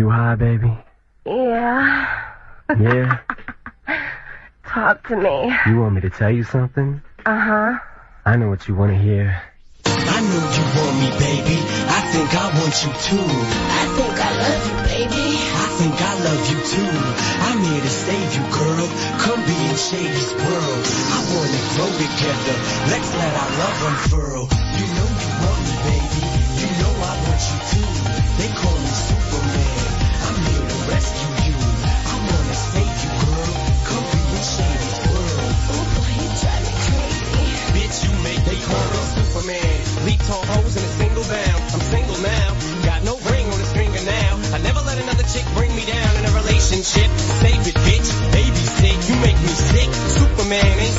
You high, baby? Yeah. Yeah? Talk to me. You want me to tell you something? Uh-huh. I know what you want to hear. I know you want me, baby. I think I want you too. I think I love you, baby. I think I love you too. I'm here to save you, girl. Come be in Shady's world. I wanna grow together. Let's let our love unfurl. You know you want me, baby. You know I want you too. They call me relationship. Save it, bitch. Baby, sick. You make me sick. Superman ain't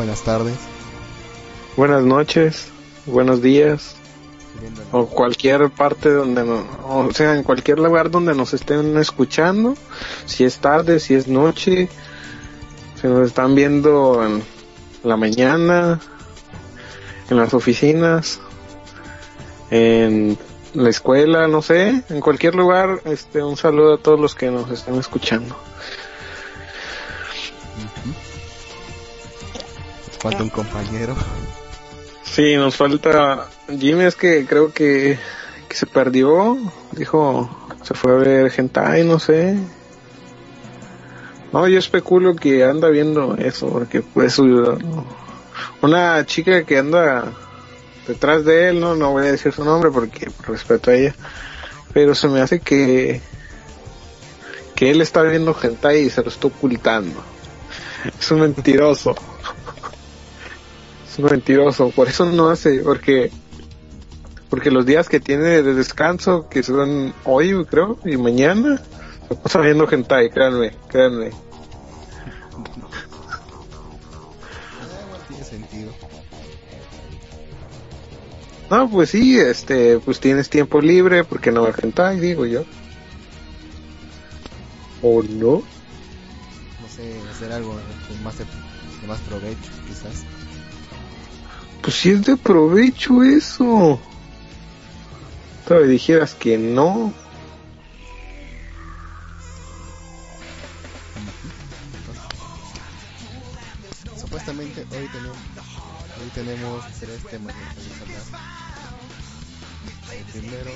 Buenas tardes. buenas noches, buenos días, o cualquier parte donde no, o sea, en cualquier lugar donde nos estén escuchando, si es tarde, si es noche, si nos están viendo en la mañana, en las oficinas, en la escuela, no sé, en cualquier lugar, este, un saludo a todos los que nos están escuchando. Falta un compañero. Sí, nos falta Jimmy, es que creo que, se perdió, dijo, se fue a ver hentai, no sé. No, yo especulo que anda viendo eso, porque pues una chica que anda detrás de él, no, no voy a decir su nombre porque por respeto a ella, pero se me hace que que él está viendo hentai y se lo está ocultando. Es un mentiroso. Es un mentiroso, por eso no hace, porque porque los días que tiene de descanso, que son hoy creo, y mañana, se pasa viendo hentai, créanme, créanme. Tiene sentido. No, pues sí, este, pues tienes tiempo libre, porque no hentai, digo yo. ¿O no? No sé, hacer algo con más de, de más provecho. Pues si es de provecho eso. Todavía dijeras que no. Supuestamente hoy tenemos, hoy tenemos tres temas de. El primero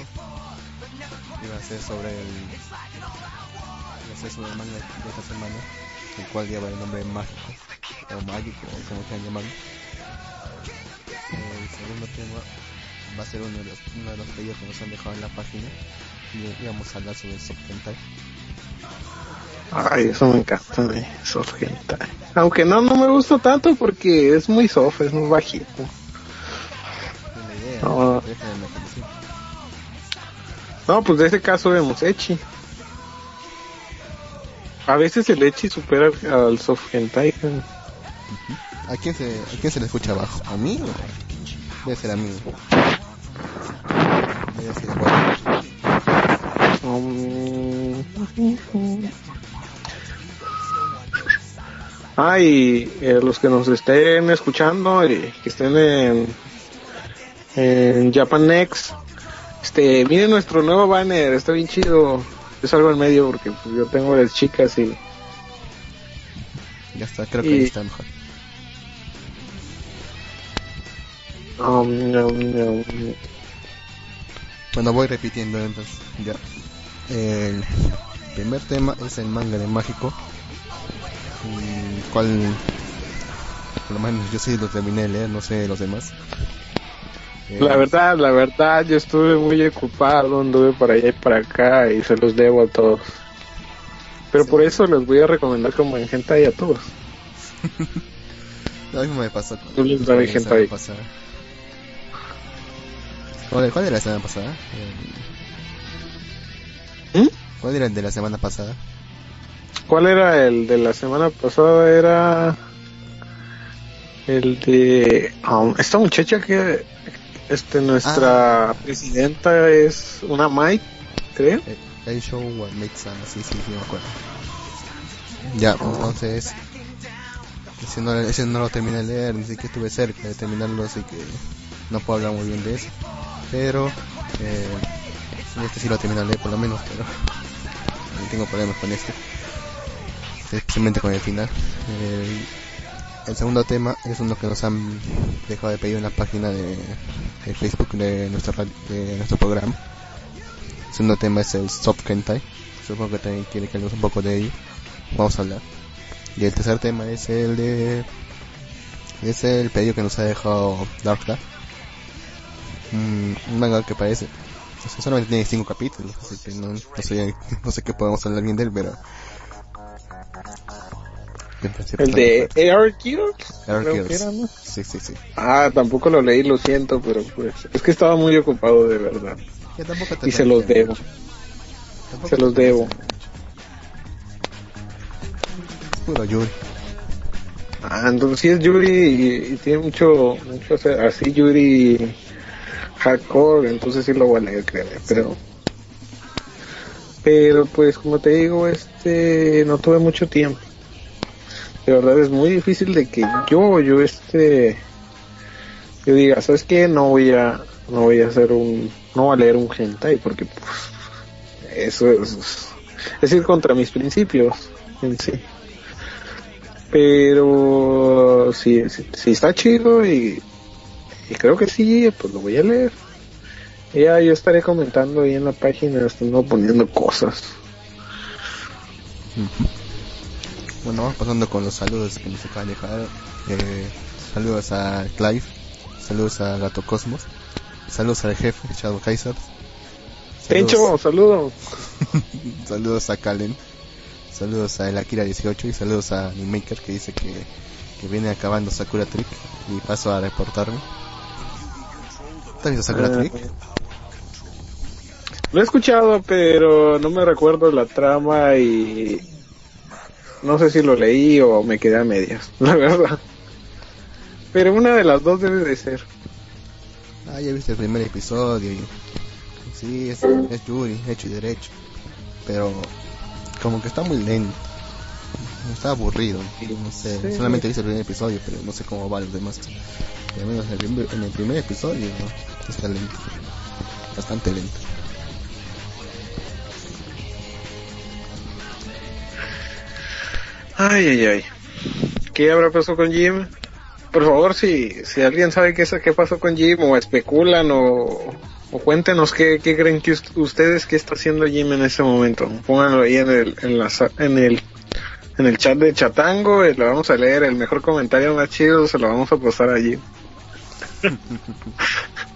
iba a ser sobre el iba a ser sobre el manga de esta semana, el cual lleva el nombre mágico o mágico o como quieran llamarlo. El segundo tema va a ser uno de los, uno de los pedidos que nos han dejado en la página y íbamos a hablar sobre el soft hentai. Ay, eso me encanta, hentai. Aunque no, no me gusta tanto porque es muy soft, es muy bajito. Idea, No. pues de ese caso vemos Echi. A veces el Echi supera al- al soft hentai. ¿A quién se, a quién se le escucha abajo? ¿A mí o? Debe ser a mí. Debe ser Ah, y eh, los que nos estén escuchando y que estén en, en Japan Next, este, miren nuestro nuevo banner, está bien chido. Yo salgo en medio porque pues, yo tengo las chicas y Ya está, creo que Y- ahí está mejor. Um, no, no, Bueno, voy repitiendo entonces. Ya. El primer tema es el manga de Mágico. El cual, por lo menos yo sí lo terminé de leer, no sé los demás. Eh, La verdad, la verdad, yo estuve muy ocupado, anduve para allá y para acá y se los debo a todos. Pero Sí. por eso les voy a recomendar como en hentai a todos. Lo mismo me pasó con Tú les dabas la hentai. ¿Cuál, ¿Cuál era la semana pasada? El- ¿Mm? ¿Cuál era el de la semana pasada? ¿Cuál era el de la semana pasada? Era el de um, esta muchacha que este nuestra presidenta es una Mai, creo. Eh, El show What Makes Sense, sí, sí, sí, me acuerdo. Ya, entonces. Ese no, ese no lo terminé de leer, ni siquiera estuve cerca de terminarlo, así que no puedo hablar muy bien de eso. Pero, eh, este sí lo leer por lo menos, pero no tengo problemas con este. Especialmente con el final. El, el segundo tema es uno que nos han dejado de pedir en la página de, Facebook de nuestro, de nuestro programa. El segundo tema es el soft hentai. Supongo que también quiere que hablemos un poco de ello. Vamos a hablar. Y el tercer tema es el de Es el pedido que nos ha dejado Dark Cloud. Un manga que parece. o sea, solamente tiene 5 capítulos, así que no, no, sé, no sé qué podemos hablar bien de él, pero. El de AR Kills. Sí, sí, sí. Ah, tampoco lo leí, lo siento, pero pues es que estaba muy ocupado de verdad. Ya tampoco te Y se los debo. Se los debo. puro Yuri. Ah, entonces sí es Yuri y, y tiene mucho, mucho así Yuri hardcore, entonces sí lo voy a leer, créeme, pero pero pues como te digo, este no tuve mucho tiempo. De verdad es muy difícil de que yo, yo este yo diga, ¿sabes qué? No voy a no voy a hacer un no voy a leer un hentai porque pues eso es es ir contra mis principios en sí pero si, si, si está chido y, y creo que sí, pues lo voy a leer. Ya yo estaré comentando ahí en la página, estando poniendo cosas. Bueno, vamos pasando con los saludos que nos acaban de dejar. Eh, saludos a Clive, saludos a Gato Cosmos, saludos al jefe Shadow Kaiser, Pencho, saludos. saludos a Kalen, saludos a El Akira 18 y saludos a Animaker que dice que, que viene acabando Sakura Trick y paso a reportarme. ¿Has visto Sakura Ah, Trick? Lo he escuchado, pero no me recuerdo la trama y no sé si lo leí o me quedé a medias, la verdad. Pero una de las dos debe de ser. Ah, ya viste el primer episodio y... Sí, es, es Yuri, hecho y derecho. Pero como que está muy lento. Está aburrido. No sé, Sí. solamente viste el primer episodio, pero no sé cómo va los demás. Y al menos en el primer, en el primer episodio ¿no? Está lento. Bastante lento. Ay, ay, ay. ¿Qué habrá pasado con Jim? Por favor, si, si alguien sabe qué, es- qué pasó con Jim o especulan o, o cuéntenos qué, qué creen que ust- ustedes que está haciendo Jim en ese momento. Pónganlo ahí en el, en la, en el, en el chat de Chatango y lo vamos a leer. El mejor comentario más chido se lo vamos a pasar a Jim.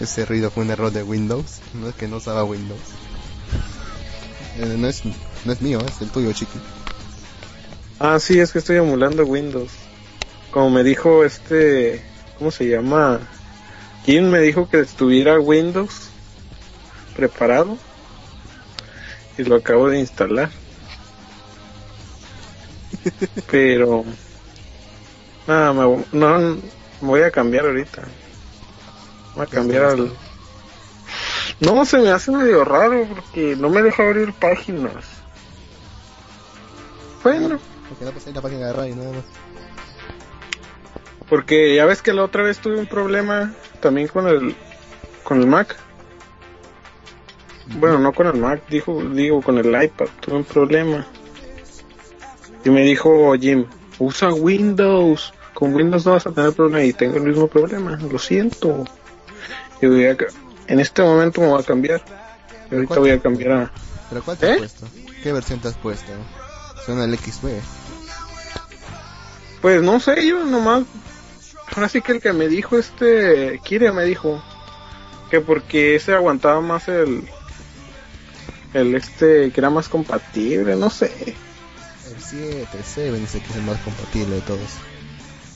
Ese ruido fue un error de Windows. No es que no usaba Windows. Eh, no, es, no es mío, es el tuyo, chiqui. Ah, sí, es que estoy emulando Windows. Como me dijo este, ¿cómo se llama? Jim me dijo que estuviera Windows preparado y lo acabo de instalar. Pero nada, me, no, me voy a cambiar ahorita. A cambiar al. No, se me hace medio raro porque no me deja abrir páginas. Bueno. Porque no pasé la página de nada más. Porque ya ves que la otra vez tuve un problema también con el con el Mac. Bueno, no con el Mac, dijo, digo con el iPad, tuve un problema. Y me dijo Jim, usa Windows, con Windows no vas a tener problema y tengo el mismo problema, lo siento. Y voy a ca- en este momento me voy a cambiar. Y ahorita voy a cambiar a... ¿Pero cuál te has ¿Eh? puesto? ¿Qué versión te has puesto? Suena el XB. Pues no sé, yo nomás. Ahora sí que el que me dijo este. Kire me dijo. Que porque ese aguantaba más el. El este. Que era más compatible, no sé. El 7, el 7 dice que es el más compatible de todos.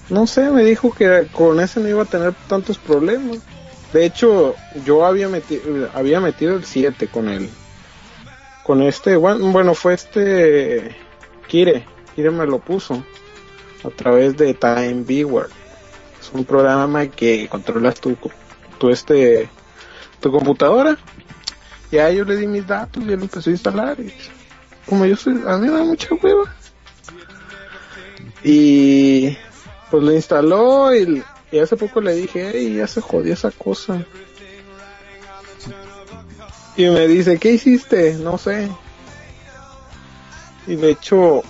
No sé, me dijo que con ese no iba a tener tantos problemas. De hecho, yo había metido, había metido el 7 con el. Con este. Bueno, fue este. Kire. Kire me lo puso. A través de Time Viewer. Es un programa que controlas tu, tu este. Tu computadora. Y ahí yo le di mis datos y él empezó a instalar. Y como yo soy. A mí me da mucha hueva. Y pues lo instaló y, y hace poco le dije, hey, ya se jodió esa cosa. Y me dice, ¿qué hiciste? No sé. Y de hecho,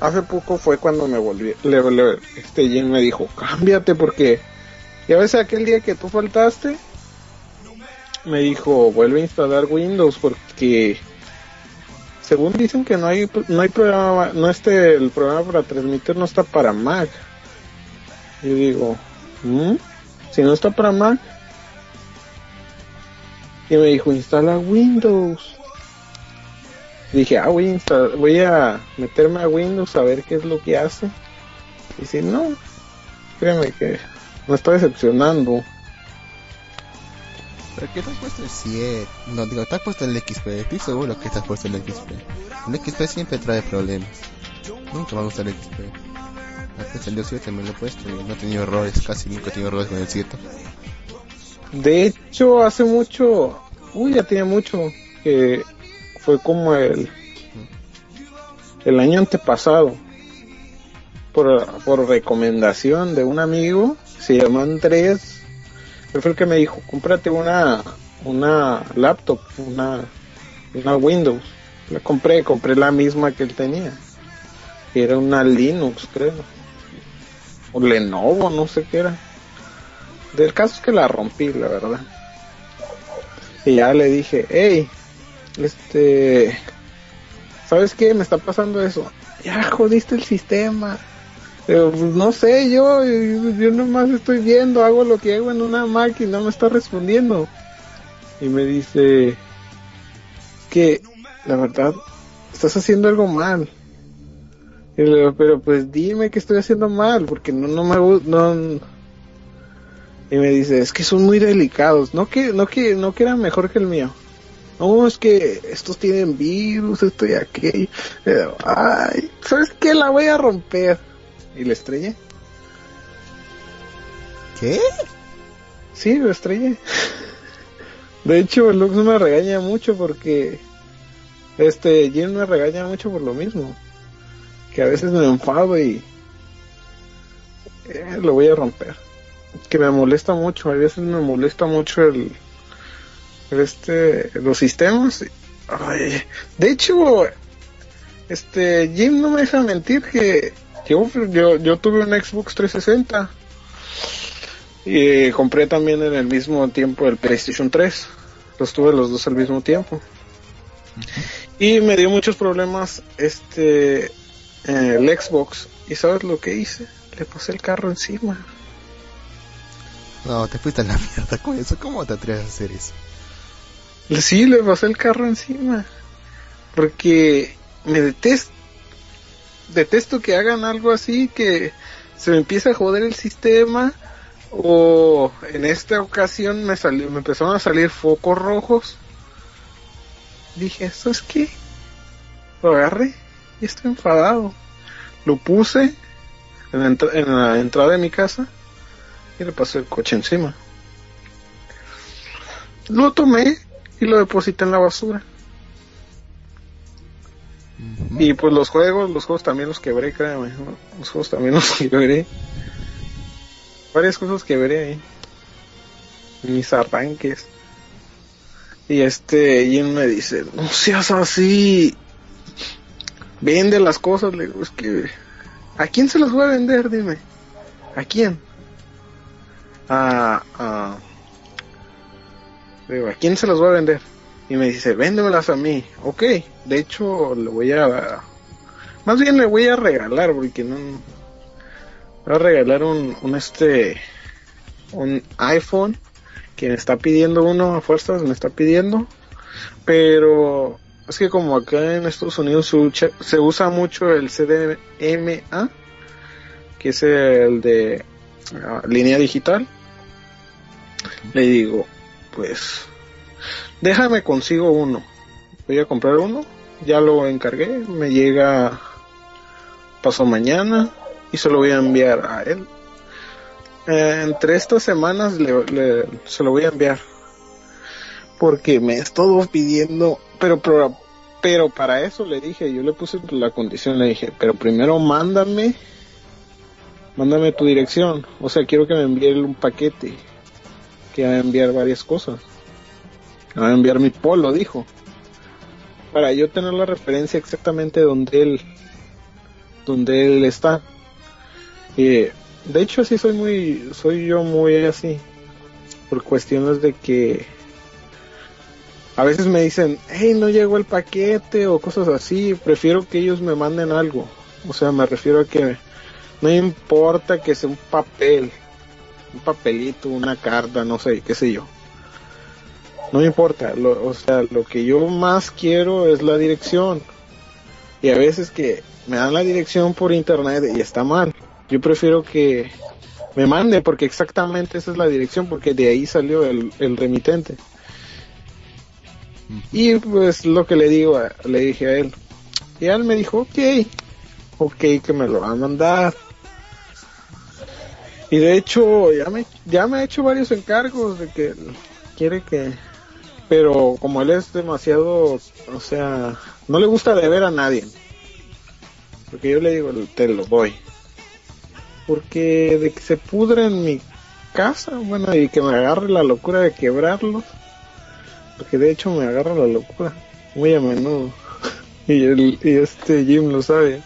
hace poco fue cuando me volví, le, le- este Jim me dijo, cámbiate porque, ya ves aquel día que tú faltaste, me dijo, vuelve a instalar Windows porque según dicen que no hay no hay programa, no este el programa para transmitir no está para Mac. Yo digo, ¿mm? si no está para Mac. Y me dijo, instala Windows. Dije, ah, voy a, voy a meterme a Windows a ver qué es lo que hace. Y si no, créeme que me está decepcionando. ¿Pero qué te has puesto el 7? No, digo, te has puesto el XP. Estoy seguro que te has puesto el XP. El XP siempre trae problemas. Nunca me gusta el XP. Hasta salió 7 me lo he puesto y no he tenido errores. Casi nunca he tenido errores con el 7. De hecho, hace mucho, uy, ya tiene mucho, que fue como el, el año antepasado, por, por recomendación de un amigo, se llama Andrés, él fue el que me dijo, cómprate una, una laptop, una, una Windows. La compré, compré la misma que él tenía, era una Linux, creo, Lenovo, no sé qué era. Del caso es que la rompí, la verdad. Y ya le dije, hey, este, ¿sabes qué? Me está pasando eso. Ya jodiste el sistema. Pues, no sé, yo, yo, yo nomás estoy viendo, hago lo que hago en una máquina, no me está respondiendo. Y me dice, que la verdad, estás haciendo algo mal. Y le digo, pero pues dime que estoy haciendo mal, porque no, no me gusta, no, y me dice, es que son muy delicados, no que, no que, no que era mejor que el mío. No, es que estos tienen virus, esto y aquello. Ay, ¿sabes qué? La voy a romper. Y le estrellé. ¿Qué? Sí, lo estrellé. De hecho, Lux me regaña mucho porque este Jim me regaña mucho por lo mismo. Que a veces me enfado y eh, lo voy a romper. Que me molesta mucho, a veces me molesta mucho el, el este los sistemas. Ay, de hecho, este Jim no me deja mentir que yo yo, yo tuve un Xbox 360 y compré también en el mismo tiempo el PlayStation 3. Los tuve los dos al mismo tiempo. Y me dio muchos problemas este eh, el Xbox. ¿Y sabes lo que hice? Le pasé el carro encima. No, te fuiste a la mierda con eso. ¿Cómo te atreves a hacer eso? Sí, le pasé el carro encima. Porque me detesto. Detesto que hagan algo así, que se me empieza a joder el sistema. O en esta ocasión me, salió, me empezaron a salir focos rojos. Dije, ¿esto es qué? Lo agarré y estoy enfadado. Lo puse en la, entra- en la entrada de mi casa y le pasé el coche encima. Lo tomé y lo deposité en la basura. Y pues los juegos, los juegos también los quebré, créeme. ¿no? Los juegos también los quebré. Varias cosas quebré ahí. Mis arranques. Y este Jim me dice, no seas así. Vende las cosas, le digo, es que... ¿A quién se las voy a vender? Dime. ¿A quién? A... a... digo, ¿a quién se las voy a vender? Y me dice, véndemelas a mí. Ok, de hecho le voy a... Más bien le voy a regalar, porque no... Voy a regalar un, un este... Un iPhone me está pidiendo uno a fuerzas, me está pidiendo. Pero es que como acá en Estados Unidos se usa, mucho el CDMA, que es el de ah, línea digital. Le digo, pues déjame consigo uno. Voy a comprar uno, ya lo encargué, me llega paso mañana y se lo voy a enviar a él. Eh, entre estas semanas le, le- se lo voy a enviar porque me es todo pidiendo, pero, pero pero para eso le dije, yo le puse la condición, le dije, pero primero mándame, mándame tu dirección, o sea, quiero que me envíe un paquete, que va a enviar varias cosas, va a enviar mi polo, dijo, para yo tener la referencia exactamente donde él, donde él está. Y, de hecho, sí soy muy, soy yo muy así, por cuestiones de que a veces me dicen, hey, no llegó el paquete o cosas así, prefiero que ellos me manden algo. O sea, me refiero a que no importa que sea un papel, un papelito, una carta, no sé, qué sé yo. No me importa, lo- o sea, lo que yo más quiero es la dirección. Y a veces que me dan la dirección por internet y está mal. Yo prefiero que me mande porque exactamente esa es la dirección porque de ahí salió el, el remitente. Y pues lo que le digo, a- le dije a él. Y él me dijo, ok, ok que me lo va a mandar. Y de hecho ya me, ya me ha hecho varios encargos de que quiere que... Pero como él es demasiado, o sea, no le gusta deber a nadie. Porque yo le digo, te lo doy. Porque de que se pudre en mi casa, bueno, y que me agarre la locura de quebrarlo. Porque de hecho me agarra la locura muy a menudo. y, el, este Jim lo sabe.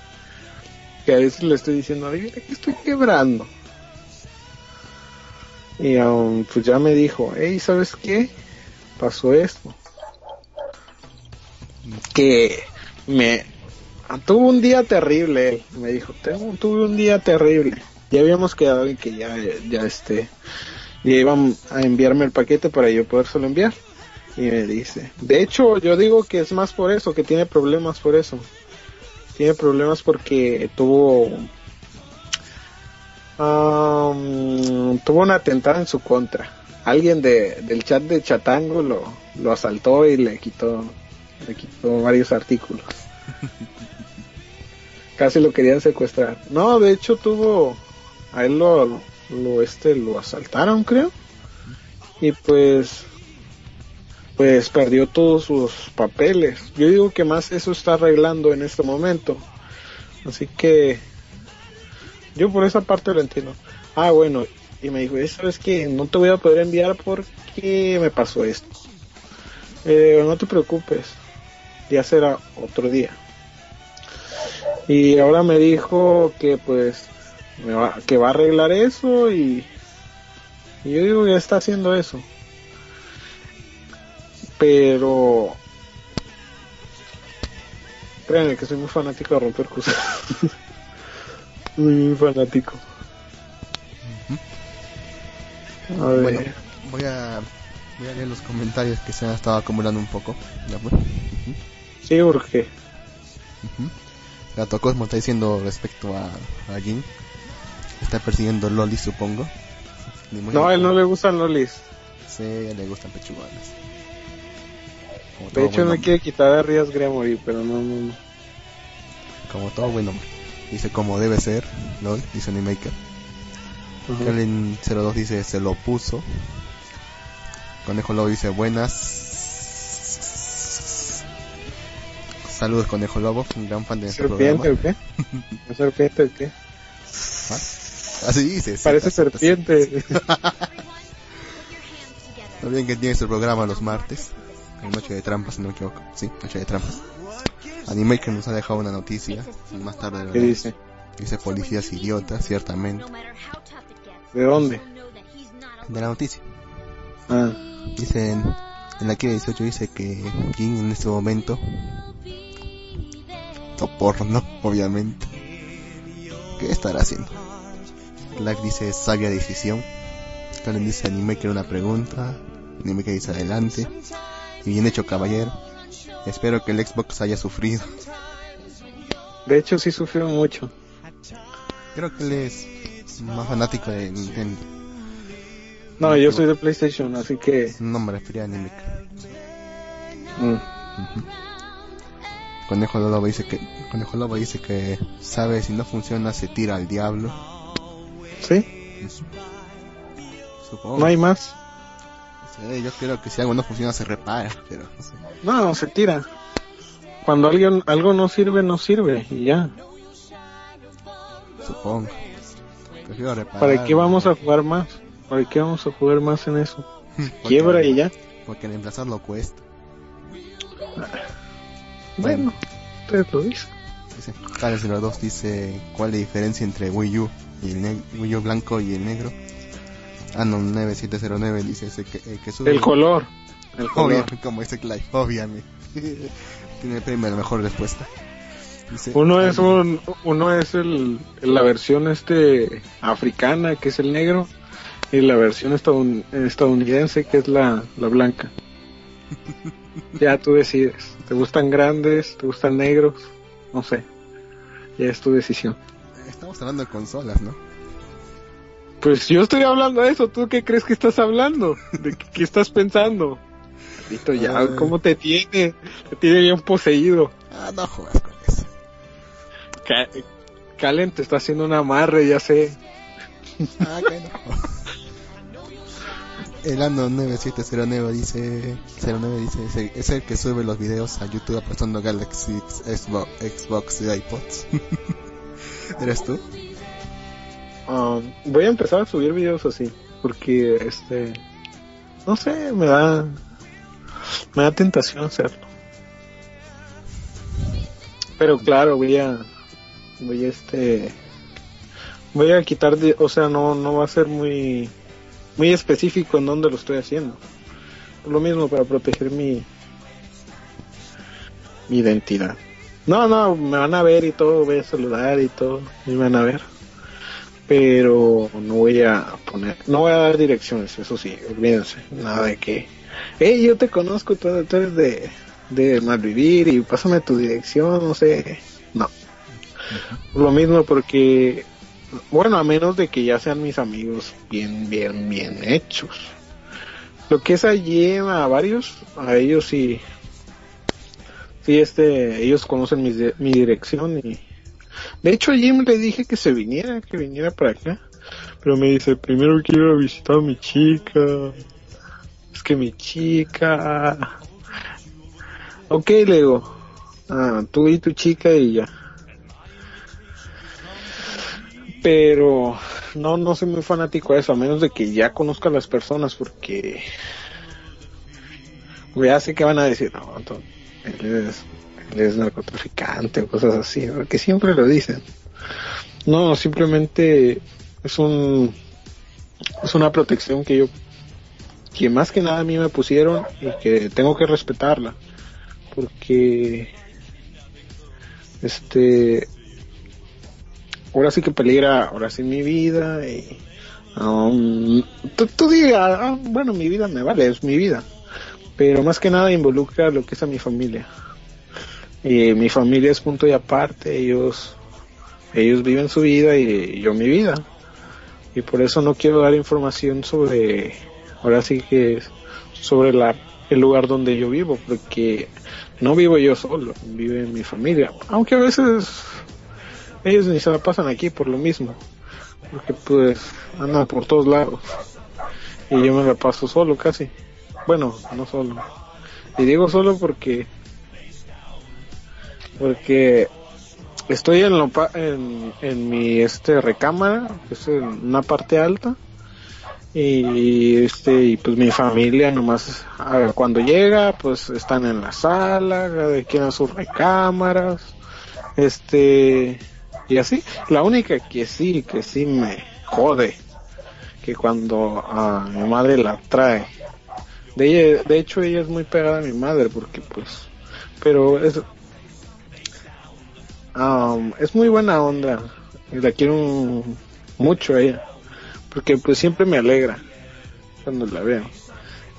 Que a veces le estoy diciendo, adivina que estoy quebrando. Y um, pues ya me dijo, hey, ¿sabes qué? Pasó esto. Que me tuvo un día terrible él. Me dijo, "Tengo- tuve un día terrible. Ya habíamos quedado en que ya, ya este, ya iban a enviarme el paquete para yo podérselo enviar. Y me dice, de hecho yo digo que es más por eso, que tiene problemas por eso. Tiene problemas porque tuvo um, tuvo un atentado en su contra. Alguien de, del chat de Chatango lo, lo asaltó y le quitó le quitó varios artículos. Casi lo querían secuestrar. No, de hecho tuvo a él lo, lo este lo asaltaron, creo. Y pues pues perdió todos sus papeles. Yo digo que más eso está arreglando en este momento. Así que yo por esa parte lo entiendo. Ah, bueno, y me dijo, ¿sabes qué? No te voy a poder enviar porque me pasó esto. Eh, no te preocupes, ya será otro día. Y ahora me dijo que pues me va, que va a arreglar eso y, y yo digo que está haciendo eso. Pero créanme que soy muy fanático de romper cosas. muy, muy fanático. A ver. Bueno, voy a, voy a leer los comentarios que se han estado acumulando un poco. ¿Ya pues? Sí, ujú. Gato Cosmo está diciendo respecto a, a Jin. Está persiguiendo Loli, supongo. No, a él no le gustan lolis. Sí, a él le gustan pechugones. Como De hecho, hombre. quiere quitar a Rías Gremory, pero no, no, no. Como todo buen hombre. Dice como debe ser, LOL, dice Animaker. Ajá. Kellen 02 dice se lo puso. Conejo Lobo dice buenas. Saludos Conejo Lobo, un gran fan de nuestro ¿Serpiente programa. o qué? ¿Es serpiente o qué? Así dice. sí, Parece serpiente. No olviden que tiene su programa los martes. En Noche de Trampas, no me equivoco. Sí, Noche de Trampas. Animaker nos ha dejado una noticia. y Más tarde lo ¿Qué dice? Dice policías idiotas, ciertamente. ¿De dónde? De la noticia. Ah, Dice en, la que 18 dice que Jin en este momento porno, obviamente. ¿Qué estará haciendo? Black dice sabia decisión. Karen dice anime que era una pregunta. Anime que dice adelante. Y bien hecho caballero. Espero que el Xbox haya sufrido. de hecho, sí sufrió mucho. Creo que él es más fanático de Nintendo. No, yo soy de PlayStation, así que. No me refería a anime. mm. Conejo Lobo dice que Conejo Lobo dice que sabe si no funciona se tira al diablo. ¿Sí? Supongo. No hay más. Yo creo que si algo no funciona se repara, pero no sé. No, se tira. Cuando alguien, algo no sirve, no sirve. Y ya. Supongo. Prefiero reparar. ¿Para qué vamos a jugar más? ¿Para qué vamos a jugar más en eso? Quiebra y ya. Porque reemplazarlo cuesta. Bueno, ustedes lo dicen. Dice, Karen 02 dice, ¿cuál es la diferencia entre Wii U y el Wii U blanco y el negro? Anon 9709 dice ese que, eh, que sube. El color. El color. Obvio, como dice Clive, obviamente. Tiene a la mejor respuesta. Dice, Uno es un, uno es el, la versión este africana que es el negro y la versión estadoun- estadounidense que es la, la blanca. ya tú decides. ¿Te gustan grandes? ¿Te gustan negros? No sé. Ya es tu decisión. Estamos hablando de consolas, ¿no? Pues yo estoy hablando de eso. ¿Tú qué crees que estás hablando? ¿De qué, qué estás pensando? Maldito ya, Ay. ¿cómo te tiene? Te tiene bien poseído. Ah, no juegas con eso. Ca- Calen te está haciendo un amarre, ya sé. Ah, que no. El Ando 9709 dice, 09 dice, es el, es el que sube los videos a YouTube apostando Galaxy, Xbox, Xbox y iPods. ¿Eres tú? Um, voy a empezar a subir videos así, porque este, no sé, me da, me da tentación hacerlo. Pero claro, voy a, voy a este, voy a quitar, o sea, no, no va a ser muy, muy específico en dónde lo estoy haciendo. Lo mismo para proteger mi, mi identidad. No, no, me van a ver y todo, voy a saludar y todo, y me van a ver pero no voy a poner, no voy a dar direcciones, eso sí, olvídense, nada de que, hey, yo te conozco, tú, tú eres de, de Malvivir y pásame tu dirección, no sé, no. Lo mismo porque, bueno, a menos de que ya sean mis amigos bien, bien, bien hechos. Lo que es allí a varios, a ellos sí, sí, este, ellos conocen mi, mi dirección y de hecho, a Jim le dije que se viniera, que viniera para acá. Pero me dice, primero quiero visitar a mi chica. Es que mi chica... Ok, le digo. Ah, tú y tu chica y ya. Pero no, no soy muy fanático de eso, a menos de que ya conozca a las personas, porque ya sé que van a decir, no, entonces, es narcotraficante o cosas así, porque siempre lo dicen. No, simplemente es un es una protección que yo que más que nada a mí me pusieron y que tengo que respetarla porque este ahora sí que peligra ahora sí mi vida y um, tú, tú digas ah, bueno mi vida me vale es mi vida pero más que nada involucra lo que es a mi familia y mi familia es punto y aparte, ellos, ellos viven su vida y yo mi vida. Y por eso no quiero dar información sobre, ahora sí que sobre la, el lugar donde yo vivo, porque no vivo yo solo, vive mi familia. Aunque a veces ellos ni se la pasan aquí por lo mismo, porque pues andan por todos lados. Y yo me la paso solo casi. Bueno, no solo. Y digo solo porque porque estoy en, lo en, en mi este recámara que es en una parte alta y este y pues mi familia nomás cuando llega pues están en la sala cada quien a sus recámaras este y así. La única que sí que sí me jode que cuando a mi madre la trae de ella, de hecho ella es muy pegada a mi madre porque pues pero es Um, es muy buena onda y la quiero mucho a ella porque pues siempre me alegra cuando la veo.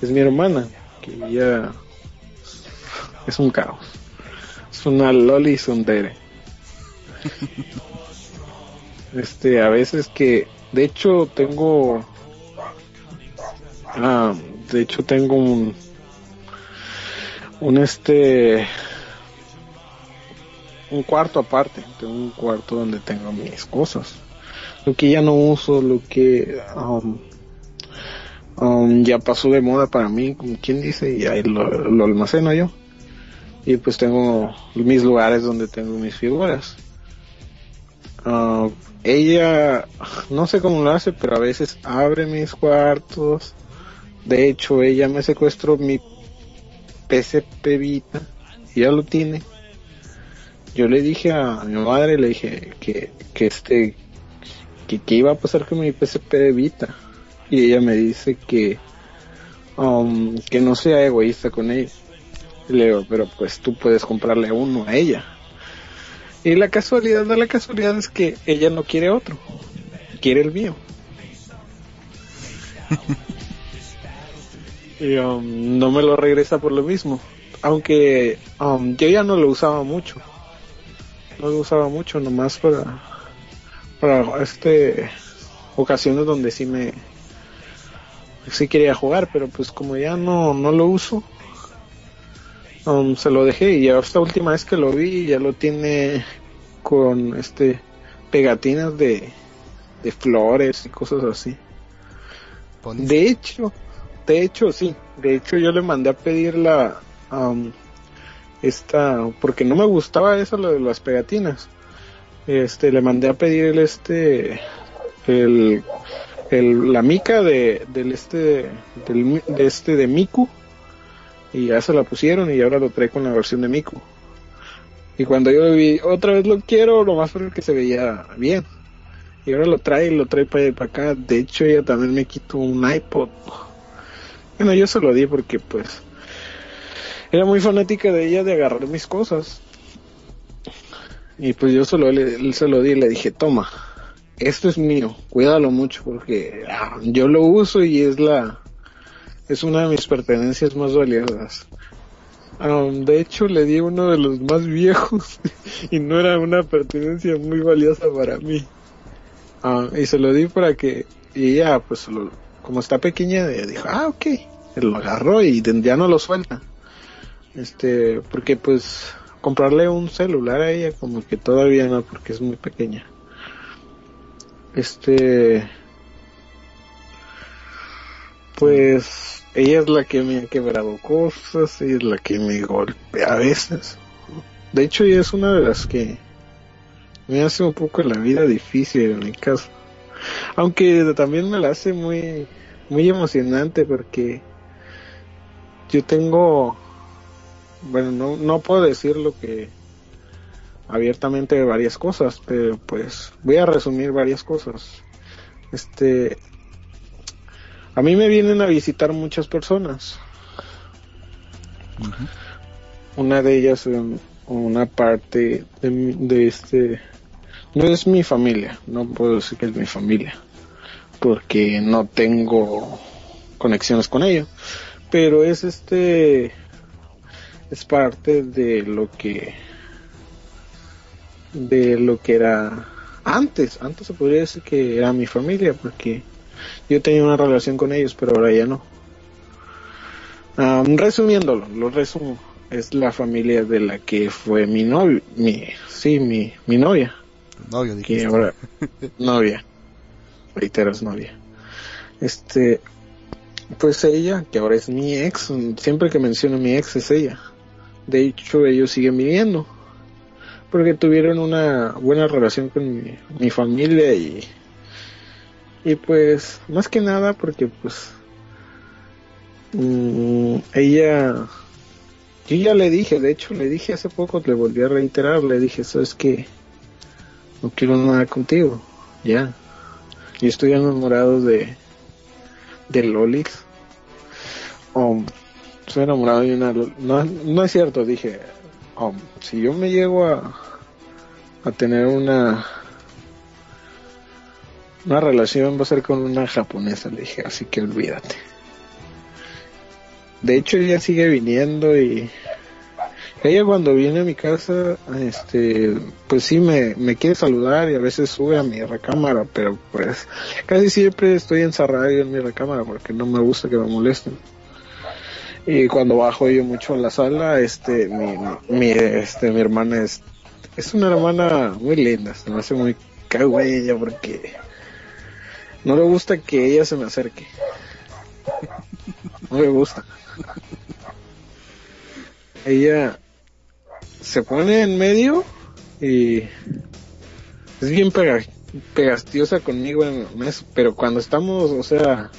Es mi hermana que ya es un caos. Es una loli sondere este a veces que de hecho tengo ah, de hecho tengo un un este un cuarto aparte, tengo un cuarto donde tengo mis cosas. Lo que ya no uso, lo que um, um, ya pasó de moda para mí, como quien dice, y ahí lo, almaceno yo. Y pues tengo mis lugares donde tengo mis figuras. Uh, ella, no sé cómo lo hace, pero a veces abre mis cuartos. De hecho, ella me secuestró mi PSP Vita, ya lo tiene yo le dije a mi madre, le dije que, que este, que, que iba a pasar con mi PSP de Vita. Y ella me dice que, um, que no sea egoísta con ella. Y le digo, pero pues tú puedes comprarle uno a ella. Y la casualidad de la casualidad es que ella no quiere otro, quiere el mío. y um, no me lo regresa por lo mismo. Aunque um, yo ya no lo usaba mucho. No lo usaba mucho, nomás para, para este ocasiones donde sí me sí quería jugar, pero pues como ya no, no lo uso, um, se lo dejé y ya esta última vez que lo vi ya lo tiene con este pegatinas de, de flores y cosas así. De hecho, de hecho sí, de hecho yo le mandé a pedir la um, esta porque no me gustaba eso lo de las pegatinas. Este le mandé a pedir el este el, el la mica de del este del, de este de Miku y ya se la pusieron y ahora lo trae con la versión de Miku. Y cuando yo vi, otra vez lo quiero, lo más porque se veía bien. Y ahora lo trae lo trae para para acá. De hecho, ella también me quitó un iPod. Bueno, yo se lo di porque pues era muy fanática de ella de agarrar mis cosas. Y pues yo solo le, se lo di y le dije, toma, esto es mío, cuídalo mucho porque ah, yo lo uso y es la es una de mis pertenencias más valiosas. Um, de hecho le di uno de los más viejos y no era una pertenencia muy valiosa para mí. Ah, y se lo di para que y ella pues lo- como está pequeña dijo, ah ok, lo agarró y ya no lo suelta. Este, porque pues comprarle un celular a ella como que todavía no porque es muy pequeña. Este pues ella es la que me ha quebrado cosas, ella es la que me golpea a veces. De hecho ella es una de las que me hace un poco la vida difícil en mi caso. Aunque también me la hace muy muy emocionante porque yo tengo bueno, no, no puedo decir lo que abiertamente de varias cosas, pero pues voy a resumir varias cosas. Este, a mí me vienen a visitar muchas personas. Una de ellas, um, una parte de, de este, no es mi familia, no puedo decir que es mi familia, porque no tengo conexiones con ellos, pero es este, es parte de lo que de lo que era antes. Antes se podría decir que era mi familia porque yo tenía una relación con ellos pero ahora ya no. Resumiéndolo lo resumo es la familia de la que fue mi novio mi sí mi mi novia. Novio, que dijiste. ahora novia. Reitero es novia. Este pues ella que ahora es mi ex siempre que menciono mi ex es ella de hecho ellos siguen viviendo. Porque tuvieron una buena relación con mi, mi familia y y pues más que nada porque pues mm, ella yo ya le dije de hecho le dije hace poco le volví a reiterar le dije sabes que no quiero nada contigo ya yo estoy enamorado de de Lolix um, enamorado de una no, es cierto dije um, si yo me llego a a tener una una relación va a ser con una japonesa le dije así que olvídate de hecho ella sigue viniendo y ella cuando viene a mi casa este pues sí me, me quiere saludar y a veces sube a mi recámara pero pues casi siempre estoy encerrado en mi recámara porque no me gusta que me molesten y cuando bajo yo mucho a la sala este mi, mi este mi hermana es es una hermana muy linda se me hace muy kawaii ella porque no le gusta que ella se me acerque. No le gusta. Ella se pone en medio y es bien pega, pegastiosa conmigo en en eso, pero cuando estamos, o sea,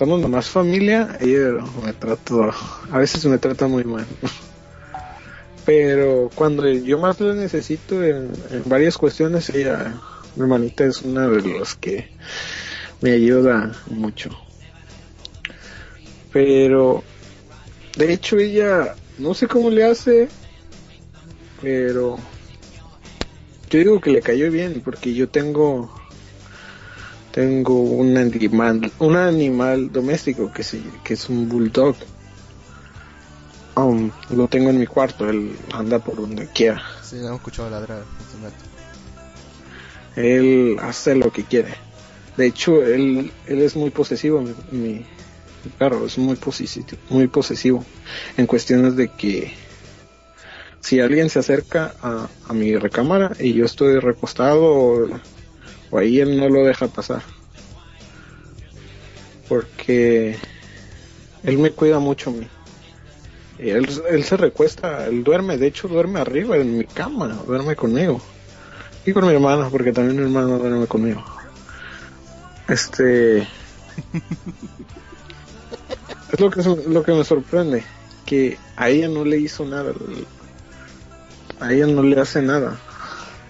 estamos nomás familia, ella me trata, a veces me trata muy mal. Pero cuando yo más la necesito en, en varias cuestiones, ella, mi hermanita es una de los que me ayuda mucho. Pero, de hecho, ella, no sé cómo le hace, pero yo digo que le cayó bien, porque yo tengo tengo un animal, un animal doméstico que, se, que es un bulldog. Um, lo tengo en mi cuarto, él anda por donde quiera. Sí, le hemos escuchado ladrar. Él hace lo que quiere. De hecho, él, él es muy posesivo, mi, mi, mi perro es muy posesivo, muy posesivo en cuestiones de que si alguien se acerca a, a mi recámara y yo estoy recostado o, ahí él no lo deja pasar. Porque él me cuida mucho a mí. Y Él, él se recuesta, él duerme, de hecho duerme arriba en mi cama, duerme conmigo. Y con mi hermana, porque también mi hermano duerme conmigo. Este... es lo que, lo que me sorprende, que a ella no le hizo nada, a ella no le hace nada.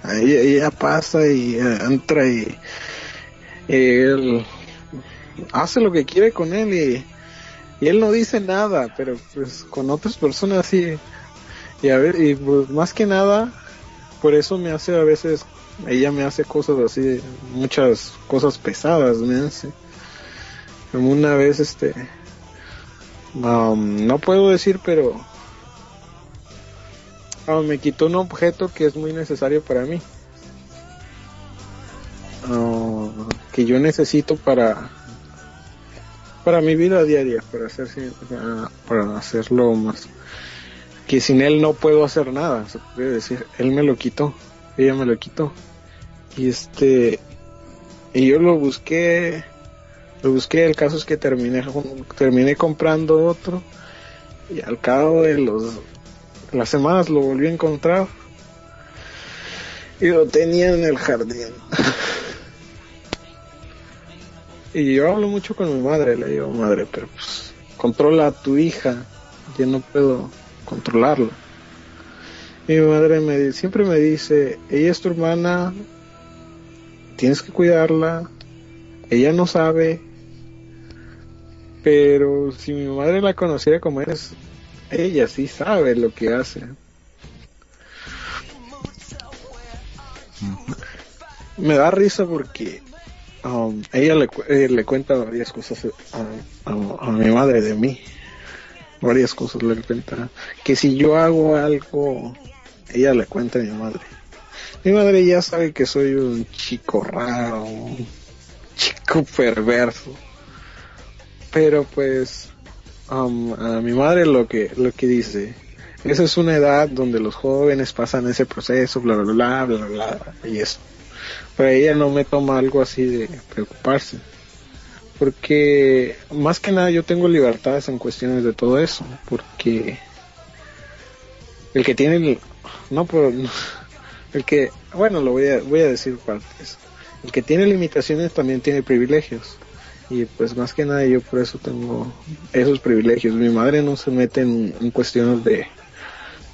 Ella, pasa y eh, entra y, él hace lo que quiere con él y, y él no dice nada, pero pues con otras personas sí. Y a ver, y pues más que nada, por eso me hace a veces, ella me hace cosas así, muchas cosas pesadas me hace. Una vez este, um, no puedo decir, pero ah, me quitó un objeto que es muy necesario para mí. Ah, que yo necesito para para mi vida diaria, para hacer para, para hacerlo más que sin él no puedo hacer nada, se puede decir. Él me lo quitó, ella me lo quitó. Y este y yo lo busqué, lo busqué, el caso es que terminé terminé comprando otro y al cabo de los las semanas lo volví a encontrar y lo tenía en el jardín. y yo hablo mucho con mi madre, le digo, madre, pero pues controla a tu hija, yo no puedo controlarlo. Y mi madre me siempre me dice, ella es tu hermana, tienes que cuidarla, ella no sabe, pero si mi madre la conociera como eres, ella sí sabe lo que hace. Me da risa porque um, ella le, eh, le cuenta varias cosas a, a- a mi madre de mí. Varias cosas le cuenta. Que si yo hago algo, ella le cuenta a mi madre. Mi madre ya sabe que soy un chico raro, un chico perverso. Pero pues um, a mi madre lo que lo que dice esa es una edad donde los jóvenes pasan ese proceso bla bla bla bla bla, y eso pero ella no me toma algo así de preocuparse porque más que nada yo tengo libertades en cuestiones de todo eso porque el que tiene el- no pero el que bueno lo voy a voy a decir partes. El que tiene limitaciones también tiene privilegios y pues más que nada yo por eso tengo esos privilegios. Mi madre no se mete en, cuestiones de,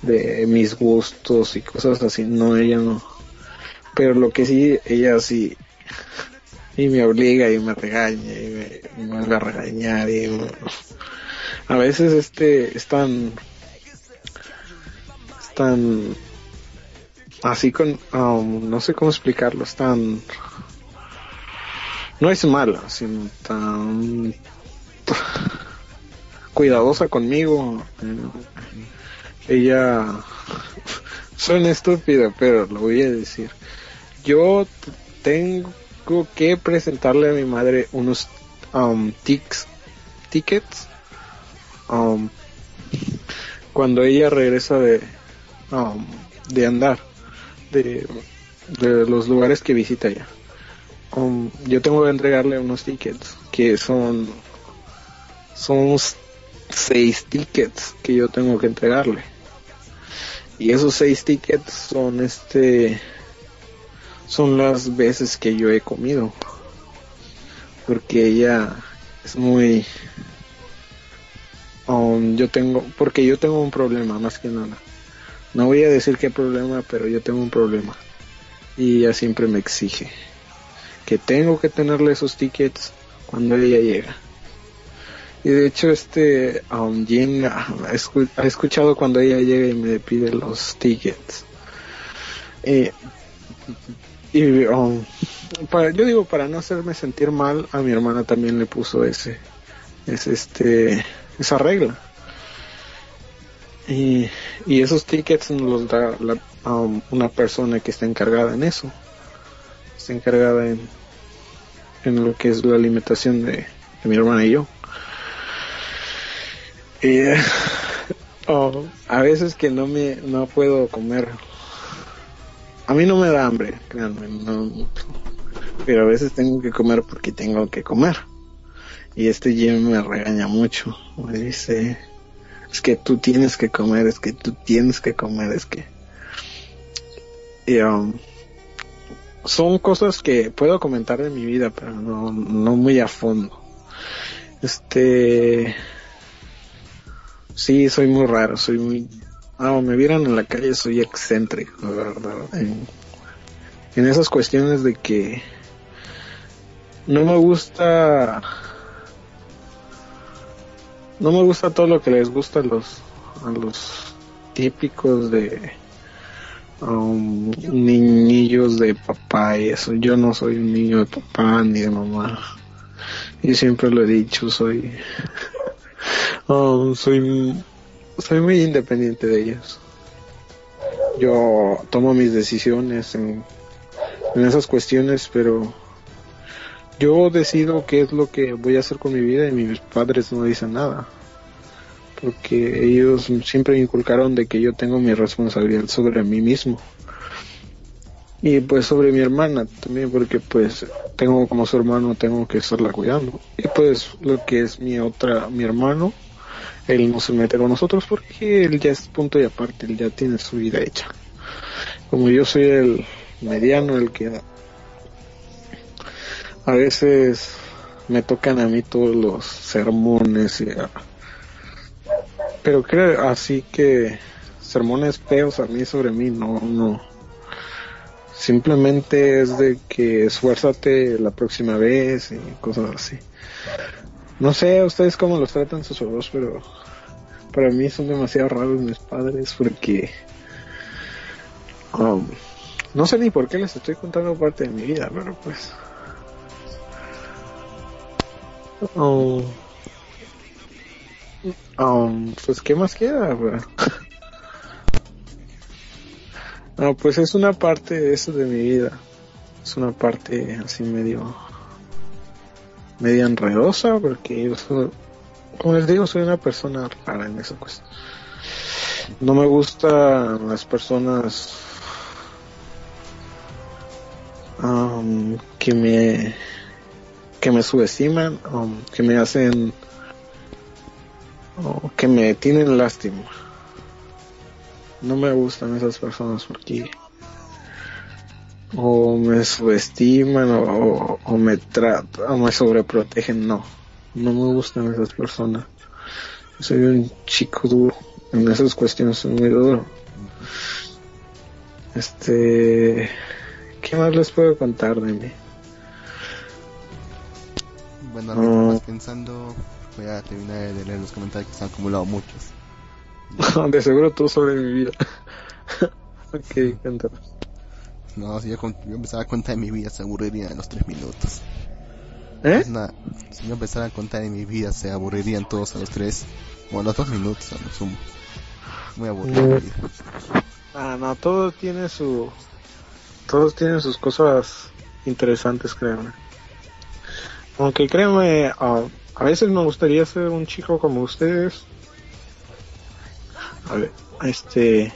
de mis gustos y cosas así, no, ella no. Pero lo que sí, ella sí, y me obliga y me regaña y me, vuelve a regañar y a veces este, es tan, así con, um, no sé cómo explicarlo, es tan, no es mala, sino tan cuidadosa conmigo. Ella, suena estúpido, pero lo voy a decir. Yo tengo que presentarle a mi madre unos um, tickets um, cuando ella regresa de, um, de andar, de, de los lugares que visita ella. Yo tengo que entregarle unos tickets que son son seis tickets que yo tengo que entregarle. Y esos seis tickets son este son las veces que yo he comido. Porque ella es muy um, yo tengo porque yo tengo un problema más que nada. No voy a decir qué problema pero yo tengo un problema. Y ella siempre me exige que tengo que tenerle esos tickets cuando ella llega. Y de hecho, este um, Jim ah, ha ha escuchado cuando ella llega y me pide los tickets. Y, um, para, yo digo, para no hacerme sentir mal, a mi hermana también le puso ese, es este, esa regla. Y, y esos tickets los da la- um, una persona que está encargada en eso. Encargada en, en lo que es la alimentación de, de mi hermana y yo. Y eh, oh, a veces que no me no puedo comer. A mí no me da hambre, créanme, no, pero a veces tengo que comer porque tengo que comer. Y este Jim me regaña mucho. Me dice, es que tú tienes que comer, es que tú tienes que comer, es que... Y, um, son cosas que puedo comentar de mi vida, pero no, no muy a fondo. Este... Sí, soy muy raro, soy muy... Ah, me vieran en la calle, soy excéntrico, la verdad. En, en esas cuestiones de que no me gusta no me gusta todo lo que les gusta a los a los típicos de um, niñillos de papá y eso. Yo no soy un niño de papá ni de mamá. Y siempre lo he dicho soy um, soy soy muy independiente de ellos. Yo tomo mis decisiones en esas cuestiones pero yo decido qué es lo que voy a hacer con mi vida y mis padres no dicen nada. Porque ellos siempre me inculcaron de que yo tengo mi responsabilidad sobre mí mismo. Y pues sobre mi hermana también, porque pues tengo como su hermano, tengo que estarla cuidando. Y pues lo que es mi otra, mi hermano, él no se mete con nosotros porque él ya es punto y aparte, él ya tiene su vida hecha. Como yo soy el mediano, el que a veces me tocan a mí todos los sermones y, ah, pero creo así que sermones feos a mí sobre mí no no. Simplemente es de que esfuérzate la próxima vez y cosas así. No sé ustedes cómo los tratan sus papás pero para mí son demasiado raros mis padres porque um, no sé ni por qué les estoy contando parte de mi vida pero pues. Oh. Um, pues qué más queda? No, pues es una parte de eso de mi vida. Es una parte así medio medio enredosa porque yo soy, como les digo, soy una persona rara en esa cuestión. No me gustan las personas um, que me que me subestiman o que me hacen o que me tienen lástima. No me gustan esas personas porque o me subestiman o, me tratan o me sobreprotegen. No, no me gustan esas personas. Soy un chico duro. En esas cuestiones soy muy duro. Este, ¿qué más les puedo contar de mí? Bueno, ahorita más pensando, voy a terminar de leer los comentarios que se han acumulado muchos. de seguro tú sobre mi vida. ok, cuéntanos. No, si yo, empezara a contar mi vida se aburriría en los tres minutos. ¿Eh? Nada, si yo empezara a contar en mi vida se aburrirían todos a los tres, o a los dos minutos a lo sumo. Muy aburrido. vida. Ah, no, todos tienen su, todos tienen sus cosas interesantes, créanme. Aunque créanme, ah, a veces me gustaría ser un chico como ustedes. A ver, este,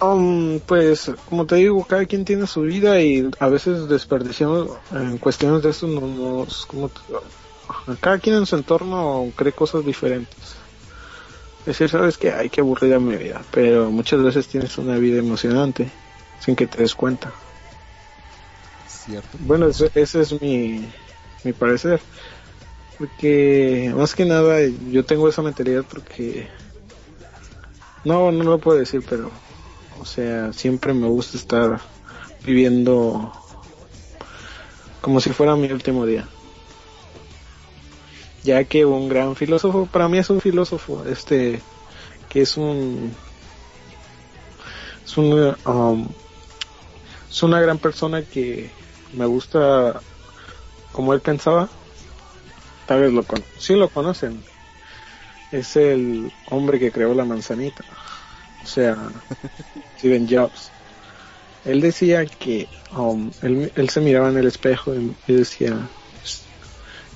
um, pues, como te digo, cada quien tiene su vida y a veces desperdiciamos en cuestiones de eso, no nos, como, cada quien en su entorno cree cosas diferentes decir, sabes que hay que aburrida mi vida, pero muchas veces tienes una vida emocionante sin que te des cuenta. Cierto. Bueno, ese, ese es mi, mi parecer. Porque más que nada yo tengo esa mentalidad porque... No, no lo puedo decir, pero... O sea, siempre me gusta estar viviendo como si fuera mi último día. ya que un gran filósofo, para mí es un filósofo, este, que es un, es una, um, es una gran persona que me gusta como él pensaba, tal vez lo con, sí lo conocen, es el hombre que creó la manzanita, o sea, Steven Jobs. Él decía que um, él, él se miraba en el espejo y, y decía,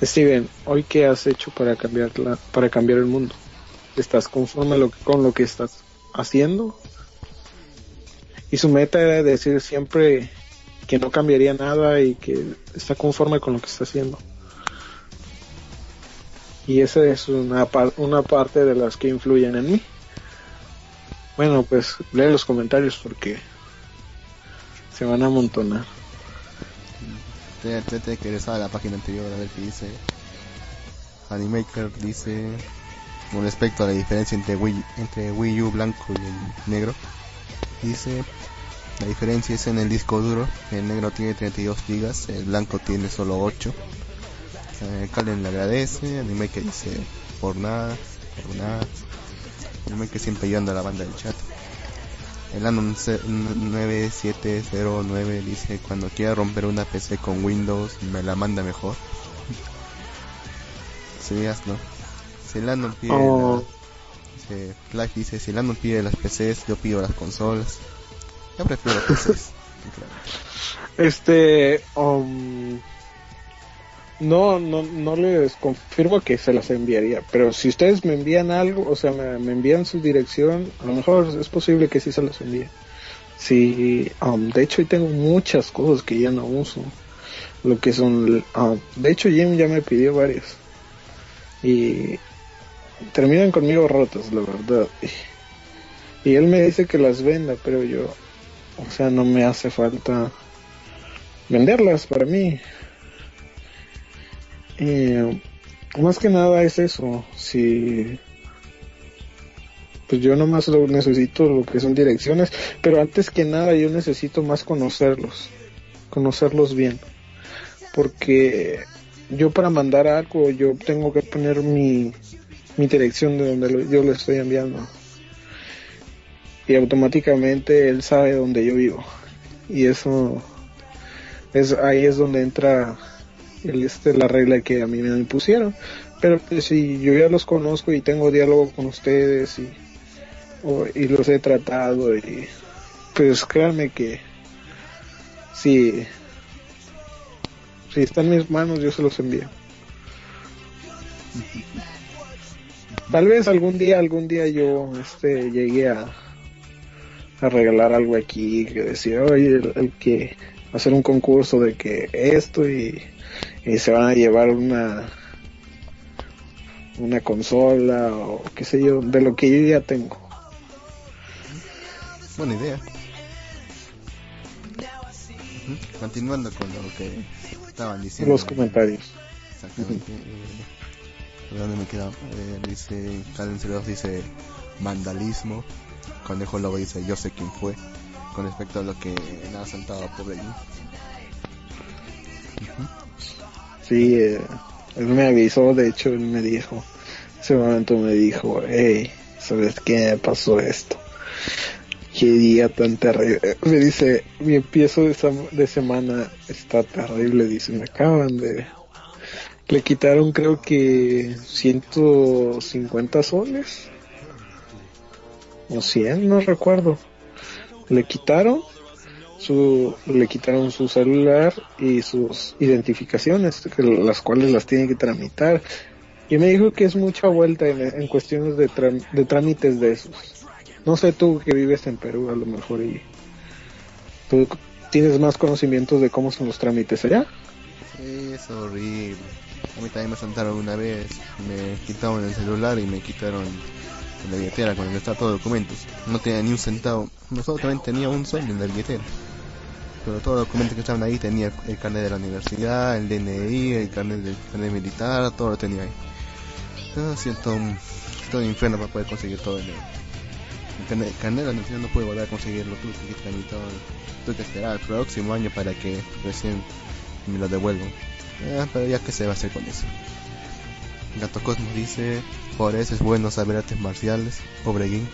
Steven, hoy qué has hecho para cambiar la, para cambiar el mundo? ¿Estás conforme lo, con lo que estás haciendo? Y su meta era decir siempre que no cambiaría nada y que está conforme con lo que está haciendo. Y esa es una, par- una parte de las que influyen en mí. Bueno, pues lee los comentarios porque se van a amontonar. Te, te, te que regresar a la página anterior a ver qué dice. Animaker dice con respecto a la diferencia entre Wii, entre Wii U blanco y el negro. Dice la diferencia es en el disco duro. El negro tiene 32 gigas, el blanco tiene solo 8. Eh, Calen le agradece. Animaker dice por nada, por nada. Animaker siempre ayudando a la banda del chat. El Anon 9709 dice cuando quiera romper una PC con Windows me la manda mejor. Serías, ¿no? Si el Anon pide Oh. la- dice, Flash dice si el Anon pide las PCs, yo pido las consolas. Prefiero. Este, um, no, no, no les confirmo que se las enviaría, pero si ustedes me envían algo, o sea, me, envían su dirección, a lo mejor es posible que sí se las envíe. Sí, um, de hecho, hoy tengo muchas cosas que ya no uso. Lo que son, um, de hecho, Jim ya me pidió varias. Y terminan conmigo rotas, la verdad. Y él me dice que las venda, pero yo, o sea, no me hace falta venderlas para mí. Y más que nada es eso. Si pues yo nomás lo necesito lo que son direcciones, pero antes que nada yo necesito más conocerlos, conocerlos bien, porque yo para mandar algo yo tengo que poner mi mi dirección de donde lo- yo le estoy enviando y automáticamente él sabe dónde yo vivo. Y eso es ahí es donde entra el, este, la regla que a mí me impusieron. Pero pues, si yo ya los conozco y tengo diálogo con ustedes y o- y los he tratado y pues créanme que si si está en mis manos yo se los envío. Tal vez algún día algún día yo este llegué a a regalar algo aquí que decía oye el, el que hacer un concurso de que esto y, y se van a llevar una una consola o qué sé yo de lo que yo ya tengo Buena idea. Continuando con lo que estaban diciendo. los comentarios Exactamente. eh, ¿Dónde me queda? Eh, dice, Calen dice vandalismo. Conejo Lobo dice yo sé quién fue. Con respecto a lo que le ha saltado a pobre sí eh, él me avisó de hecho él me dijo ese momento me dijo hey sabes qué pasó esto qué día tan terrible me dice mi empiezo de, de semana está terrible dice me acaban de le quitaron creo que 150 soles o 100 no recuerdo le quitaron su le quitaron su celular y sus identificaciones las cuales las tiene que tramitar y me dijo que es mucha vuelta en, cuestiones de, de trámites de esos no sé tú que vives en Perú a lo mejor y tú tienes más conocimientos de cómo son los trámites allá Es horrible. A mí también me saltaron una vez. Me quitaron el celular y me quitaron la billetera con el todos los documentos. No tenía ni un centavo. No solamente tenía un sol en la billetera. Pero todos los documentos que estaban ahí tenía el carnet de la universidad, el DNI, el carnet del carnet militar, todo lo tenía ahí. Ah, siento un, todo infierno para poder conseguir todo el, el carnet, el carnet de la universidad no puede volver a conseguirlo, tuve que tramitar, tuve que esperar al próximo año para que recién me lo devuelvan. Ah, pero ya que se va a hacer con eso. Gato Cosmos dice, por eso es bueno saber artes marciales, Obreguín.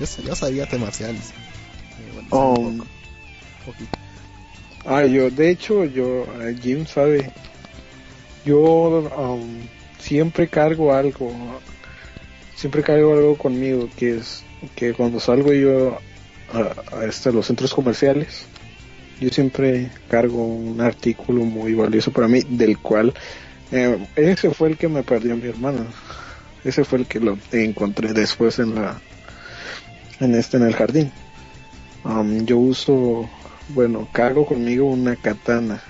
Yo, yo sabía artes marciales. Eh, bueno, sé Oh. un poco, poquito. Ah, yo, de hecho, yo, eh, Jim sabe, yo um, siempre cargo algo, siempre cargo algo conmigo, que es que cuando salgo yo a, a este, los centros comerciales, yo siempre cargo un artículo muy valioso para mí, del cual eh, ese fue el que me perdió mi hermana, ese fue el que lo encontré después en la, en este, en el jardín. Um, yo uso bueno, cargo conmigo una katana.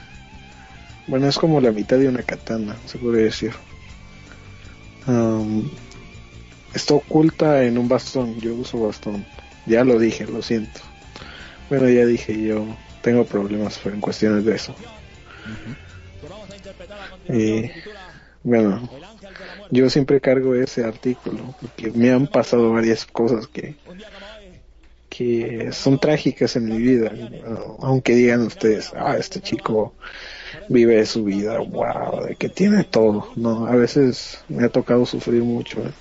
Bueno, es como la mitad de una katana, se podría decir. Am, está oculta en un bastón, yo uso bastón. Ya lo dije, lo siento. Bueno, ya dije, yo tengo problemas en cuestiones de eso. Y bueno, yo siempre cargo ese artículo porque me han pasado varias cosas que que son trágicas en mi vida, aunque digan ustedes, ah, este chico vive su vida, wow, de que tiene todo, no, a veces me ha tocado sufrir mucho, ¿eh?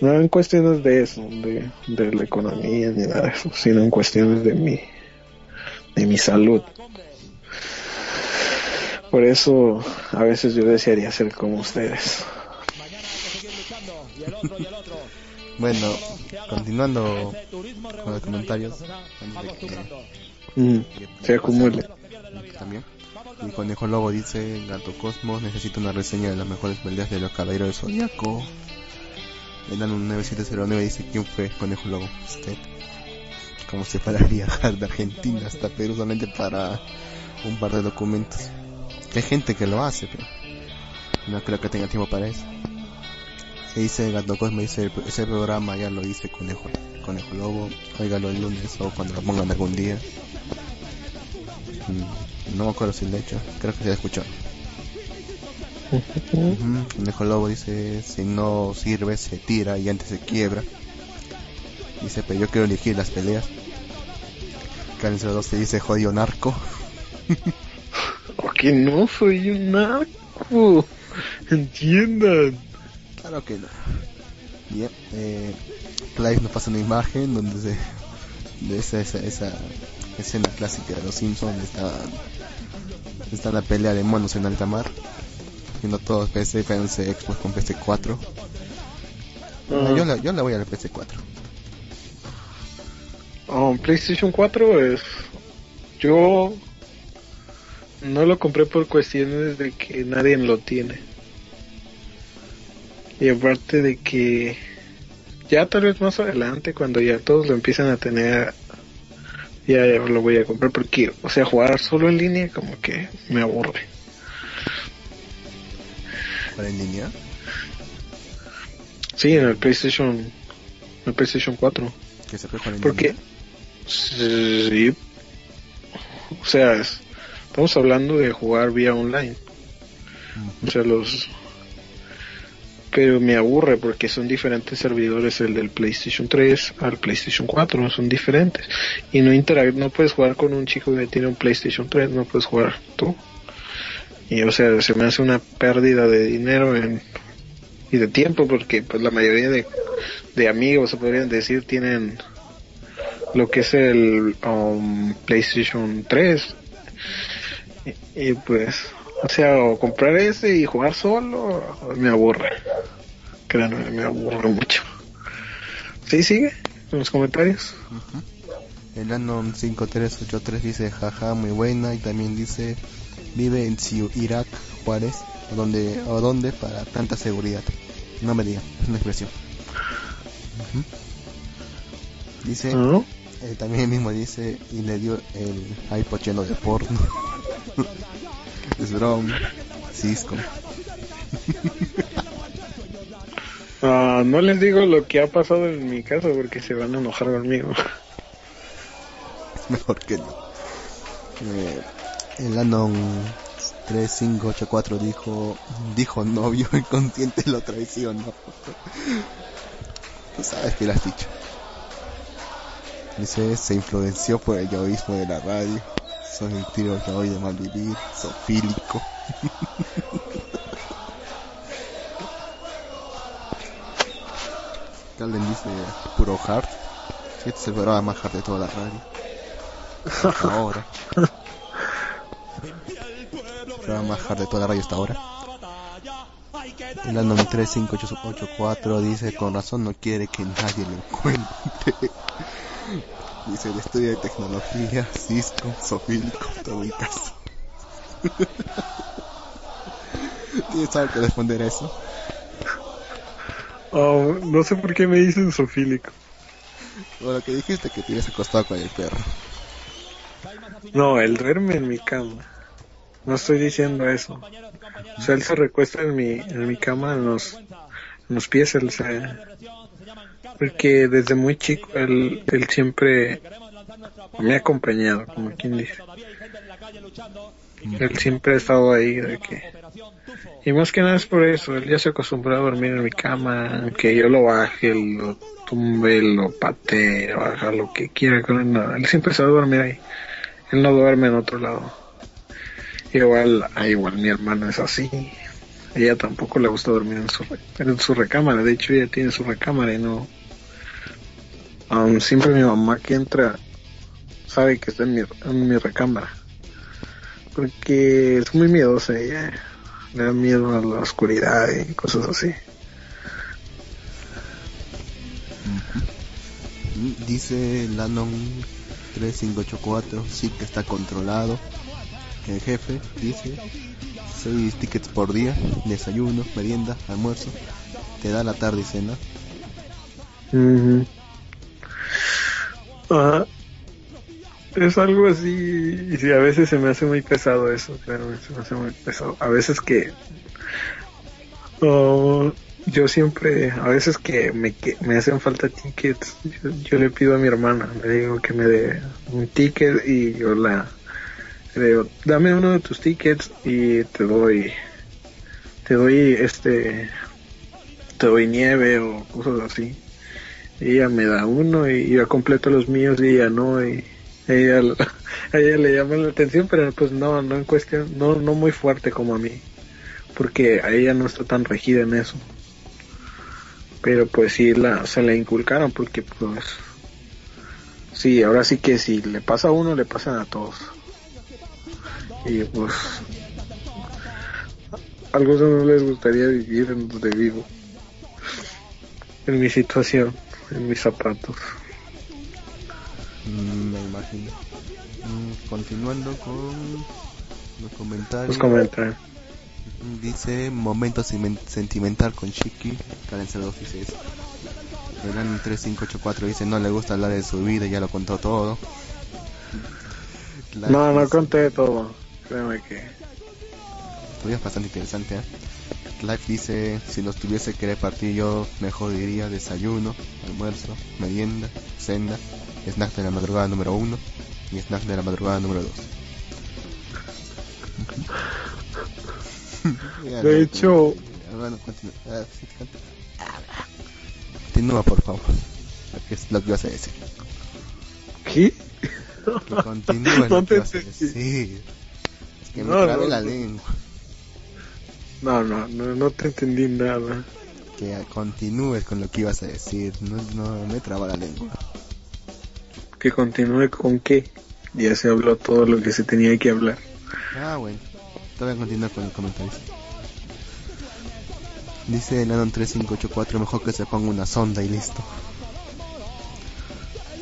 no en cuestiones de eso, de, de la economía ni nada de eso, sino en cuestiones de mi, de mi salud. Por eso a veces yo desearía ser como ustedes. Bueno, continuando con los comentarios, antes de que Mm, se acumule. también. Y Conejo Lobo dice, Gato Cosmos necesita una reseña de las mejores peleas de los caballeros del Zodíaco. El Anon 9709 dice, ¿quién fue Conejo Lobo? Usted. Como si fuera a viajar de Argentina hasta Perú solamente para un par de documentos. Que hay gente que lo hace, pero no creo que tenga tiempo para eso. Se dice Gato Cosmos, dice, ese programa ya lo hice Conejo, Conejo Lobo, óigalo el lunes o cuando lo pongan algún día. Mm, No me acuerdo si lo he hecho, creo que se ha escuchado. Conejo Lobo dice, si no sirve se tira y antes se quiebra. Dice, pero yo quiero elegir las peleas. Karen 02 te dice, jodido narco. Porque no soy un narco. Entiendan. Claro que no. Bien, eh, Clive nos pasa una imagen donde se, de esa, esa, esa escena clásica de los Simpsons, está, está la pelea de monos en alta mar, viendo todos PC, PS, Xbox con PS4. Ah. Yo, la, yo la voy a la PS4. Um, PlayStation 4 es. Yo no lo compré por cuestiones de que nadie lo tiene. Y aparte de que ya tal vez más adelante, cuando ya todos lo empiezan a tener, ya, ya lo voy a comprar porque, o sea, jugar solo en línea como que me aburre. Para en línea. Sí, en el PlayStation, en el PlayStation 4. Que se puede jugar en Porque, línea. sí, o sea, es- estamos hablando de jugar vía online. O sea, los... Pero me aburre porque son diferentes servidores el del PlayStation 3 al PlayStation 4, son diferentes. Y no intera no puedes jugar con un chico que tiene un PlayStation 3, no puedes jugar tú. Y o sea, se me hace una pérdida de dinero en, y de tiempo porque pues la mayoría de, de amigos, se podrían decir, tienen lo que es el um, PlayStation 3 y, y, pues o sea o comprar ese y jugar solo me aburre créanme me aburre mucho sí sigue en los comentarios El Anon 5383 dice, jaja, muy buena. Y también dice, vive en Ciu Irak, Juárez. ¿O dónde, ¿O dónde para tanta seguridad? No me diga, es una expresión. Dice, ¿No? eh, también mismo dice, y le dio el iPod lleno de porno. es broma. Cisco. Ah, no les digo lo que ha pasado en mi casa porque se van a enojar conmigo Mejor que no. Eh, el Anon 3584 dijo, dijo novio inconsciente lo traicionó. Tú sabes que lo has dicho. Dice, se influenció por el yoísmo de la radio sos el tiro que doy de malvivir, sos fílico. Calden dice puro hard. Este es el programa más hard de toda la radio. Hasta ahora. El programa más hard de toda la radio hasta ahora. El Andon 35884 dice con razón no quiere que nadie lo encuentre. Dice el estudio de tecnología, Cisco, Sofílico, todo en casa. ¿Tienes algo que responder a eso? Oh, no sé por qué me dicen sofílico. O lo que dijiste que te ibas acostado con el perro. No, él duerme en mi cama. No estoy diciendo eso. O sea, él se recuesta en mi, en mi cama, en los, en los pies, él se... Porque desde muy chico él, él siempre me ha acompañado, como quien dice. Él siempre ha estado ahí, de que... Y más que nada es por eso, él ya se acostumbró a dormir en mi cama, que yo lo baje, lo tumbe, lo patee, o haga lo que quiera con él. no, él siempre se va a dormir ahí. Él no duerme en otro lado. Igual, ah, igual mi hermana es así. Ella tampoco le gusta dormir en su, en su recámara. De hecho, ella tiene su recámara y no. Aún siempre mi mamá que entra sabe que está en mi, en mi recámara. Porque es muy miedosa ella. Le da miedo a la oscuridad y cosas así. Dice Lanon 3584, sí que está controlado. El jefe dice 6 tickets por día, desayuno, merienda, almuerzo. Te da la tarde y cena. Ajá. Es algo así, y a veces se me hace muy pesado eso, pero se me hace muy pesado. A veces que yo siempre, a veces que me, me hacen falta tickets, yo, yo le pido a mi hermana, le digo que me dé un ticket y yo la le digo, dame uno de tus tickets y te doy, te doy este, te doy nieve o cosas así. Ella me da uno y yo completo los míos y ella no y ella, a ella le llama la atención pero pues no no en cuestión no no muy fuerte como a mí porque a ella no está tan regida en eso. Pero pues sí la se la inculcaron porque pues sí ahora sí que si le pasa a uno le pasan a todos. Y pues a algunos no les gustaría vivir en donde vivo en mi situación en mis zapatos Mm, me imagino. Mm, continuando con los comentarios. los comentarios Dice momento sentimental con Chiqui. Karen 02 dice eso. El 3584 dice no le gusta hablar de su vida, ya lo contó todo. La- No, no conté todo. Créeme que. Todavía es bastante interesante, ¿eh? Life dice, si los tuviese que repartir yo, mejor diría desayuno, almuerzo, merienda, cena, snack de la madrugada número uno y snack de la madrugada número dos. De hecho- bueno, continúa. Ah, continúa. Continúa, por favor. Que es lo que ibas a decir. ¿Qué? Que continúe No lo que te ibas a entendí. decir. Es que me No, trabe no, la lengua. No, no, no, no te entendí nada. Que continúes con lo que ibas a decir. No, no me traba la lengua. Que continúe con qué. Ya se habló todo lo que se tenía que hablar. Ah, bueno. Todavía continuar con los comentarios. Dice el Anon 3584, mejor que se ponga una sonda y listo.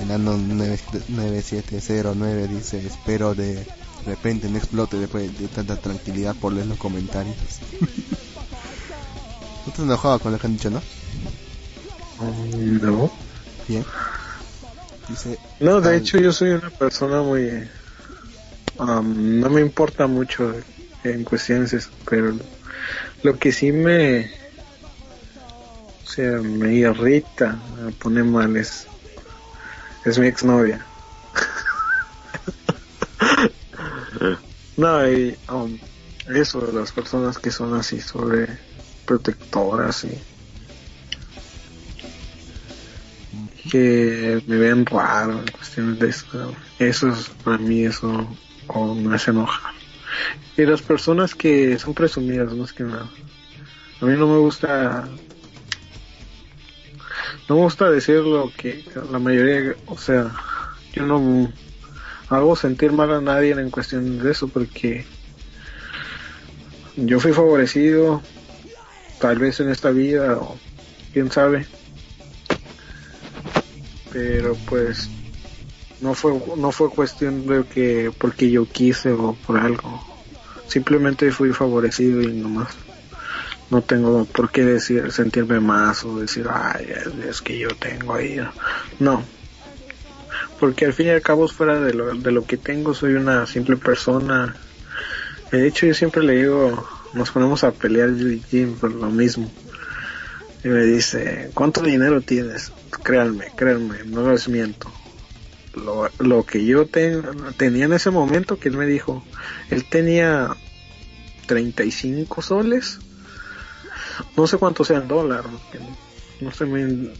El Anon 9 9709 dice, espero de repente no explote después de tanta tranquilidad por leer los comentarios. ¿No estás enojado con lo que han dicho, no? No. Bien. Dice, No, de al- hecho yo soy una persona muy... um, no me importa mucho en cuestiones pero lo que sí me... O sea, me irrita, me pone mal es... Es mi exnovia. No, y um, eso de las personas que son así sobre protectoras y que me ven raro en cuestiones de eso. Eso es para mí eso me hace enojar. Y las personas que son presumidas, más que nada. A mí no me gusta, no me gusta decir lo que la mayoría, o sea, yo no hago sentir mal a nadie en cuestión de eso porque yo fui favorecido tal vez en esta vida o quién sabe. Pero pues no fue no fue cuestión de que porque yo quise o por algo. Simplemente fui favorecido y nomás. No tengo por qué decir sentirme más o decir ay es que yo tengo ahí no porque al fin y al cabo fuera de lo, de lo que tengo soy una simple persona de hecho yo siempre le digo nos ponemos a pelear yo Jim por lo mismo y me dice ¿cuánto dinero tienes? créanme, créanme, no les miento lo, lo que yo ten- tenía en ese momento que él me dijo él tenía 35 soles no sé cuánto sea en dólar no estoy muy,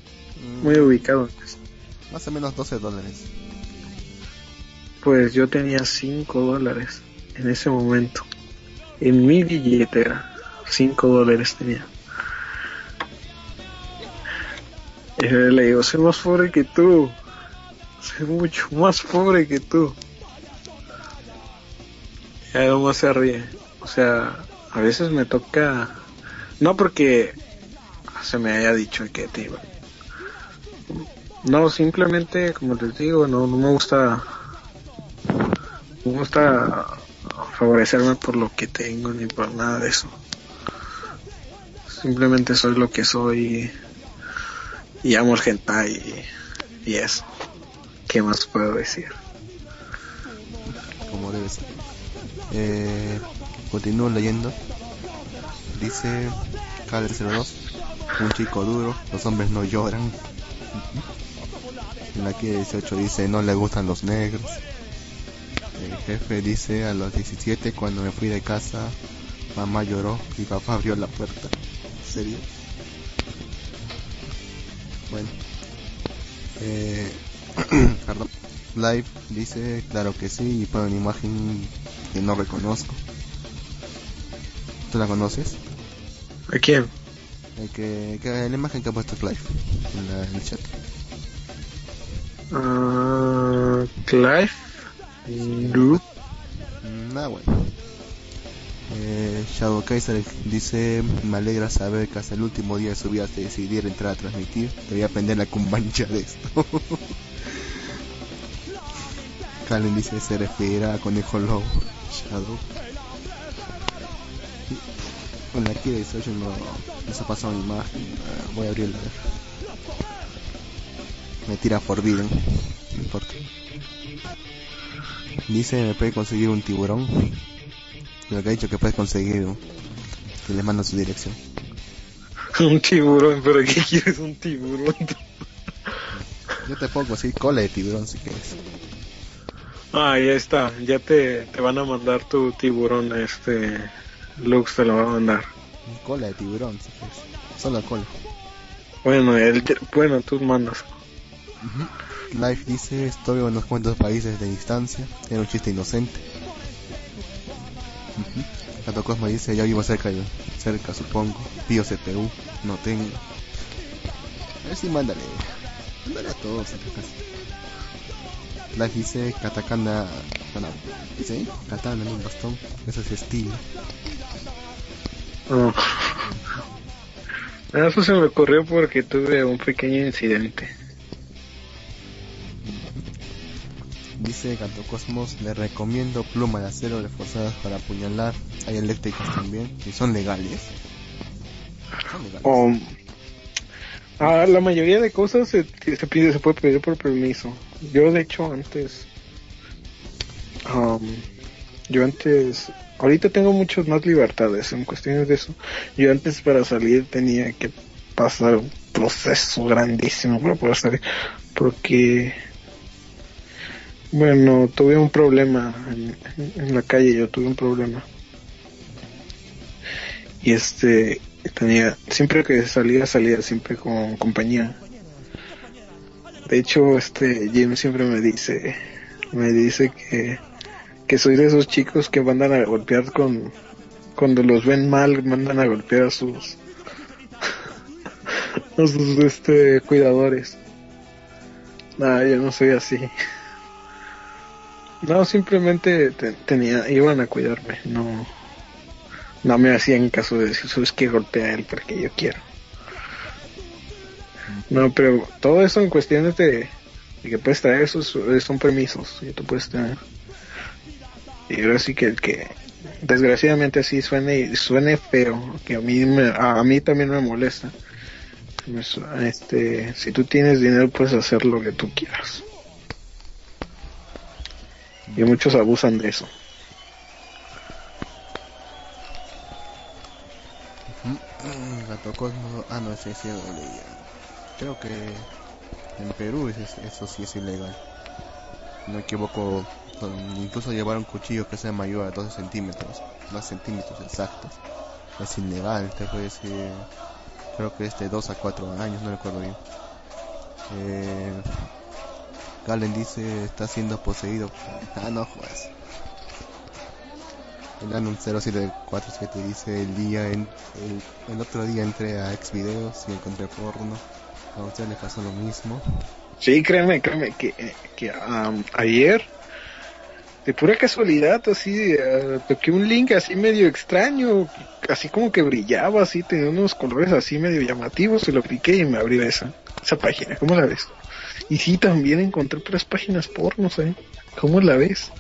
muy ubicado en esto. Más o menos 12 dólares. Pues yo tenía 5 dólares en ese momento. En mi billetera, 5 dólares tenía. Y le digo, soy más pobre que tú. Soy mucho más pobre que tú. Y además se ríe. O sea, a veces me toca... No porque se me haya dicho que te iba. No, simplemente, como les digo, no, no me gusta no me gusta favorecerme por lo que tengo ni por nada de eso. Simplemente soy lo que soy y amo el hentai y, eso. ¿Qué más puedo decir? como debe ser. Eh, continúo leyendo. Dice Calder02, un chico duro, los hombres no lloran. En la que 18 dice, no le gustan los negros. El jefe dice, a los 17 cuando me fui de casa, mamá lloró y papá abrió la puerta. ¿En serio? Bueno. Eh, perdón. Live dice, claro que sí, y pone una imagen que no reconozco. ¿Tú la conoces? ¿A quién? El que, que- la imagen que ha puesto Live en, la- en el chat. Ah, Clive. No. Mm, Ah, bueno. Eh, Shadow Kaiser dice, me alegra saber que hasta el último día de su vida te decidiera entrar a transmitir. Te voy a aprender la cumbancha de esto. Kalen dice, se referirá a Conejo Lobo. Shadow. Bueno, aquí de 18 no, no se ha pasado una imagen. Voy a abrirla. a ver. Me tira Forbidden. No importa. Dice, me puede conseguir un tiburón. Lo que ha dicho que puedes conseguir. Que le manda su dirección. Un tiburón, pero ¿qué quieres un tiburón? Yo te puedo conseguir cola de tiburón si quieres. Ah, ya está. Ya te, te van a mandar tu tiburón. Este. Lux te lo va a mandar. Cola de tiburón si quieres. Solo cola. Bueno, te- bueno, tú mandas. Life dice, estoy en unos cuantos países de distancia. Era un chiste inocente. Ujú. Gato Cosmo dice, ya vivo cerca, de- cerca supongo. Pío CPU, no tengo. A ver si mándale. Mándale a todos casa. Life dice, Katakana... Bueno, dice, ¿eh? Katana un bastón. Eso es estilo. Eso se me ocurrió porque tuve un pequeño incidente. Dice Gato Cosmos, le recomiendo pluma de acero reforzadas para apuñalar. Hay eléctricas también. Y son legales. Son ah, la mayoría de cosas se, se pide, se puede pedir por permiso. Yo de hecho antes, um, yo antes, ahorita tengo muchas más libertades en cuestiones de eso. Yo antes para salir tenía que pasar un proceso grandísimo para poder salir, porque, bueno, tuve un problema en, la calle, yo tuve un problema. Y este, tenía, siempre que salía, salía siempre con compañía. De hecho, este, Jim siempre me dice, me dice que, que soy de esos chicos que mandan a golpear con, cuando los ven mal, mandan a golpear a sus, a sus este, cuidadores. Nah, yo no soy así. No, simplemente te- tenía, iban a cuidarme, no, no me hacían caso de decir, sabes que golpea él porque yo quiero. No, pero todo eso en cuestiones de, que puedes traer esos son permisos que tú puedes tener. Y ahora sí que el que desgraciadamente así suene suene feo, que a mí me, a, mí también me molesta. Su- Este, si tú tienes dinero puedes hacer lo que tú quieras. Y muchos abusan de eso. Mm, Gato Cosmo, ah no, ese lo leía. Creo que en Perú es- es- eso sí es ilegal. No me equivoco, incluso llevar un cuchillo que sea mayor a 12 centímetros, 2 centímetros exactos. Es ilegal, te puede decir, creo que es de 2 a 4 años, no recuerdo bien. Eh, Galen dice, está siendo poseído. Ah, no jodas. El Anon 0747 dice el día en, el, otro día entré a Xvideos y encontré porno. A usted le pasó lo mismo. Sí, créeme, créeme, que, que am, ayer, de pura casualidad, así, eh, toqué un link así medio extraño, así como que brillaba, así, tenía unos colores así medio llamativos, y lo piqué y me abrió esa, esa página, ¿cómo la ves? Y sí, también encontré otras páginas pornos, ¿eh? ¿Cómo la ves?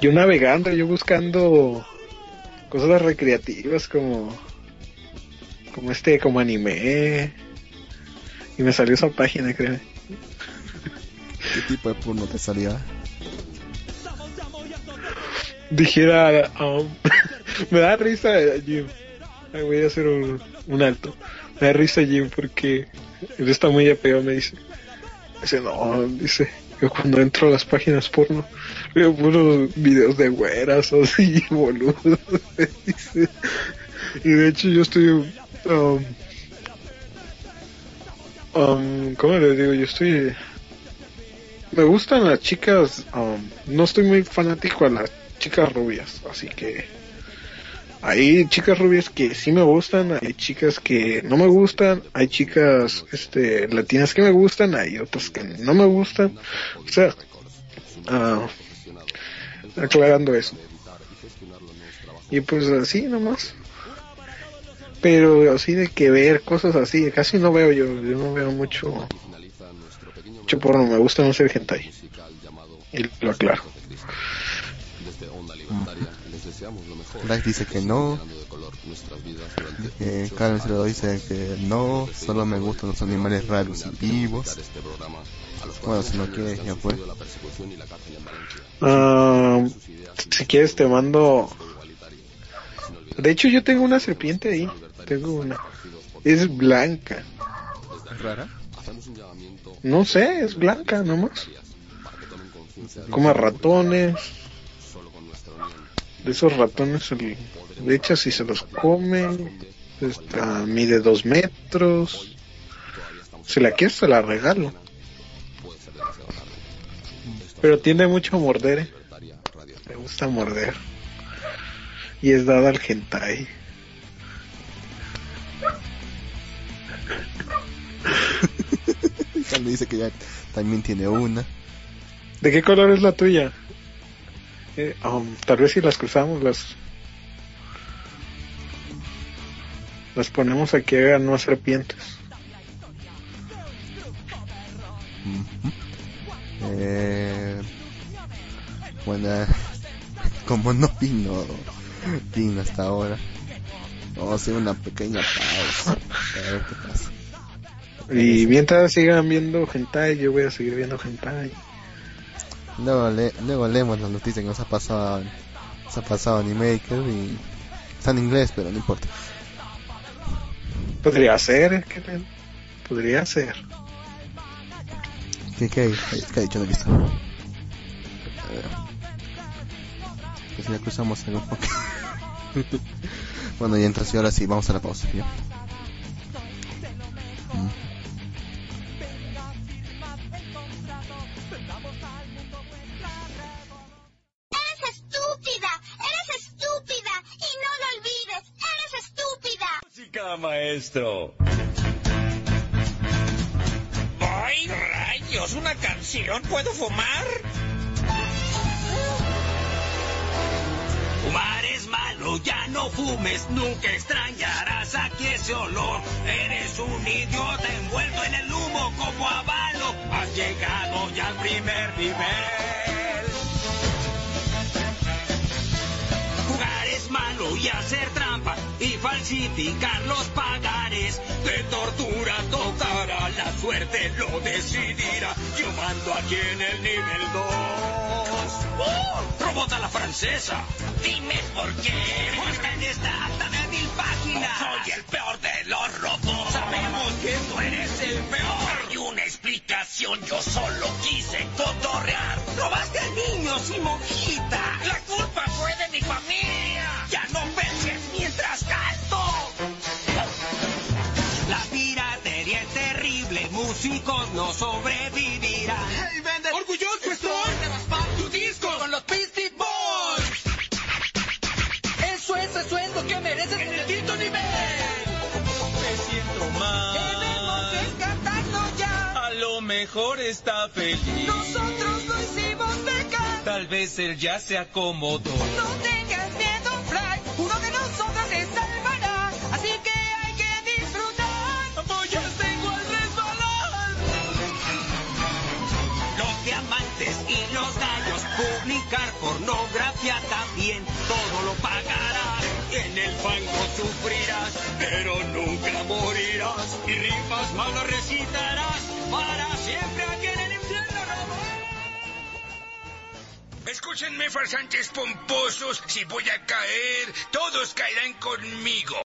Yo navegando, yo buscando cosas recreativas como, como este, como anime, y me salió esa página, créeme. ¿Qué tipo de porno te salía? dijera um, me da risa Jim Ay, voy a hacer un, un alto me da risa Jim porque él está muy apegado me dice dice no dice yo cuando entro a las páginas porno veo puros videos de güeras así boludos dice y de hecho yo estoy um, um, ¿cómo le digo? yo estoy me gustan las chicas, um, no estoy muy fanático a las chicas rubias, así que hay chicas rubias que sí me gustan, hay chicas que no me gustan, hay chicas este latinas que me gustan, hay otras que no me gustan, o sea, ah, aclarando eso. Y pues así nomás. Pero así de que ver cosas así, casi no veo yo, yo no veo mucho mucho porno, me gusta no ser hentai. Y lo aclaro. Black dice que no. Eh, Carmen se lo dice que no. Solo me gustan los animales raros y vivos. Bueno, si no quieres, ya fue. Ah, si quieres te mando... De hecho yo tengo una serpiente ahí. Tengo una. Es blanca. ¿Es rara? No sé, es blanca nomás. Come ratones. De esos ratones, el, de hecho, si se los come, está, mide dos metros. Si la quieres, se la regalo. Pero tiende mucho a morder. ¿eh? Le gusta morder. Y es dada al hentai. Dice que ya también tiene una. ¿De qué color es la tuya? Um, tal vez si las cruzamos, las las ponemos aquí a no serpientes. Eh, bueno, como no vino, vino hasta ahora, vamos a hacer una pequeña pausa. A ver qué pasa. Y mientras sigan viendo hentai, yo voy a seguir viendo hentai. Luego, le- luego leemos la noticia que nos ha pasado, nos ha pasado Animaker y está en inglés, pero no importa. Podría ser, ¿qué tal? Podría ser. ¿Qué, qué hay? ¿Qué ha dicho la lista? A ver. Pues ya cruzamos algo poco. bueno, y entonces ahora sí, vamos a la pausa. ¿ya? Mm. Música, maestro. Dios, una canción. ¿Puedo fumar? Fumar es malo, ya no fumes, nunca extrañarás aquí ese olor. Eres un idiota envuelto en el humo como avalo. Has llegado ya al primer nivel. Jugar es malo y hacer trampa y falsificar los pagares. De tortura tocará, la suerte lo decidirá. Yo mando aquí en el nivel 2. ¡Uh! ¡Robota la francesa! Dime por qué. Porque en esta tan débil página soy el peor de los robots. Sabemos que tú eres el peor. Hay una explicación, yo solo quise cotorrear. Robaste a niños y monjita. La culpa fue de mi familia. Ya no penses mientras canto. La piratería es terrible, músicos no sobrevivirán. ¡Hey, vende! ¡Orgulloso estoy! ¡De raspar tu disco con los Beastie Boys! Eso es el sueldo que mereces en el quinto nivel. Me siento mal. Debemos ya. A lo mejor está feliz. Nosotros lo hicimos pecar. Tal vez él ya se acomodó. No tengas miedo. Uno de nosotros se salvará. Así que hay que disfrutar. Voy a tengo al resbalar. Los diamantes y los gallos, publicar pornografía también, todo lo pagarás. En el fango sufrirás, pero nunca morirás. Y rimas malas recitarás para siempre aquí en Escúchenme, farsantes pomposos, si voy a caer, todos caerán conmigo.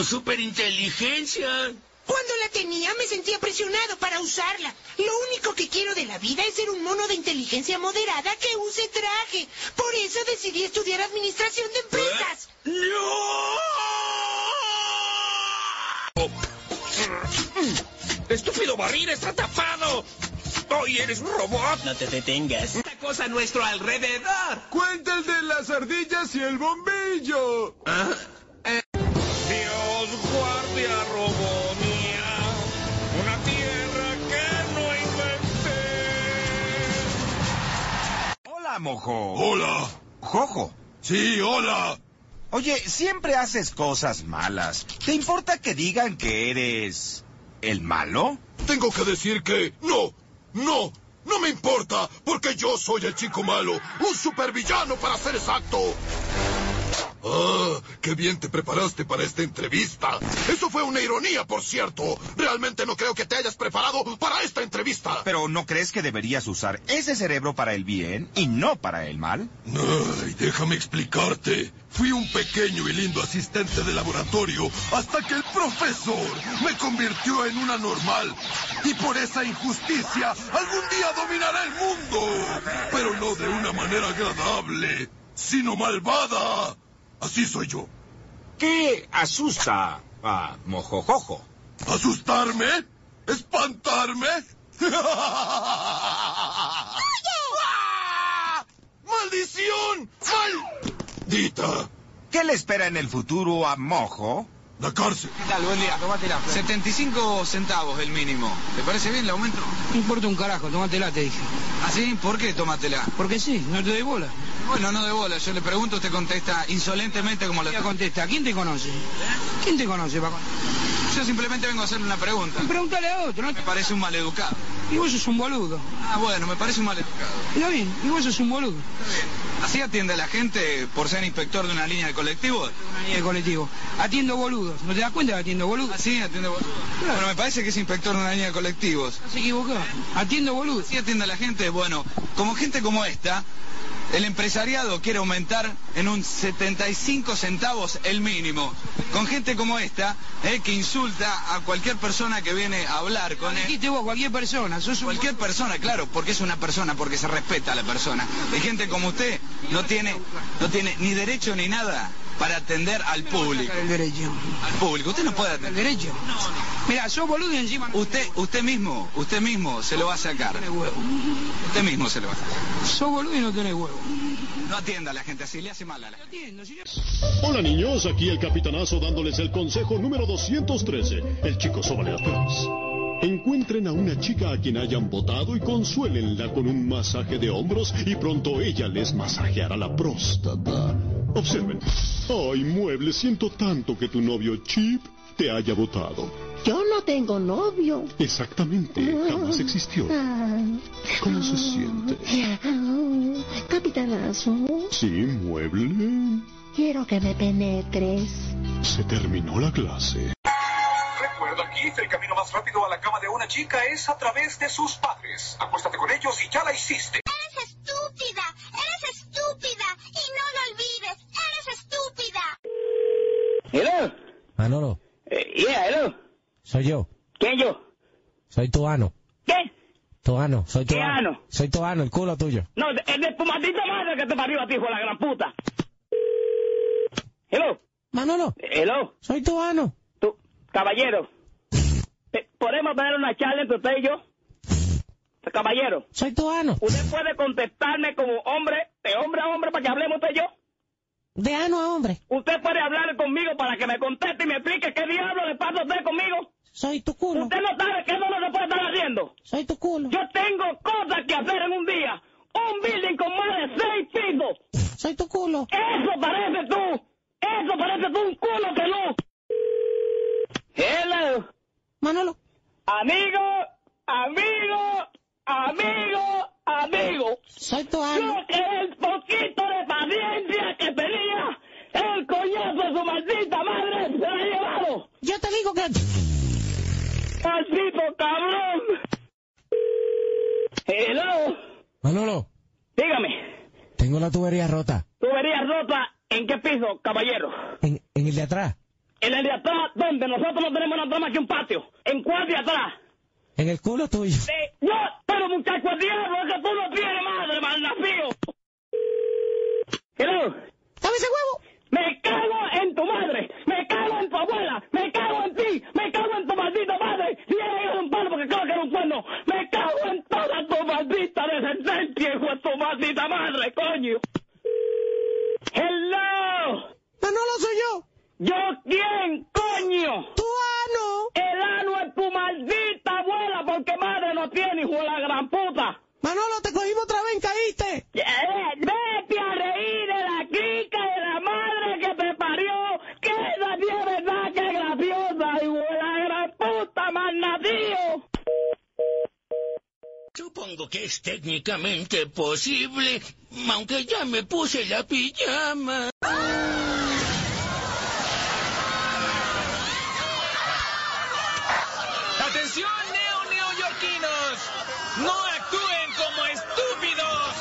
Tu superinteligencia? Cuando la tenía me sentía presionado para usarla. Lo único que quiero de la vida es ser un mono de inteligencia moderada que use traje. Por eso decidí estudiar administración de empresas. ¡Estúpido barril está tapado! ¡Hoy eres un robot! No te detengas. Esta cosa a nuestro alrededor. Cuenta el de las ardillas y el bombillo. Sí, hola. Oye, siempre haces cosas malas. ¿Te importa que digan que eres el malo? Tengo que decir que no, no, no me importa, porque yo soy el chico malo, un supervillano para ser exacto. Ah, qué bien te preparaste para esta entrevista. Eso fue una ironía, por cierto. Realmente no creo que te hayas preparado para esta entrevista. Pero ¿no crees que deberías usar ese cerebro para el bien y no para el mal? Ay, déjame explicarte. Fui un pequeño y lindo asistente de laboratorio hasta que el profesor me convirtió en una normal. Y por esa injusticia, algún día dominará el mundo. Pero no de una manera agradable, sino malvada. Así soy yo. ¿Qué asusta a Mojojojo? ¿Asustarme? ¿Espantarme? ¡Ah! ¡Maldición! ¡Maldita! ¿Qué le espera en el futuro a Mojo? La cárcel. ¿Qué tal? Buen día. Tómatela. 75 centavos el mínimo. ¿Te parece bien el aumento? No importa un carajo, tómatela, te dije. ¿Ah, sí? ¿Por qué tómatela? Porque sí, no te doy bola. Bueno, no de bola. Yo le pregunto, usted contesta insolentemente como lo... Contesta, ¿quién te conoce? ¿Quién te conoce, Paco? Yo simplemente vengo a hacerle una pregunta. Pregúntale a otro, ¿no? Me parece un maleducado. Y vos sos un boludo. Ah, bueno, me parece un maleducado. Está bien, y vos sos un boludo. ¿Así atiende a la gente por ser inspector de una línea de colectivos? Una línea de colectivo. Atiendo boludos. ¿No te das cuenta que atiendo boludos? ¿Ah, sí? Atiende boludos. Bueno, me parece que es inspector de una línea de colectivos. No se equivocó. Atiendo boludos. ¿Sí atiende a la gente? Bueno, como gente como esta, el empresariado quiere aumentar en un 75 centavos el mínimo. Con gente como esta, eh, que insulta a cualquier persona que viene a hablar con él. Dijiste vos, cualquier persona. Sos un Cualquier persona, claro, porque es una persona, porque se respeta a la persona. Y gente como usted no tiene, no tiene ni derecho ni nada para atender al público. El derecho. Al público. Usted no puede atender. El derecho. Mira, sos boludo y encima... Usted, usted mismo, usted mismo se lo va a sacar. Usted mismo se lo va a sacar. Sos boludo y no tenés huevo. No atienda a la gente así, le hace mal a la gente. Hola niños, aquí el capitanazo dándoles el consejo número 213. El chico sobre las peras. Encuentren a una chica a quien hayan votado y consuélenla con un masaje de hombros y pronto ella les masajeará la próstata. Observen. Ay, mueble, siento tanto que tu novio Chip te haya votado. Yo no tengo novio. Exactamente, jamás existió. Ah, ¿Cómo se siente? ah, capitanazo, Sí, mueble. quiero que me penetres. Se terminó la clase. Recuerda, Keith, el camino más rápido a la cama de una chica es a través de sus padres. Acuéstate con ellos y ya la hiciste. Eres estúpida, eres estúpida y no lo olvides, eres estúpida. Hello. Manolo, Eh, yeah, hello. Soy yo. ¿Quién yo? Soy tu ano. ¿Qué? Tu ano, soy tu ¿Qué ano? Soy tu ano, el culo tuyo. No, es de tu maldita madre que te parió a ti, hijo de la gran puta. Hello. Manolo, Hello. soy tu ano. Tú, caballero. ¿Podemos tener una charla entre usted y yo? Caballero. Soy tu ano. ¿Usted puede contestarme como hombre, de hombre a hombre, para que hablemos usted y yo? De ano a hombre. ¿Usted puede hablar conmigo para que me conteste y me explique qué diablo le pasa a usted conmigo? Soy tu culo. ¿Usted no sabe que eso no se puede estar haciendo? Soy tu culo. Yo tengo cosas que hacer en un día. Un building con más de seis pisos. Soy tu culo. Eso parece tú. Eso parece tú un culo que no. Hello. Manolo. Amigo, amigo, amigo, amigo. Soy tu Yo ano. que el poquito de paciencia que tenía, el coñazo de su maldita madre se la ha llevado. Yo te digo que... ¡Maldito cabrón! Hello. Manolo, Dígame, tengo la tubería rota. ¿tubería rota en qué piso, caballero? En, en el de atrás. En el de atrás, donde nosotros no tenemos nada más que un patio. ¿En cuál de atrás? En el culo tuyo. Eh, yo, pero muchacho, el diablo, es que tú no tienes madre, malnacido. Hello. ¿Dame ese huevo? Me cago en tu madre, me cago en tu abuela, me cago en ti, me cago en tu maldita madre. Si eres hijo de un palo porque creo que era un cuerno, me cago en toda tu maldita descendencia, hijo de tu maldita madre, coño. Hello. Manolo soy yo. ¿Yo quién, coño? Tu ano. El ano es tu maldita abuela porque madre no tiene, hijo de la gran puta. Manolo, te cogimos otra vez, caíste. Eh, vete a reír de la crica de la madre que te parió. Que esa tía es verdad que es graciosa, hijo de la gran puta, malnacido. Supongo que es técnicamente posible, aunque ya me puse la pijama. ¡Atención, neo-neoyorquinos! ¡No actúen como estúpidos!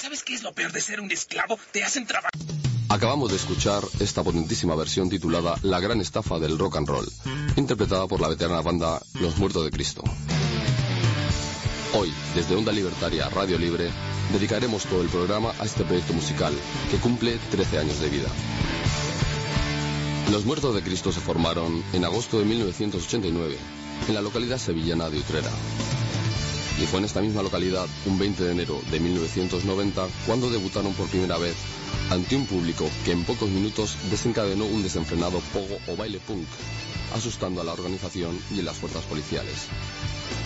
¿Sabes qué es lo peor de ser un esclavo? Te hacen trabajar. Acabamos de escuchar esta potentísima versión titulada La gran estafa del rock and roll, interpretada por la veterana banda Los Muertos de Cristo. Hoy, desde Onda Libertaria Radio Libre, dedicaremos todo el programa a este proyecto musical, que cumple 13 años de vida. Los Muertos de Cristo se formaron en agosto de 1989, en la localidad sevillana de Utrera. Y fue en esta misma localidad, un 20 de enero de 1990, cuando debutaron por primera vez ante un público que en pocos minutos desencadenó un desenfrenado pogo o baile punk, asustando a la organización y las fuerzas policiales.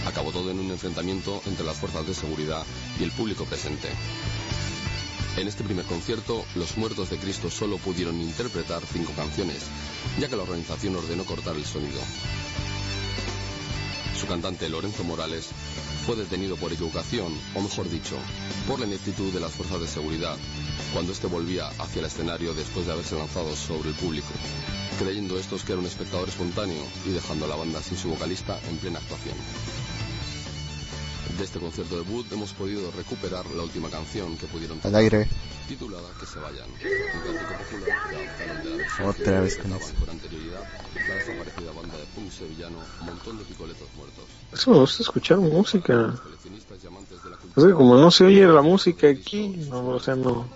Acabó todo en un enfrentamiento entre las fuerzas de seguridad y el público presente. En este primer concierto, los Muertos de Cristo solo pudieron interpretar cinco canciones, ya que la organización ordenó cortar el sonido. Su cantante Lorenzo Morales fue detenido por equivocación, o mejor dicho, por la ineptitud de las fuerzas de seguridad, cuando éste volvía hacia el escenario después de haberse lanzado sobre el público, creyendo estos que era un espectador espontáneo y dejando a la banda sin su vocalista en plena actuación. De este concierto debut hemos podido recuperar la última canción que pudieron Al aire. titulada Que se vayan. Un cántico popular que de la Otra vez eso. con anterioridad la desaparecida banda de punk sevillano Montón de Picoletos Muertos. Eso me gusta escuchar música. Es que como no se oye la música aquí, no, o sea, no.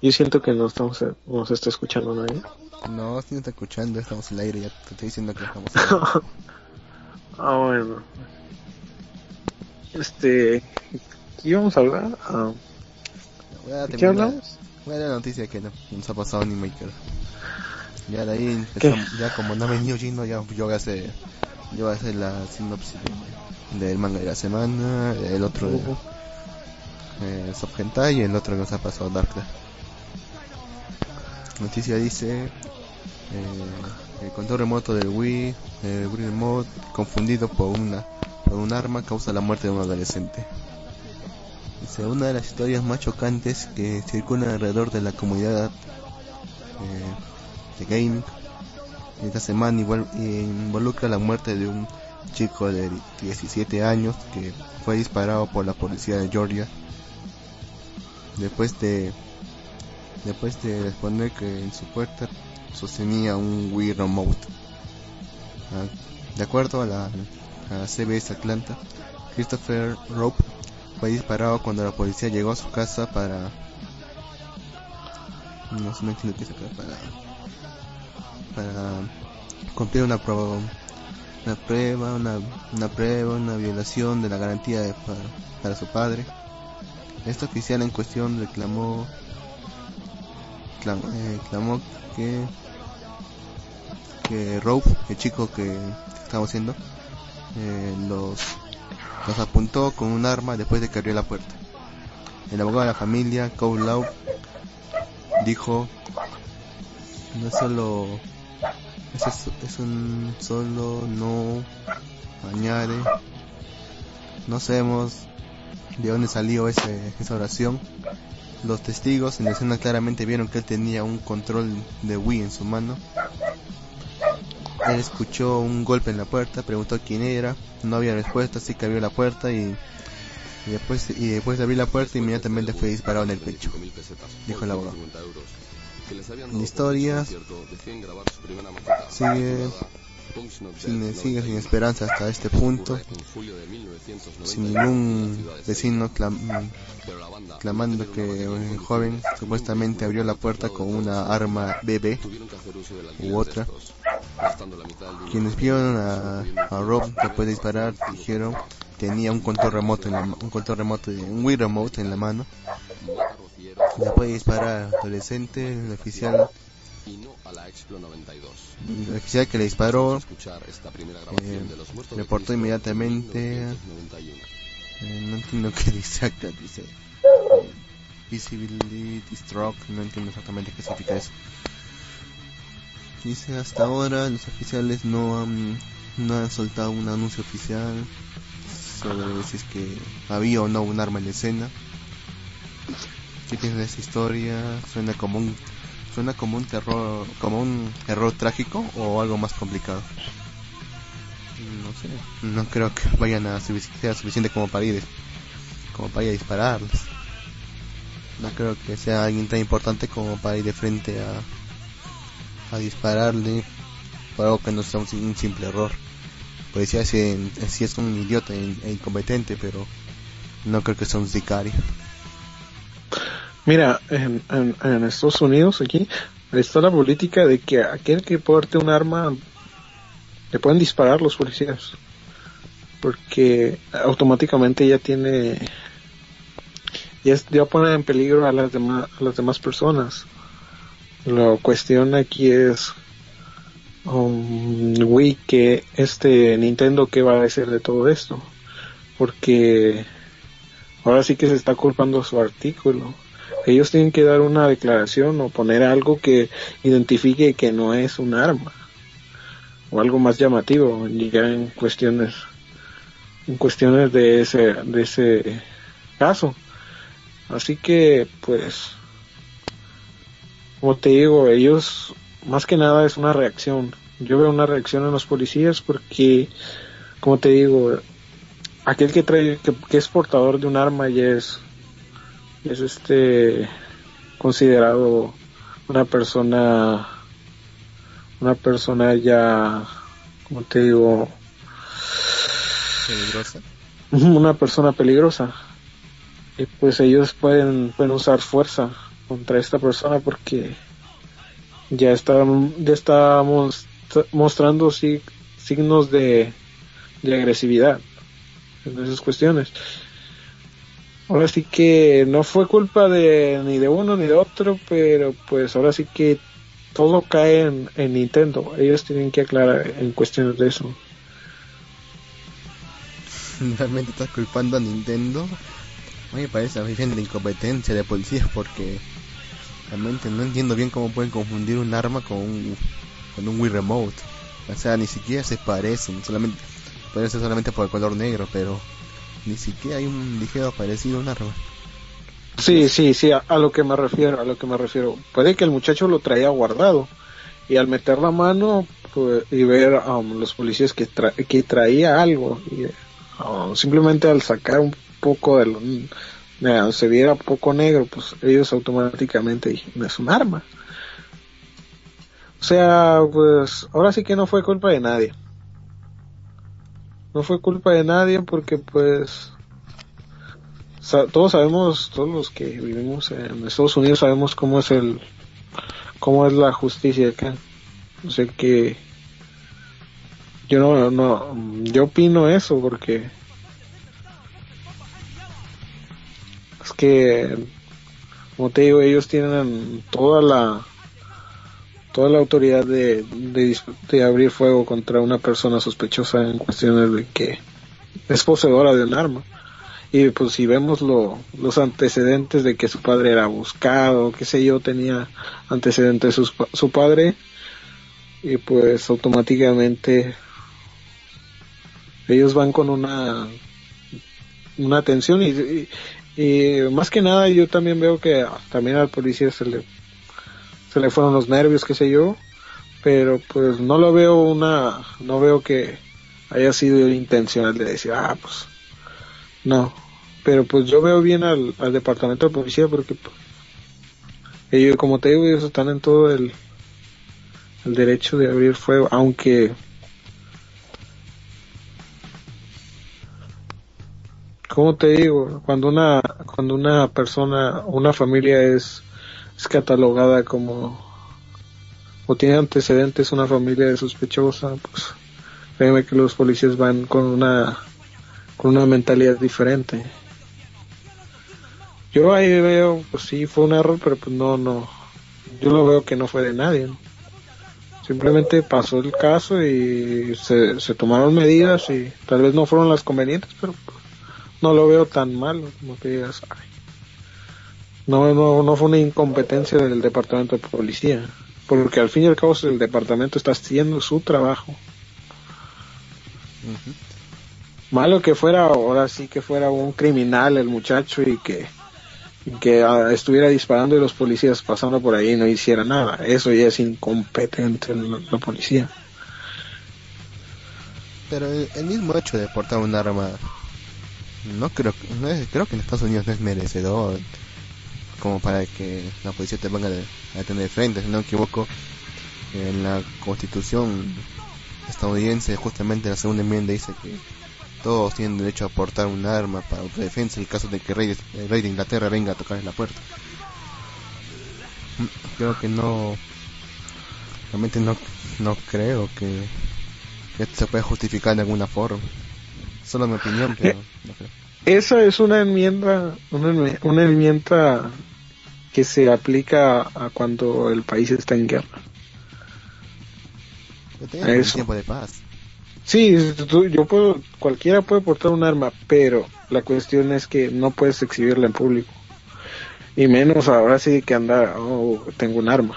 Yo siento que no estamos, no se está escuchando nadie. No, si no está escuchando, estamos al aire, ya te estoy diciendo que estamos al aire. ah, bueno. Este, ¿qué íbamos a hablar? Ah, Voy a ¿De qué hablamos? Voy a dar la noticia que no- nos ha pasado ni Maker. Ya de ahí, empezamos- ya como no ha venido Gino, ya yo hacer, yo voy a hacer la sinopsis de- del manga de la semana, el otro de eh, y el otro que nos ha pasado Dark. Noticia dice, eh, el control remoto del Wii, el Wii Remote, confundido por una por un arma, causa la muerte de un adolescente. Dice, una de las historias más chocantes que circulan alrededor de la comunidad eh, de gaming esta semana eh, involucra la muerte de un chico de 17 años que fue disparado por la policía de Georgia después de después de responder que en su puerta sostenía un Wii Remote. Ah, de acuerdo a la, CBS Atlanta, Christopher Rope fue disparado cuando la policía llegó a su casa para no sé no entiendo qué es acá, para para cumplir una pro- una prueba una, una prueba una violación de la garantía para, su padre este oficial en cuestión reclamó clamó, eh, que que Rope el chico que estamos haciendo eh, los apuntó con un arma después de que abrió la puerta. El abogado de la familia, Cole Lau, dijo, no solo, es, es un solo, no, añade, no sabemos de dónde salió ese, esa oración. Los testigos en la escena claramente vieron que él tenía un control de Wii en su mano. Él escuchó un golpe en la puerta, preguntó quién era, no había respuesta, así que abrió la puerta y Y después, y después de abrir la puerta, inmediatamente fue disparado en el pecho. Dijo el abogado. La historia sigue sin, sigue sin esperanza hasta este punto, sin ningún vecino clam- clamando que el joven supuestamente abrió la puerta con una arma BB u otra. Quienes vieron a, a Rob después de disparar dijeron tenía un control remoto en la, un control remoto un Wii remote en la mano. Después de disparar al adolescente, el oficial. El oficial que le disparó eh, reportó inmediatamente eh, no entiendo qué dice acá dice eh, visibility stroke no entiendo exactamente qué significa eso. Dice hasta ahora los oficiales no han no han soltado un anuncio oficial sobre si es que había o no un arma en la escena ¿qué piensas de esta historia? suena como un suena como un terror como un error trágico o algo más complicado. No sé. No creo que vayan a sea suficiente como para ir como para ir a dispararles. No creo que sea alguien tan importante como para ir de frente a a dispararle por algo que no sea un, un simple error. Pues si si es un idiota e incompetente pero no creo que sea un sicario Mira, en, en, en Estados Unidos, aquí, está la política de que aquel que porte un arma le pueden disparar los policías. Porque automáticamente ya tiene. Ya, ya pone en peligro a las, demás, a las demás personas. La cuestión aquí es. Um, Wii, que este Nintendo, ¿qué va a decir de todo esto? Porque ahora sí que se está culpando su artículo. Ellos tienen que dar una declaración o poner algo que identifique que no es un arma. O algo más llamativo ya en cuestiones en cuestiones de ese de ese caso. Así que pues como te digo ellos más que nada es una reacción. Yo veo una reacción en los policías porque como te digo aquel que trae que, que es portador de un arma ya es es este considerado una persona una persona ya como te digo peligrosa una persona peligrosa. Y pues ellos pueden pueden usar fuerza contra esta persona porque ya está ya está most- mostrando sí, signos de, de agresividad en esas cuestiones ahora sí que no fue culpa de ni de uno ni de otro, pero pues ahora sí que todo cae en, en Nintendo. Ellos tienen que aclarar en cuestiones de eso. realmente estás culpando a Nintendo a me parece a mí bien de incompetencia de policías porque realmente no entiendo bien cómo pueden confundir un arma con un con un Wii Remote o sea ni siquiera se parecen solamente puede ser solamente por el color negro pero ni siquiera hay un ligero parecido a un arma Sí, sí, sí, a, lo que me refiero, a lo que me refiero. Puede que el muchacho lo traía guardado y al meter la mano pues, y ver a los policías que, tra- que traía algo y um, simplemente al sacar un poco de lo, de- se viera poco negro, pues ellos automáticamente dijeron, es un arma. O sea, pues ahora sí que no fue culpa de nadie. No fue culpa de nadie porque pues todos sabemos, todos los que vivimos en Estados Unidos sabemos cómo es el, cómo es la justicia acá. O sea que yo no, no, yo opino eso porque es que, como te digo, ellos tienen toda la, toda la autoridad de, de, de abrir fuego contra una persona sospechosa en cuestiones de que es poseedora de un arma. Y pues si vemos lo, los antecedentes de que su padre era buscado, qué sé yo, tenía antecedentes pa- su padre, y pues automáticamente ellos van con una una atención y, y, y más que nada yo también veo que también al policía se le se le fueron los nervios qué sé yo pero pues no lo veo una no veo que haya sido intencional de decir ah pues no Pero pues yo veo bien al, departamento de policía porque pues, ellos, como te digo, ellos están en todo el, el derecho de abrir fuego, aunque ¿cómo te digo? Cuando una, cuando una persona, una familia es, es catalogada como, o tiene antecedentes una familia sospechosa, pues, créeme que los policías van con una, con una mentalidad diferente. Yo ahí veo, pues sí, fue un error, pero pues no, no, yo lo veo que no fue de nadie. Simplemente pasó el caso y se, se tomaron medidas y tal vez no fueron las convenientes, pero pues, no lo veo tan mal como que digas, ay. No, no, no fue una incompetencia del departamento de policía, porque al fin y al cabo el departamento está haciendo su trabajo. Malo que fuera, ahora sí que fuera un criminal el muchacho y que, y que ah, estuviera disparando y los policías pasando por ahí y no hiciera nada. Eso ya es incompetente la, la policía. Pero el, el mismo hecho de portar un arma, no creo, no es- creo que en Estados Unidos no es merecedor como para que la policía te venga a tener frente. Si no me equivoco, en la constitución estadounidense, justamente la segunda enmienda dice que todos tienen derecho a portar un arma para autodefensa en caso de que el rey, de- el rey de Inglaterra venga a tocarles la puerta. Mm, Creo que no, realmente no, no creo que, que esto se pueda justificar de alguna forma. Solo mi opinión, pero no creo. Esa es una enmienda, una, enmi- una enmienda que se aplica a cuando el país está en guerra. Eso. tiempo de paz. Sí, tú- yo puedo, cualquiera puede portar un arma, pero la cuestión es que no puedes exhibirla en público. Y menos ahora sí que anda, oh, tengo un arma.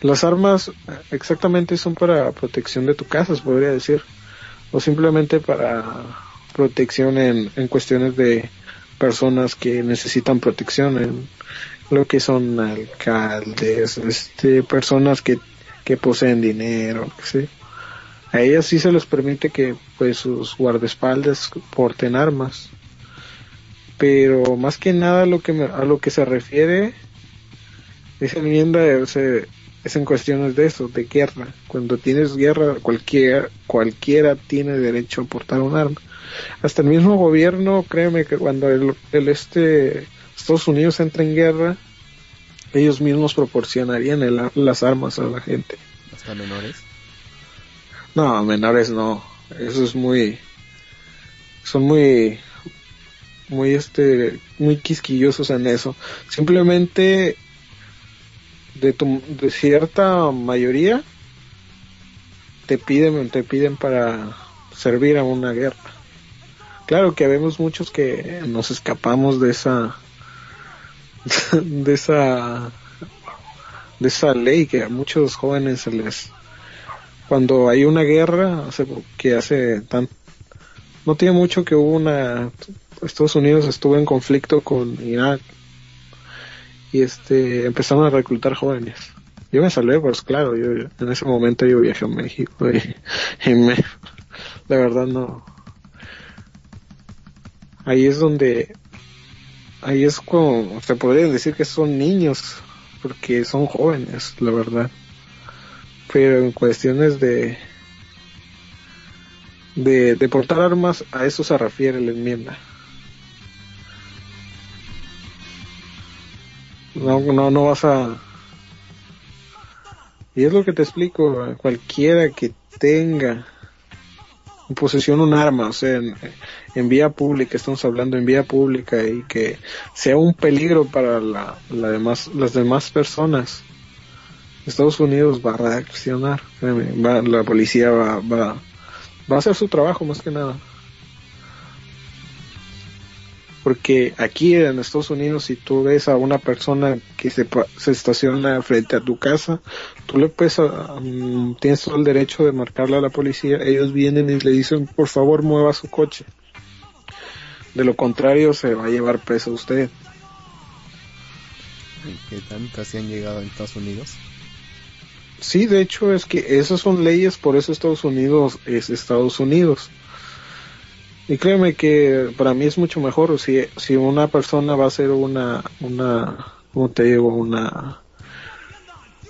Las armas exactamente son para protección de tu casa, se podría decir. O simplemente para protección en, en cuestiones de personas que necesitan protección, en lo que son alcaldes, este, personas que, que poseen dinero, ¿sí? A ellas sí se les permite que pues sus guardaespaldas porten armas. Pero más que nada lo que me- a lo que se refiere esa enmienda es, es en cuestiones de eso, de guerra. Cuando tienes guerra, cualquiera, cualquiera tiene derecho a portar un arma. Hasta el mismo gobierno, créeme que cuando el, el este Estados Unidos entra en guerra, ellos mismos proporcionarían el- las armas a la gente. Hasta menores. No, menores no. Eso es muy. Son muy. Muy este. Muy quisquillosos en eso. Simplemente. De, tu, de cierta mayoría. Te piden, te piden para servir a una guerra. Claro que habemos muchos que nos escapamos de esa. De esa. De esa ley que a muchos jóvenes se les cuando hay una guerra hace que hace tan no tiene mucho que hubo una Estados Unidos estuvo en conflicto con Irak y este empezaron a reclutar jóvenes yo me salvé pues claro yo en ese momento yo viajé a México y, la verdad no ahí es donde ahí es como se podría decir que son niños porque son jóvenes la verdad. Pero en cuestiones de de, de portar armas a eso se refiere la enmienda. No no no vas a y es lo que te explico cualquiera que tenga en posesión un arma o sea en, vía pública estamos hablando en vía pública y que sea un peligro para la, demás las demás personas Estados Unidos va a reaccionar, créeme, va- la policía va, va a hacer su trabajo más que nada. Porque aquí en Estados Unidos, si tú ves a una persona que se, se estaciona frente a tu casa, tú le puedes, ah, mm, tienes todo el derecho de marcarle a la policía. Ellos vienen y le dicen, por favor, mueva su coche. De lo contrario, se va a llevar preso usted. Que tanto así han llegado en Estados Unidos. Sí, de hecho es que esas son leyes, por eso Estados Unidos es Estados Unidos. Y créeme que para mí es mucho mejor si, si una persona va a hacer una, una, ¿cómo te digo? Una,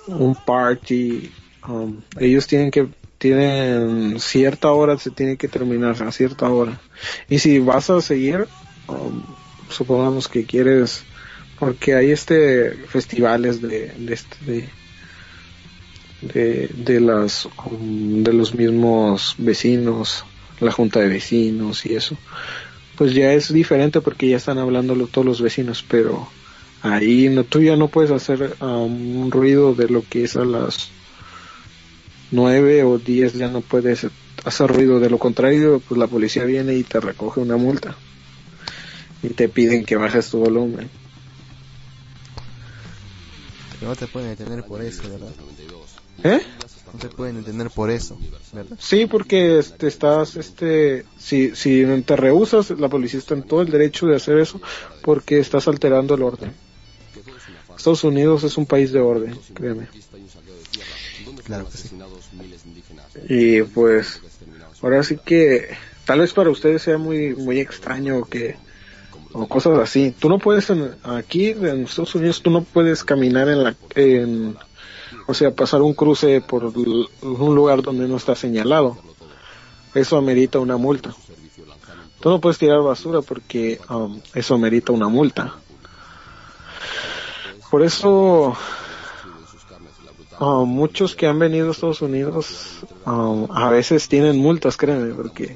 un party, um, ellos tienen que, tienen cierta hora, se tiene que terminar a cierta hora. Y si vas a seguir, um, supongamos que quieres, porque hay este festivales de, de este, de, de las, um, de los mismos vecinos, la junta de vecinos y eso, pues ya es diferente porque ya están hablando todos los vecinos, pero ahí no, tú ya no puedes hacer um, un ruido de lo que es a las nueve o diez, ya no puedes hacer ruido, de lo contrario, pues la policía viene y te recoge una multa y te piden que bajes tu volumen. No te pueden detener por eso, ¿verdad? ¿Eh? No te pueden detener por eso, ¿verdad? Sí, porque este, estás, este, si, si te rehusas, la policía está en todo el derecho de hacer eso porque estás alterando el orden. Estados Unidos es un país de orden, créeme. Claro que sí. Y pues, ahora sí que, tal vez para ustedes sea muy, muy extraño que, o cosas así. Tú no puedes, en- aquí en Estados Unidos, tú no puedes caminar en la, en, o sea, pasar un cruce por un lugar donde no está señalado. Eso amerita una multa. Tú no puedes tirar basura porque um, eso amerita una multa. Por eso, um, muchos que han venido a Estados Unidos um, a veces tienen multas, créeme, porque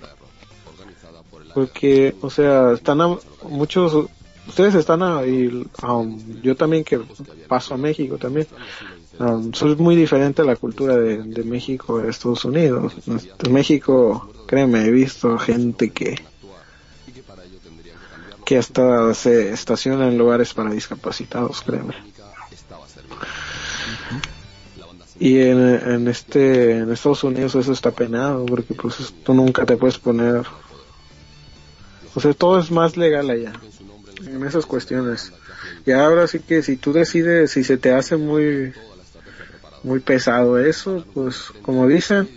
porque, o sea, están a- muchos, ustedes están ahí, um, yo también que paso a México también, um, soy muy diferente a la cultura de, de México a Estados Unidos. En México, créeme, he visto gente que que hasta se estaciona en lugares para discapacitados, créeme. Y en, en este en Estados Unidos eso está penado porque pues tú nunca te puedes poner o sea, todo es más legal allá, en esas cuestiones. Y ahora sí que si tú decides, si se te hace muy, muy pesado eso, pues como dicen,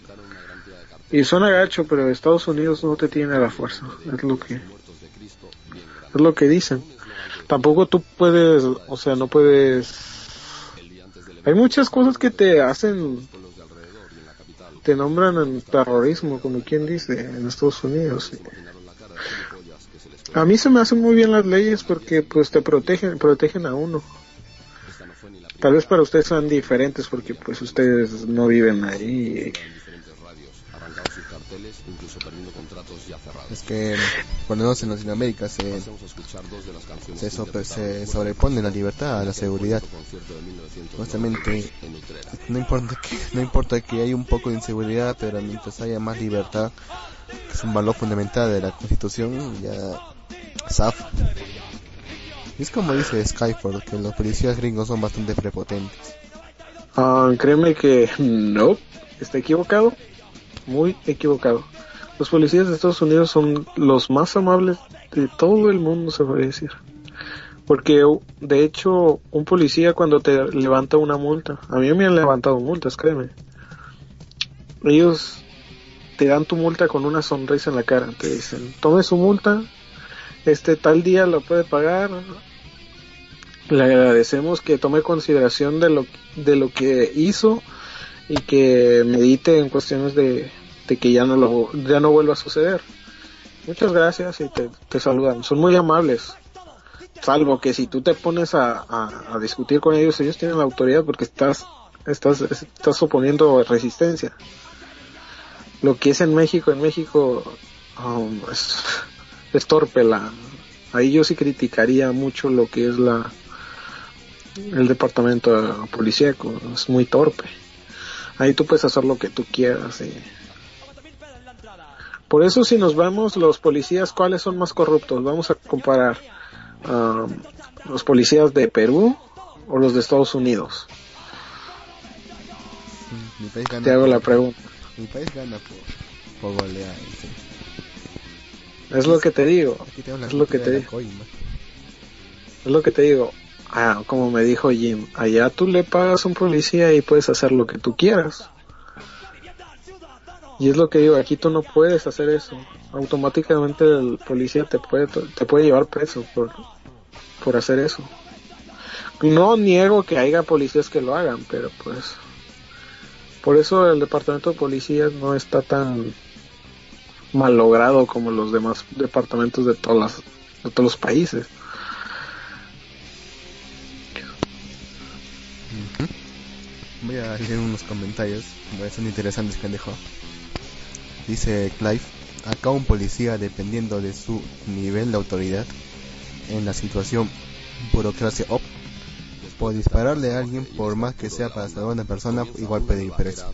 y suena gacho, pero Estados Unidos no te tiene la fuerza, es lo que, es lo que dicen. Tampoco tú puedes, o sea, no puedes, hay muchas cosas que te hacen, te nombran en terrorismo, como quien dice, en Estados Unidos. A mí se me hacen muy bien las leyes porque pues te protegen, protegen a uno. Tal vez para ustedes sean diferentes porque pues ustedes no viven ahí. Es que por lo menos en Latinoamérica se, se, sobre- se sobrepone la libertad a la seguridad. Justamente no importa que no importa que haya un poco de inseguridad, pero mientras haya más libertad, que es un valor fundamental de la Constitución, ya zafa. Es como dice Skyford, que los policías gringos son bastante prepotentes. Ah, créeme que no, está equivocado, muy equivocado. Los policías de Estados Unidos son los más amables de todo el mundo, se puede decir. Porque, de hecho, un policía cuando te levanta una multa, a mí me han levantado multas, créeme. Ellos te dan tu multa con una sonrisa en la cara, te dicen, tome su multa, este tal día lo puede pagar, le agradecemos que tome consideración de lo, de lo que hizo y que medite en cuestiones de, de que ya no lo, ya no vuelva a suceder. Muchas gracias y te, te saludan. Son muy amables. Salvo que si tú te pones a, a, discutir con ellos, ellos tienen la autoridad porque estás, estás, estás oponiendo resistencia. Lo que es en México, en México um, es, es torpe la, ahí yo sí criticaría mucho lo que es la, el departamento policíaco, es muy torpe. Ahí tú puedes hacer lo que tú quieras. y- Por eso si nos vemos los policías, ¿cuáles son más corruptos? Vamos a comparar um, los policías de Perú o los de Estados Unidos. Mi país gana Te hago la pregunta. Mi país gana por, sí. Es lo que te digo. Es lo que te digo. Es lo que te digo. Ah, como me dijo Jim, allá tú le pagas a un policía y puedes hacer lo que tú quieras. Y es lo que digo, aquí tú no puedes hacer eso. automáticamente el policía te puede te puede llevar preso por por hacer eso. No niego que haya policías que lo hagan, pero pues por eso el departamento de policías no está tan mal logrado como los demás departamentos de todas las, de todos los países. Voy a leer unos comentarios, son interesantes dejado. Dice Clive, acá un policía, dependiendo de su nivel de autoridad, en la situación burocracia op, por dispararle a alguien, por más que sea para salvar una persona, igual puede ir preso.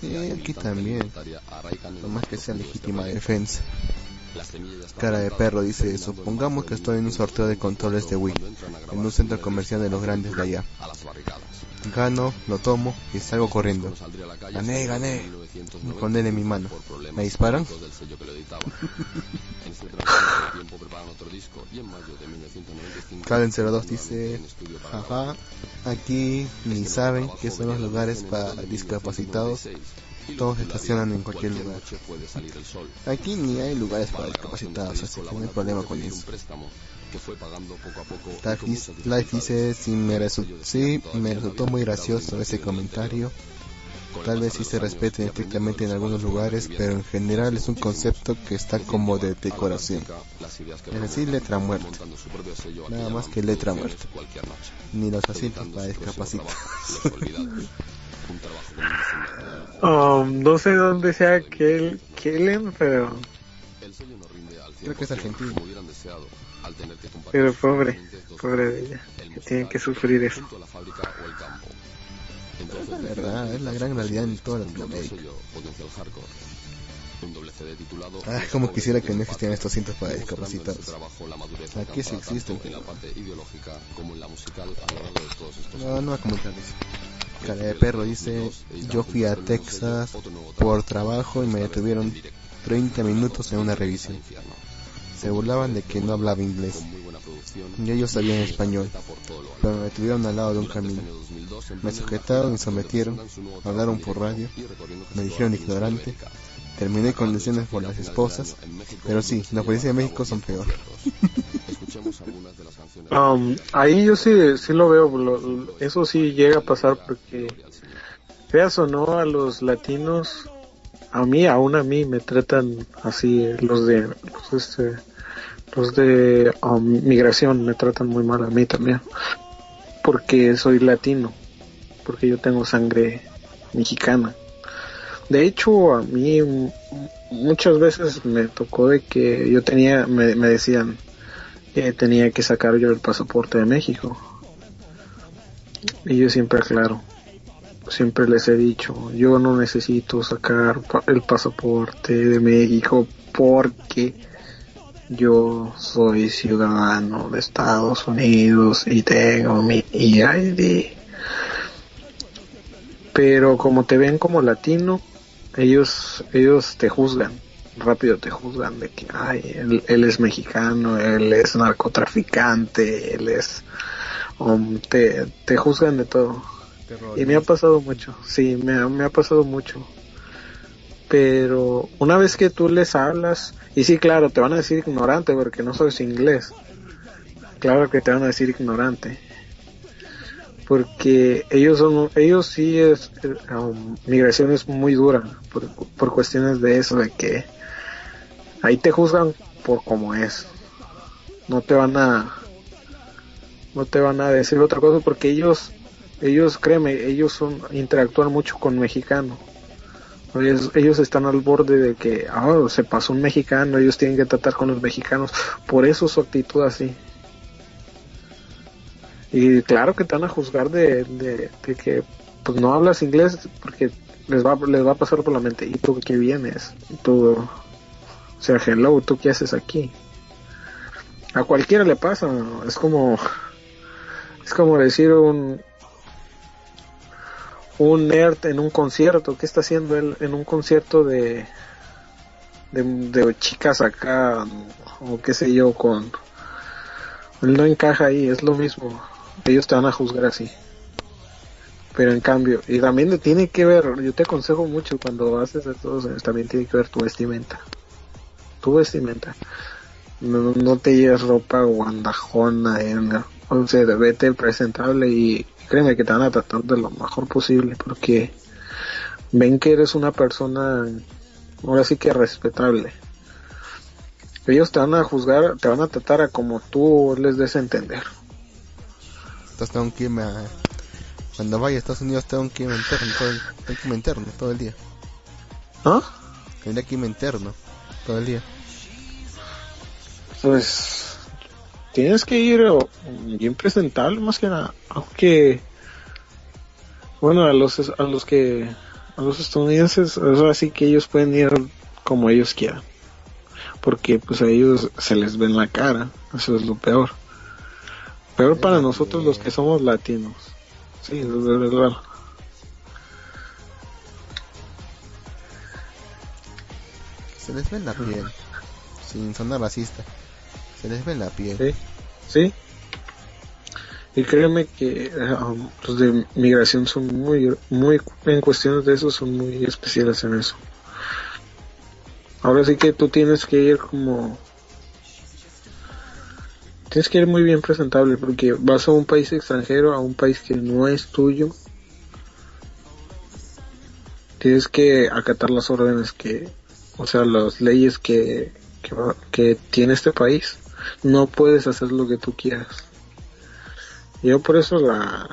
Sí, aquí también, por más que sea legítima defensa. Cara de perro dice, supongamos que estoy en un sorteo de controles de Wii, en un centro comercial de los grandes de allá. Gano, lo tomo y salgo corriendo. Gané, gané. Con él en mi mano. ¿Me disparan? Calen 02 dice, jaja, aquí ni saben que son los lugares para discapacitados. Todos estacionan en cualquier lugar. Aquí ni hay lugares para discapacitados, así que no hay problema con eso. Life dice, sí me, resultó, sí, me resultó muy gracioso ese comentario. Tal vez sí se respeten estrictamente en algunos lugares, pero en general es un concepto que está como de decoración. Es decir, letra muerta. Nada más que letra muerta. Ni los asientos para discapacitados. Um, no sé dónde sea Kel Kellen, pero Creo que es argentino. Pero pobre, pobre de ella, que tiene que sufrir eso. Es la verdad, es la gran realidad en toda Latinoamérica. Ah, como quisiera que no existieran estos cintos para discapacitados. Aquí sí existen. No, no va a comentar eso. Cara de perro dice, yo fui a Texas por trabajo y me detuvieron 30 minutos en una revisión. Se burlaban de que no hablaba inglés. Y ellos sabían español, pero me detuvieron al lado de un camino. Me sujetaron y sometieron, hablaron por radio, me dijeron ignorante, terminé con lesiones por las esposas, pero sí, la policía de México son peor. Um, ahí yo sí, sí lo veo, lo- eso sí llega a pasar porque, veas o no, a los latinos, a mí, aún a mí, me tratan así, los de, los, este, los de um, migración me tratan muy mal a mí también, porque soy latino, porque yo tengo sangre mexicana. De hecho, a mí muchas veces me tocó de que yo tenía, me, me decían, que tenía que sacar yo el pasaporte de México. Y yo siempre aclaro, siempre les he dicho, yo no necesito sacar el pasaporte de México porque yo soy ciudadano de Estados Unidos y tengo mi ID. Pero como te ven como latino, ellos ellos te juzgan rápido te juzgan de que ay él, él es mexicano él es narcotraficante él es um, te, te juzgan de todo y me ha pasado mucho sí me ha, me ha pasado mucho. Pero una vez que tú les hablas y sí claro te van a decir ignorante porque no sabes inglés. Claro que te van a decir ignorante. Porque ellos son ellos sí es eh, um, migración es muy dura por, por cuestiones de eso de que ahí te juzgan por como es. No te van a no te van a decir otra cosa porque ellos ellos créeme ellos son interactúan mucho con mexicanos ellos, ellos están al borde de que ah, se pasó un mexicano ellos tienen que tratar con los mexicanos. Por eso su actitud así. Y claro que te van a juzgar de, de, que pues no hablas inglés porque les va les va a pasar por la mente y tú qué vienes tú o sea hello tú qué haces aquí a cualquiera le pasa es como es como decir un un nerd en un concierto qué está haciendo él en un concierto de de, chicas acá o qué sé yo con él no encaja ahí es lo mismo ellos te van a juzgar así pero en cambio y también tiene que ver yo te aconsejo mucho cuando haces eso también tiene que ver tu vestimenta tu vestimenta. No, no te lleves ropa guandajona, eh, no. o sea, vete presentable y créeme que te van a tratar de lo mejor posible porque ven que eres una persona ahora sí que respetable. Ellos te van a juzgar, te van a tratar a como tú les des a entender. Entonces tengo que irme a... Cuando vaya a Estados Unidos tengo que irme interno todo el, tengo que irme interno todo el día. ¿Ah? Tendría que irme interno todo el día. Pues tienes que ir bien presentable más que nada, aunque bueno a los a los que a los estadounidenses es así que ellos pueden ir como ellos quieran, porque pues a ellos se les ve en la cara, eso es lo peor. Peor para nosotros los que somos latinos, sí, es verdad. Se les ve la piel. Sin sonar racista. Se les ve la piel. Sí. Y créeme que los de migración son muy, muy, en cuestiones de eso, son muy especiales en eso. Ahora sí que tú tienes que ir como... Tienes que ir muy bien presentable porque vas a un país extranjero, a un país que no es tuyo. Tienes que acatar las órdenes que, o sea, las leyes que, que tiene este país. No puedes hacer lo que tú quieras. Yo por eso la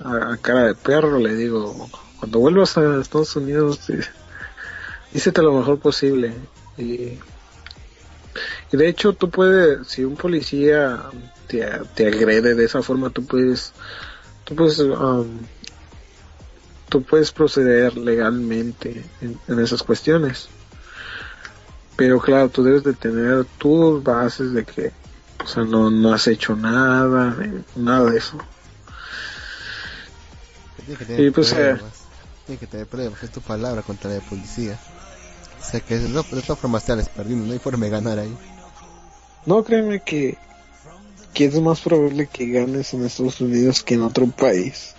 a, a cara de perro le digo, cuando vuelvas a Estados Unidos, dícete lo mejor posible. Y, y de hecho tú puedes, si un policía te, te agrede de esa forma, tú puedes, tú puedes, um, puedes proceder legalmente en, en esas cuestiones. Pero claro, tú debes de tener tus bases de que, o sea, no, no has hecho nada, eh, nada de eso. Tiene que tener Y pues, eh, pruebas. Tiene que tener pruebas. Es tu palabra contra la policía. O sea que de, to- de todas formas te perdiendo. No hay forma de ganar ahí. No, créeme que, que es más probable que ganes en Estados Unidos que en otro país.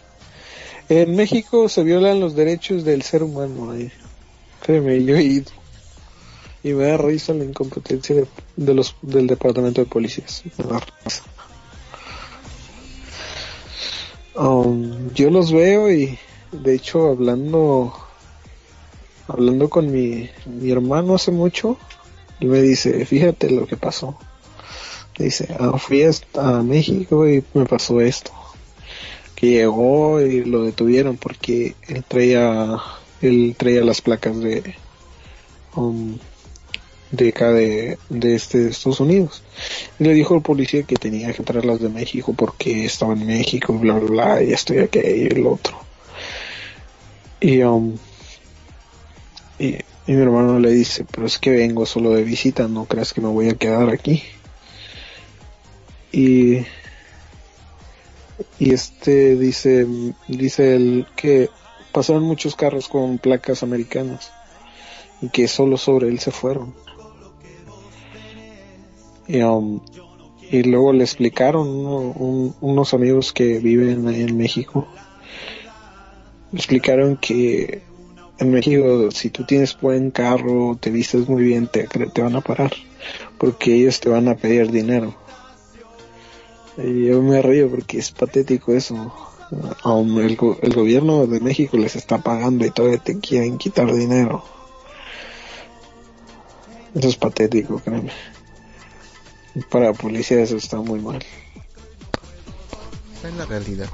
En México se violan los derechos del ser humano. eh. Créeme, yo he ido. Y me da risa la incompetencia de, de los, del departamento de policías. Me da risa. Um, yo los veo y de hecho hablando hablando con mi, mi hermano hace mucho él me dice fíjate lo que pasó dice ah, fui hasta México y me pasó esto que llegó y lo detuvieron porque él traía él traía las placas de um, de acá de, de este de Estados Unidos. Y le dijo al policía que tenía que traerlas de México porque estaba en México bla bla bla y esto y aquello y el otro. Y um, y, y mi hermano le dice pero es que vengo solo de visita no creas que me voy a quedar aquí y y este dice dice él que pasaron muchos carros con placas americanas y que solo sobre él se fueron y, um, y luego le explicaron uno- un- unos amigos que viven ahí en México explicaron que en México si tú tienes buen carro te vistes muy bien te, te van a parar porque ellos te van a pedir dinero y yo me río porque es patético eso. Um, el, go- el gobierno de México les está pagando y todavía te quieren quitar dinero. Eso es patético, créeme. Para la policía eso está muy mal. Esa es la realidad.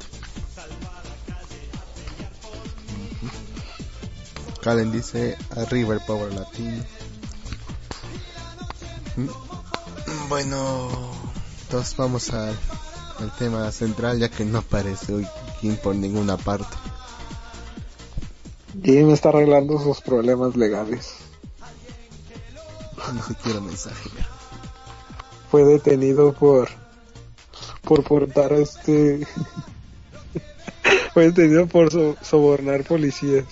Ujú. Calen dice arriba el Power Latino. Bueno, entonces vamos al, al tema central ya que no aparece hoy Kim por ninguna parte. Me está arreglando sus problemas legales. Ni siquiera mensaje. Fue detenido por por portar este fue detenido por so- sobornar policías.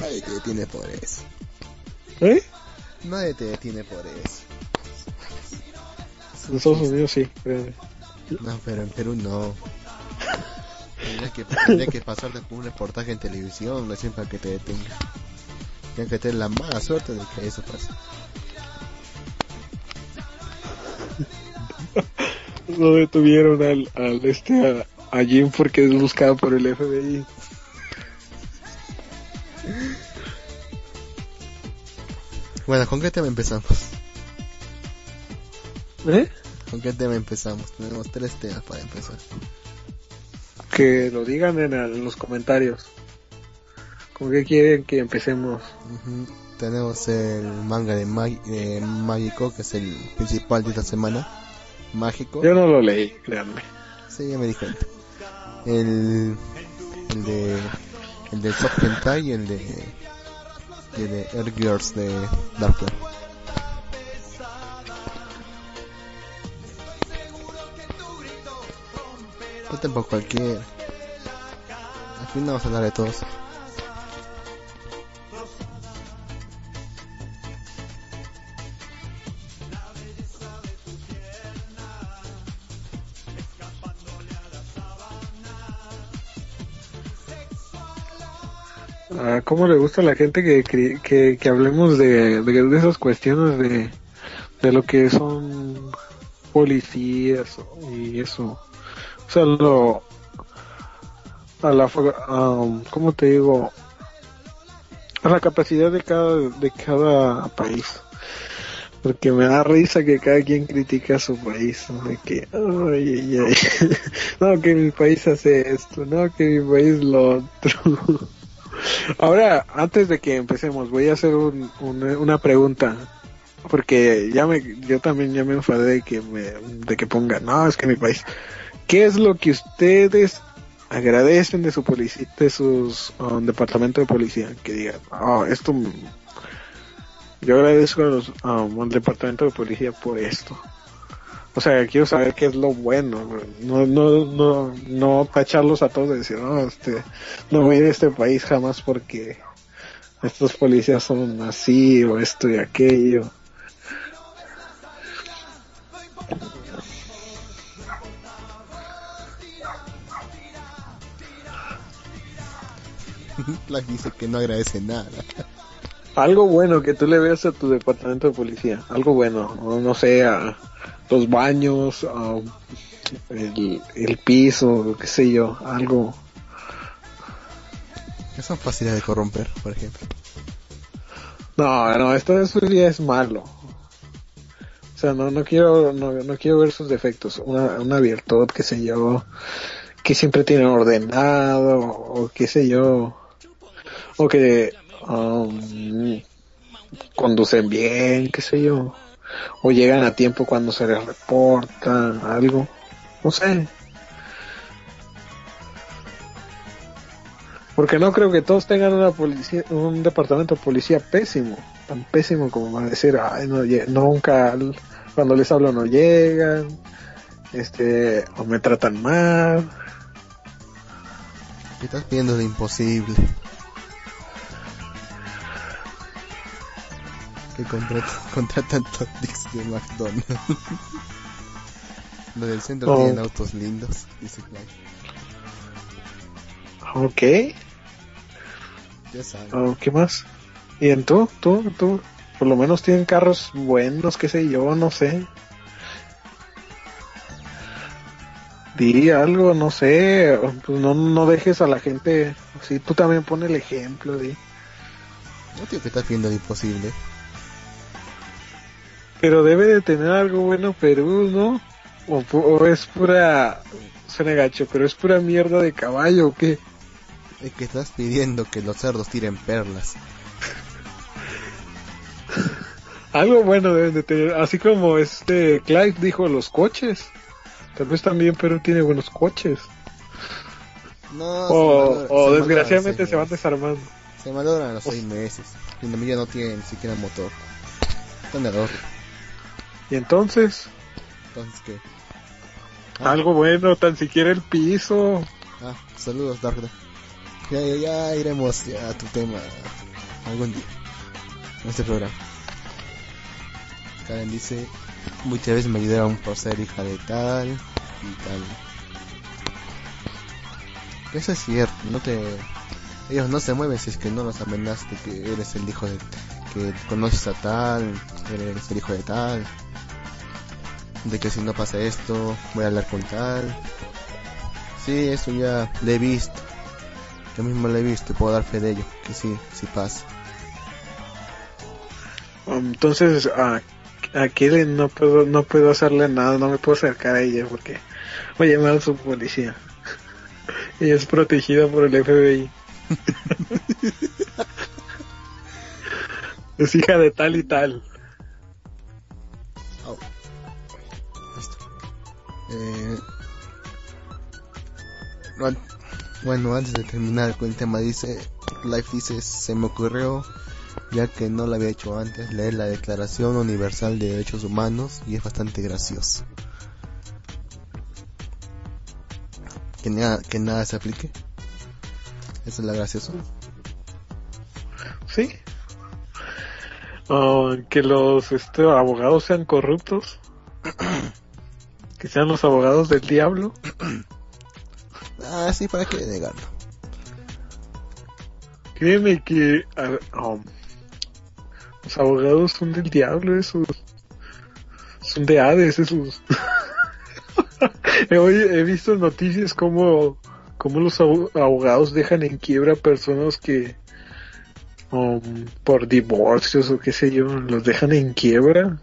Nadie te detiene por eso. ¿Eh? Nadie te detiene por eso. En Estados Unidos sí, créeme. No, pero en Perú no. Tendría que, tendría que pasarte por un reportaje en televisión recién para que te detenga. Tienen que tener la mala suerte de que eso pase. No detuvieron al, al este a, a Jim porque es buscado por el FBI. Bueno, ¿con qué tema empezamos? ¿Eh? ¿Con qué tema empezamos? Tenemos tres temas para empezar. Que lo digan en, el- en los comentarios. ¿Con qué quieren que empecemos? Tenemos el manga de, Mag de Mágico, que es el principal de esta semana. Mágico. Yo no lo leí, créanme. Sí, ya me di cuenta. El, el de el de Top Hentai y el de y el de Air Girls de Dark Knight. Yo tampoco cualquier. Al fin vamos a hablar de todos. Ah, ¿Cómo le gusta a la gente que, que, hablemos de, de, esas cuestiones de, de lo que son policías y eso? O sea, lo... A la, am, ¿Cómo te digo? A la capacidad de cada, de cada país. Porque me da risa que cada quien critica a su país. ¿no? Que, ay, ay, ay. no, que mi país hace esto, no, que mi país lo otro. Ahora, antes de que empecemos, voy a hacer un, un- una pregunta. Porque ya me, yo también ya me enfadé de que me, de que pongan, no, es que mi país. ¿Qué es lo que ustedes agradecen de su policía, de sus um, departamento de policía? Que digan, oh, esto, yo agradezco a los, um, al departamento de policía por esto. O sea, quiero saber qué es lo bueno, no, no, no, no tacharlos a todos y decir, no, este, no voy a ir a este país jamás porque estos policías son así o esto y aquello. Black dice que no agradece nada. Algo bueno que tú le veas a tu departamento de policía, algo bueno, o no sé, a los baños, a el, el piso, qué sé yo, algo. Que son fáciles de corromper, por ejemplo. No, no, esto eso ya es malo. O sea, no, no quiero, no, no quiero ver sus defectos. Una, una virtud, qué sé yo, que siempre tienen ordenado, o qué sé yo, o que um, conducen bien, qué sé yo, o llegan a tiempo cuando se les reporta algo, no sé. Porque no creo que todos tengan una policía, un departamento de policía pésimo, tan pésimo como van a decir, ay, no, nunca, cuando les hablo no llegan, este, o me tratan mal. ¿Qué estás pidiendo lo imposible? Que contratan, contratan Todix de McDonald's. Lo del centro Oh. tienen autos lindos, dice Clark. Ok, Ya sabes. oh, ¿qué más? ¿Y en tú? ¿Tú? ¿Tú? Por lo menos tienen carros buenos, qué sé yo, no sé. Diría algo, no sé, pues no, no dejes a la gente, sí, tú también pon el ejemplo, di. No tío que estás pidiendo lo imposible. Pero debe de tener algo bueno Perú, ¿no? O, es pura, suena gacho, pero es pura mierda de caballo, ¿o qué? Es que estás pidiendo que los cerdos tiren perlas. Algo bueno deben de tener, así como este Clive dijo los coches. Tal vez también Perú tiene buenos coches. No, o o se desgraciadamente se van desarmando. Se malogran a los seis meses. Y la milla no tiene ni siquiera motor. Están de. Y entonces, Entonces, ¿qué? algo bueno, tan siquiera el piso. Ah, saludos, Dark. Ya, ya, ya iremos ya a tu tema algún día. En este programa. Karen dice, muchas veces me ayudaron por ser hija de tal y tal. Eso es cierto, no te... Ellos no se mueven si es que no los amenazas de que eres el hijo de... que conoces a tal, eres el hijo de tal. De que si no pasa esto, voy a hablar con tal. Sí, eso ya lo he visto. Yo mismo lo he visto y puedo dar fe de ello, que sí, sí pasa. Entonces, a, a Kelly no puedo, no puedo hacerle nada, no me puedo acercar a ella porque voy a llamar a su policía. ella es protegida por el FBI. es hija de tal y tal. Eh, bueno, antes de terminar con el tema, dice, Life dice, se me ocurrió, ya que no lo había hecho antes, leer la Declaración Universal de Derechos Humanos y es bastante gracioso. Que nada, que nada se aplique. Eso es la gracioso. Sí. Ah, que los este, abogados sean corruptos. que sean los abogados del diablo. Ah, sí, para qué negarlo. Créeme que um, los abogados son del diablo, esos. Son de Hades, esos. he, oí- he visto noticias como, como los abo- abogados dejan en quiebra personas que um, por divorcios o qué sé yo, los dejan en quiebra.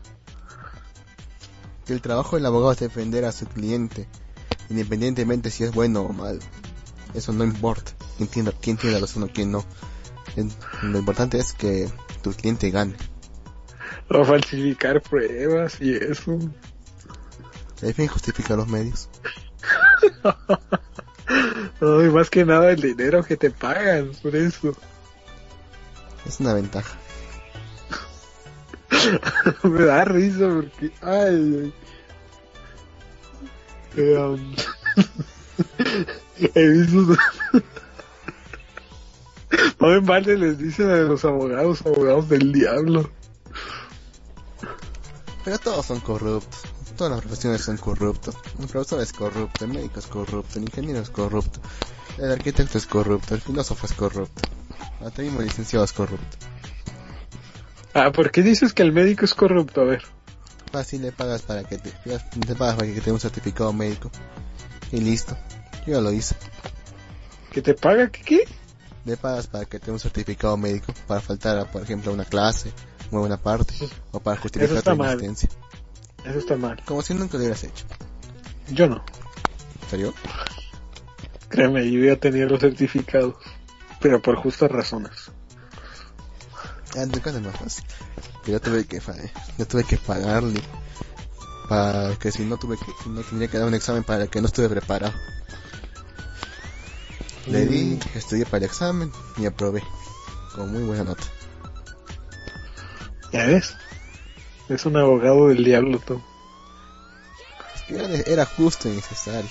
Que el trabajo del abogado es defender a su cliente, independientemente si es bueno o malo. Eso no importa. Quién tiene, quién tiene razón o quién no. Lo importante es que tu cliente gane. O falsificar pruebas y eso. El fin justifica los medios. No, y más que nada el dinero que te pagan por eso. Es una ventaja. Me da risa porque. Ay, ay. Eh, um. No en balde les dicen a los abogados, abogados del diablo. Pero todos son corruptos. Todas las profesiones son corruptos. El profesor es corrupto, el médico es corrupto, el ingeniero es corrupto, el arquitecto es corrupto, el filósofo es corrupto. Hasta mismo el licenciado es corrupto. Ah, ¿por qué dices que el médico es corrupto? A ver. Fácil le pagas para que te, te pagas para que te dé un certificado médico. Y listo. Yo ya lo hice. ¿Que te paga qué? qué? Le pagas para que te dé un certificado médico para faltar a, por ejemplo, a una clase o a una parte o para justificar tu mal. existencia. Eso está mal. Como si nunca lo hubieras hecho. Yo no. ¿En serio? Créeme, yo ya tenía los certificados. Pero por justas razones. Ah, es más fácil. Pero yo tuve que, yo tuve que pagarle. Para que si no tuve que, si no tendría que dar un examen para el que no estuve preparado. Le di, estudié para el examen y aprobé. Con muy buena nota. ¿Ya ves? Es un abogado del diablo, tú. Que era, era justo y necesario.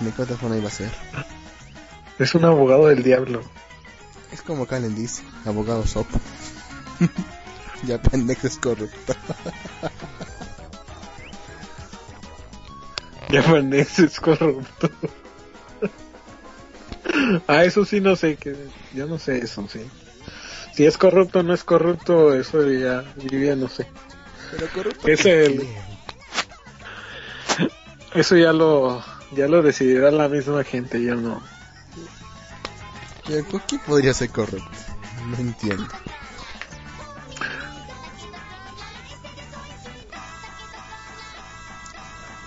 De qué otra forma iba a ser. Es un abogado del diablo. Es como Kalen dice, abogado sopo. ya pendejo es corrupto. Ya Vanex es corrupto. ah, eso sí no sé, que yo no sé eso, sí. Si es corrupto o no es corrupto, eso ya, yo ya no sé. Pero corrupto. Es el, eso ya lo, ya lo decidirá la misma gente, yo no. Pero ¿por qué podría ser corrupto? No entiendo.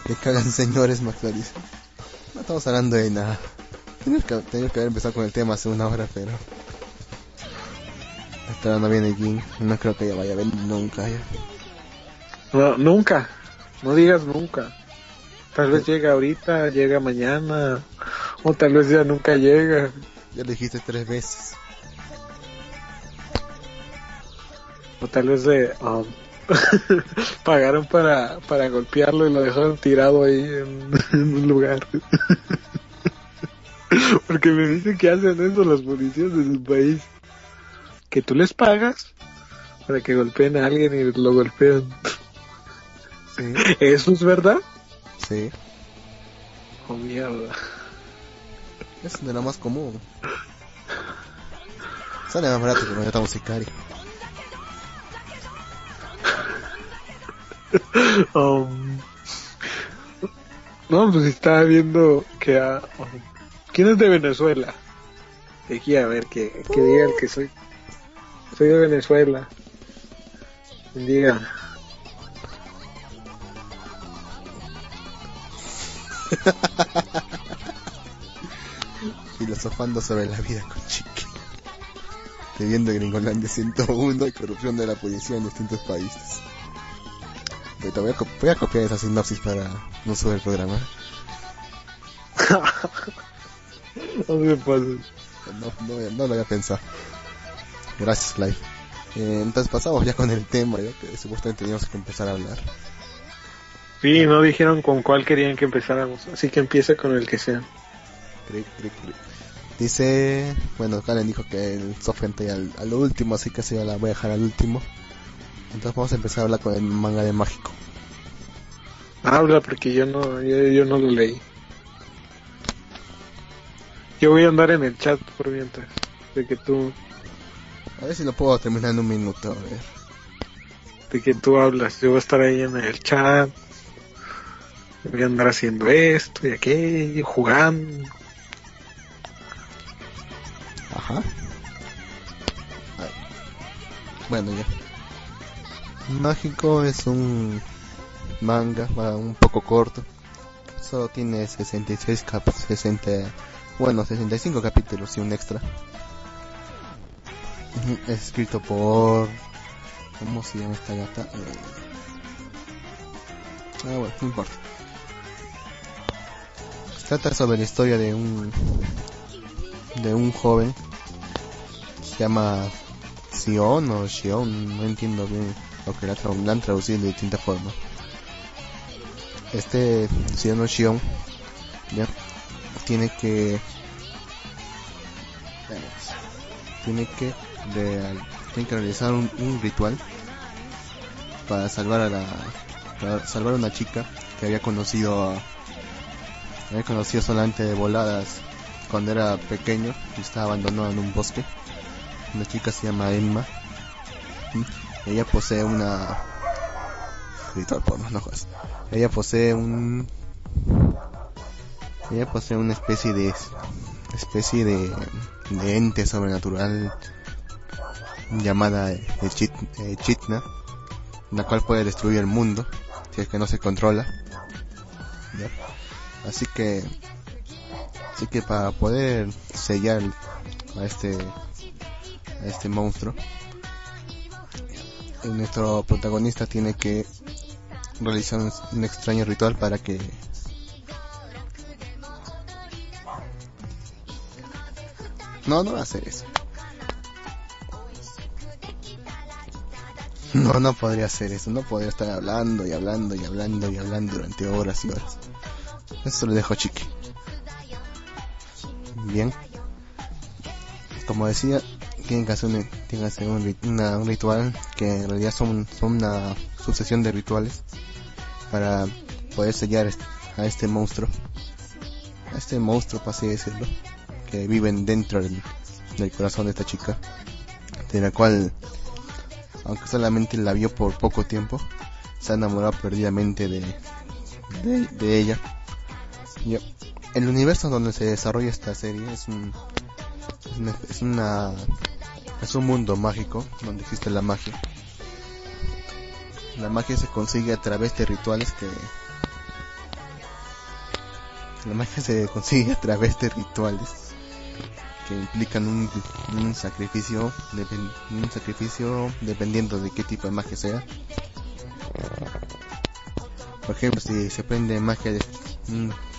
Que cagan señores McFlurry. No estamos hablando de nada. Tenemos que, haber empezado con el tema hace una hora, pero... Hasta ahora no viene Jin. No creo que ella vaya a venir nunca ya. No, nunca, no digas nunca. Tal vez llega ahorita, llega mañana, o tal vez ya nunca llega. Ya lo dijiste tres veces. O tal vez le um, pagaron para, para golpearlo y lo dejaron tirado ahí en, en un lugar. Porque me dicen que hacen eso los policías de su país. Que tú les pagas para que golpeen a alguien y lo golpean. Sí. ¿Eso es verdad? Sí. Oh, mierda. Es de lo más común. Sale más barato que Mayota Musicari. Um, no, pues estaba viendo que a... ¿Quién es de Venezuela? Aquí a ver, que, que diga el que soy. Soy de Venezuela. Diga. Filosofando sobre la vida con Chiqui. Viviendo en Gringolandia 101 y corrupción de la policía en distintos países. Voy a, co- voy a copiar esa sinopsis para no subir el programa. No me pases. No, no, no lo había pensado. Gracias, Clive. Eh, entonces pasamos ya con el tema, ya que supuestamente teníamos que empezar a hablar. Sí, no dijeron con cuál querían que empezáramos. Así que empieza con el que sea. Cric, cric, cric. Dice, bueno, Karen dijo que el software al, a lo último, así que así la voy a dejar al último. Entonces vamos a empezar a hablar con el manga de mágico. Habla porque yo no, yo, yo no lo leí. Yo voy a andar en el chat por mientras. De que tú, A ver si lo puedo terminar en un minuto, a ver. de que tú hablas. Yo voy a estar ahí en el chat. Voy a andar haciendo esto y aquello, jugando. Ajá. Bueno, ya. Mágico es un manga un poco corto. Solo tiene 66 cap 60, bueno, 65 capítulos y un extra. Es escrito por ¿Cómo se llama esta gata? Eh, Ah, bueno, no importa. Trata sobre la historia de un de un joven se llama Sion o Shion, no entiendo bien lo que la, han traducido de distintas formas. Este Sion o Shion ya tiene que tiene que real- tiene que realizar un, un ritual para salvar a la para salvar a una chica que había conocido había conocido solamente de voladas cuando era pequeño y estaba abandonado en un bosque. Una chica se llama Emma. ¿Mm? Ella posee una... Ella posee un... Ella posee una especie de... especie de, de ente sobrenatural llamada eh, eh, Chitna, la cual puede destruir el mundo si es que no se controla. Así que Así que para poder sellar a este a este monstruo, nuestro protagonista tiene que realizar un, un extraño ritual para que no, no va a hacer eso. No, no podría hacer eso. No podría estar hablando y hablando y hablando y hablando durante horas y horas. Eso lo dejo chiqui. Bien. Como decía, tienen que hacer un, tienen que hacer un, una- un ritual que en realidad son, son una sucesión de rituales para poder sellar a este monstruo. A este monstruo, para así decirlo, que viven dentro del, del corazón de esta chica, de la cual, aunque solamente la vio por poco tiempo, se ha enamorado perdidamente de, de, ella. Y el universo donde se desarrolla esta serie es un es una, es un mundo mágico donde existe la magia. La magia se consigue a través de rituales que la magia se consigue a través de rituales que implican un, un sacrificio un sacrificio dependiendo de qué tipo de magia sea. Por ejemplo si se prende magia de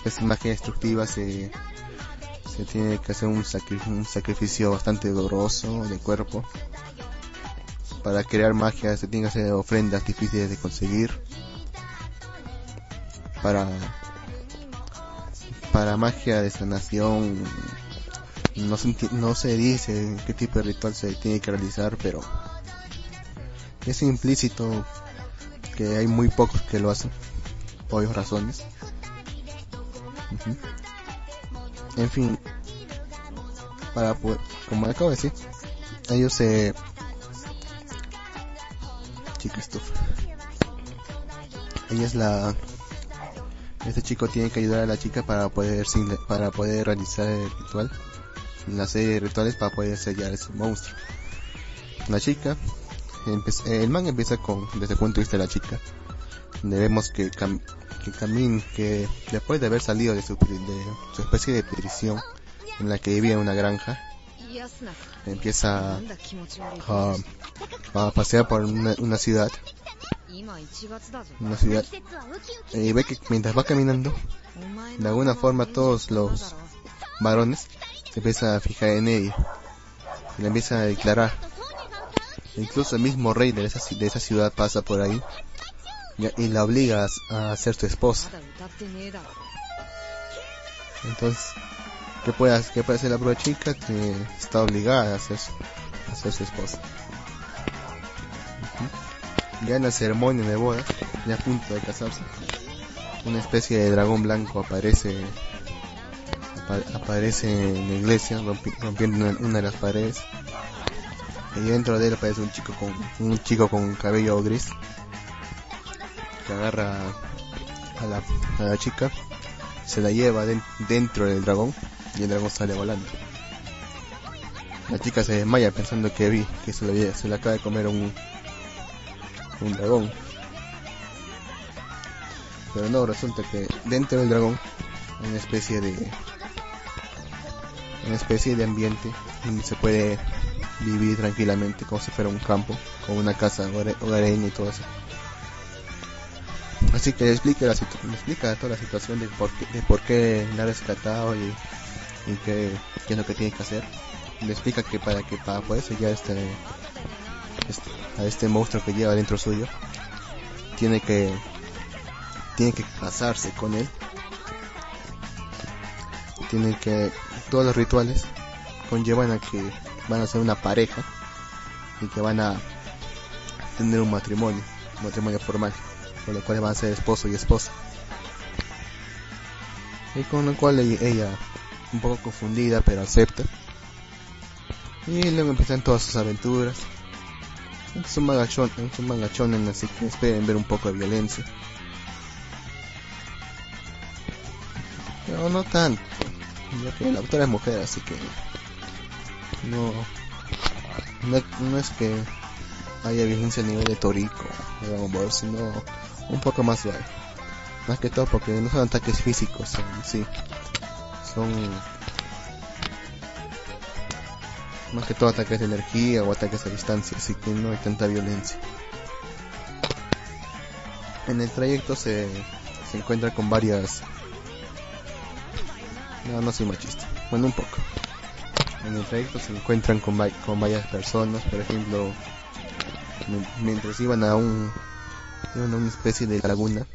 es magia destructiva se se tiene que hacer un, sacri- un sacrificio bastante doloroso de cuerpo para crear magia se tienen que hacer ofrendas difíciles de conseguir para para magia de sanación. No se, no se dice qué tipo de ritual se tiene que realizar pero es implícito que hay muy pocos que lo hacen por obvias En fin, para poder, como acabo de decir, ellos se... Chica estufa. Ella es la... Este chico tiene que ayudar a la chica para poder, para poder realizar el ritual. La serie de rituales para poder sellar ese monstruo. La chica, el man empieza con, desde el punto de vista de la chica, donde vemos que, que Camin, que después de haber salido de su, especie de prisión en la que vivía en una granja, empieza a, a pasear por una, ciudad, una ciudad, y ve que mientras va caminando, de alguna forma todos los varones se empiezan a fijar en ella, y la empiezan a declarar. Incluso el mismo rey de esa, de esa ciudad pasa por ahí y, la obliga a, ser su esposa. Entonces, ¿qué puede, qué puede hacer la prueba chica? Que está obligada a ser, a ser su esposa. Ya en la ceremonia de boda, ya a punto de casarse, una especie de dragón blanco aparece apa- aparece en la iglesia rompi- rompiendo una, una de las paredes y dentro de él aparece un chico con un chico con cabello gris que agarra a la, a la chica se la lleva den- dentro del dragón y el dragón sale volando la chica se desmaya pensando que vi que se le, se le acaba de comer un un dragón pero no resulta que dentro del dragón hay una especie de una especie de ambiente donde se puede vivir tranquilamente como si fuera un campo, con una casa hogare- hogareña y todo eso. Así que le explica, la le explica toda la situación de por qué, de por qué la ha rescatado y, y qué, qué es lo que tiene que hacer. Le explica que para que para poder sellar este, este- a este monstruo que lleva dentro suyo, tiene que tiene que casarse con él. Tiene que todos los rituales conllevan a que van a ser una pareja y que van a tener un matrimonio, matrimonio formal, con lo cual van a ser esposo y esposa. Y con lo cual e- ella, un poco confundida, pero acepta. Y luego empiezan todas sus aventuras. Es un magachón, es un así que esperen ver un poco de violencia. Pero no tanto, ya que la autora es mujer, así que no, no, no es que haya violencia a nivel de Torico Ball, sino un poco más suave. Más que todo porque no son ataques físicos en sí, son más que todo ataques de energía o ataques a distancia, así que no hay tanta violencia. En el trayecto se, se encuentra con varias... No, no soy machista. Bueno, un poco. En el trayecto se encuentran con, con varias personas, por ejemplo, mi- mientras iban a un iban a una especie de laguna,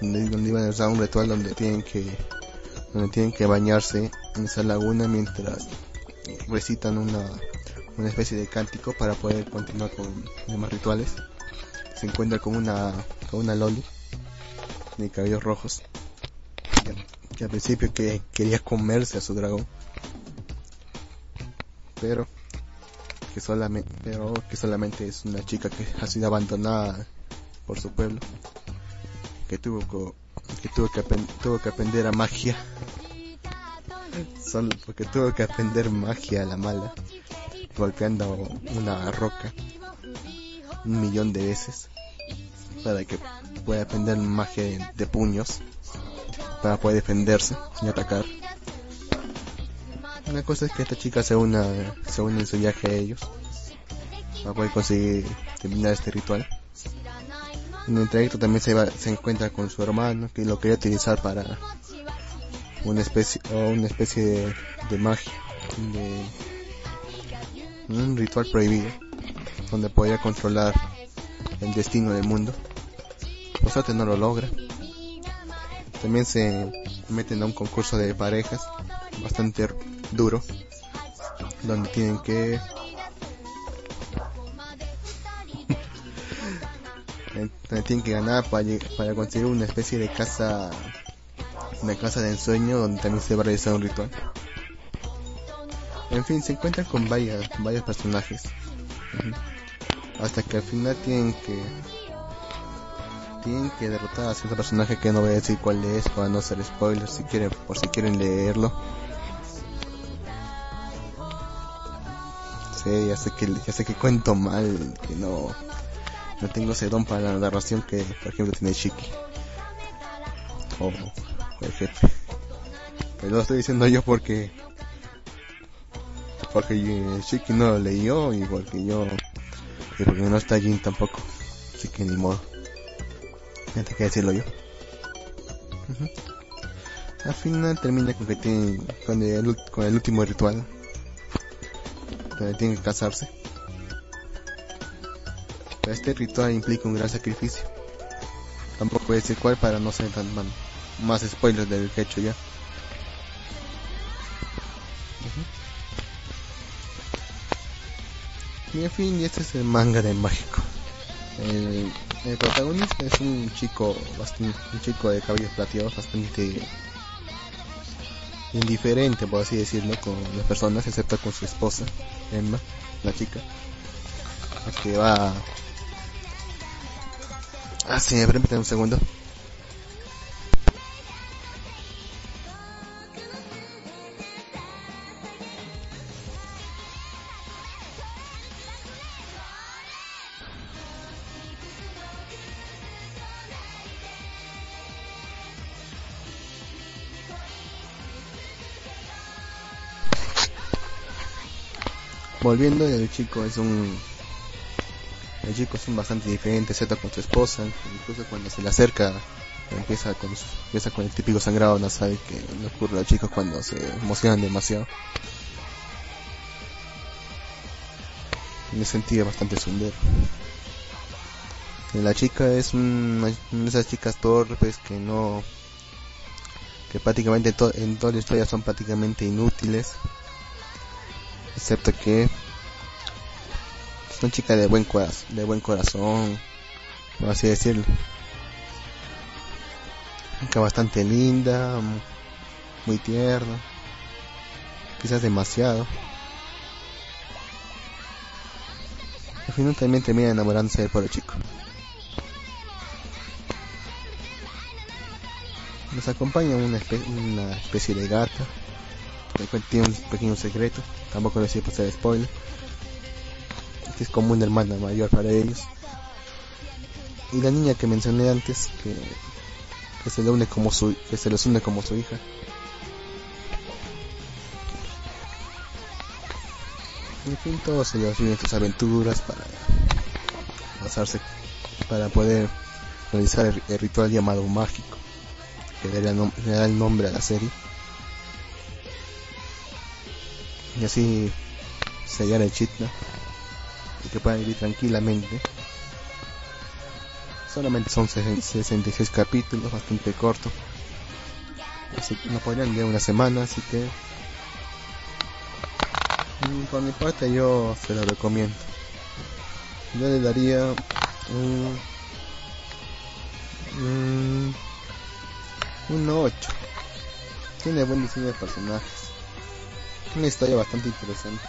donde, donde iban a usar un ritual donde tienen que donde tienen que bañarse en esa laguna mientras recitan una una especie de cántico para poder continuar con demás rituales. Se encuentra con una con una loli de cabellos rojos que, que al principio que quería comerse a su dragón pero que solamente pero que solamente es una chica que ha sido abandonada por su pueblo que tuvo que tuvo que tuvo que aprender a magia solo porque tuvo que aprender magia a la mala golpeando una roca un millón de veces para que pueda aprender magia de, puños para poder defenderse y atacar una cosa es que esta chica se una se une su viaje a ellos para poder conseguir terminar este ritual. En el trayecto también se va, se encuentra con su hermano que lo quería utilizar para una especie o una especie de, magia, de un ritual prohibido donde podía controlar el destino del mundo. Por suerte no lo logra. También se meten a un concurso de parejas bastante duro donde tienen que donde tienen que ganar para, para conseguir una especie de casa una casa de ensueño donde también se va a realizar un ritual En fin, se encuentran con varias, varios personajes. Hasta que al final tienen que tienen que derrotar a cierto personaje que no voy a decir cuál es para no hacer spoilers si quieren por si quieren leerlo. Sí, ya sé que ya sé que cuento mal, que no no tengo ese don para la narración que por ejemplo tiene Shiki o, o el jefe. Pero lo estoy diciendo yo porque porque Shiki no lo leyó y porque yo y porque no está Jin tampoco. Así que ni modo. Ya que decirlo yo. Al final termina con que tienen con el, con el último ritual. Donde tienen que casarse. Este ritual implica un gran sacrificio. Tampoco voy a decir cuál para no ser tan mal. Más spoilers del que he hecho ya. Y en fin, este es el manga de mágico. El, protagonista es un chico bastante, un chico de cabellos plateados bastante indiferente, por así decirlo, con las personas, excepto con su esposa, Emma, la chica, que va... Ah, sí, permítame un segundo. Volviendo, el chico es un... El chico es un bastante diferente, excepto con su esposa, incluso cuando se le acerca empieza con, empieza con el típico sangrado nasal que le ocurre a los chicos cuando se emocionan demasiado. En ese sentido bastante sundero. La chica es una, una de esas chicas torpes que no... que prácticamente to- en toda la historia son prácticamente inútiles excepto que una chica de buen corazón, de buen corazón, por así decirlo. Chica bastante linda, mu- muy tierna, quizás demasiado. Al final también termina enamorándose del pobre chico. Nos acompaña una, una especie de gata tiene un pequeño secreto, tampoco les voy a pasar spoiler, es como una hermana mayor para ellos. Y la niña que mencioné antes, que, se une como su, que se les une como su hija. En fin, todos ellos viven sus aventuras para pasarse, para poder realizar el, ritual llamado mágico, que le da, nom- le da el nombre a la serie. y así sellar el chitna y que puedan vivir tranquilamente. Solamente son 66 capítulos, bastante corto. Así que no podrían leer una semana, así que mm, por mi parte yo se lo recomiendo. Yo le daría un, un, un 8. Tiene buen diseño de personajes una historia bastante interesante.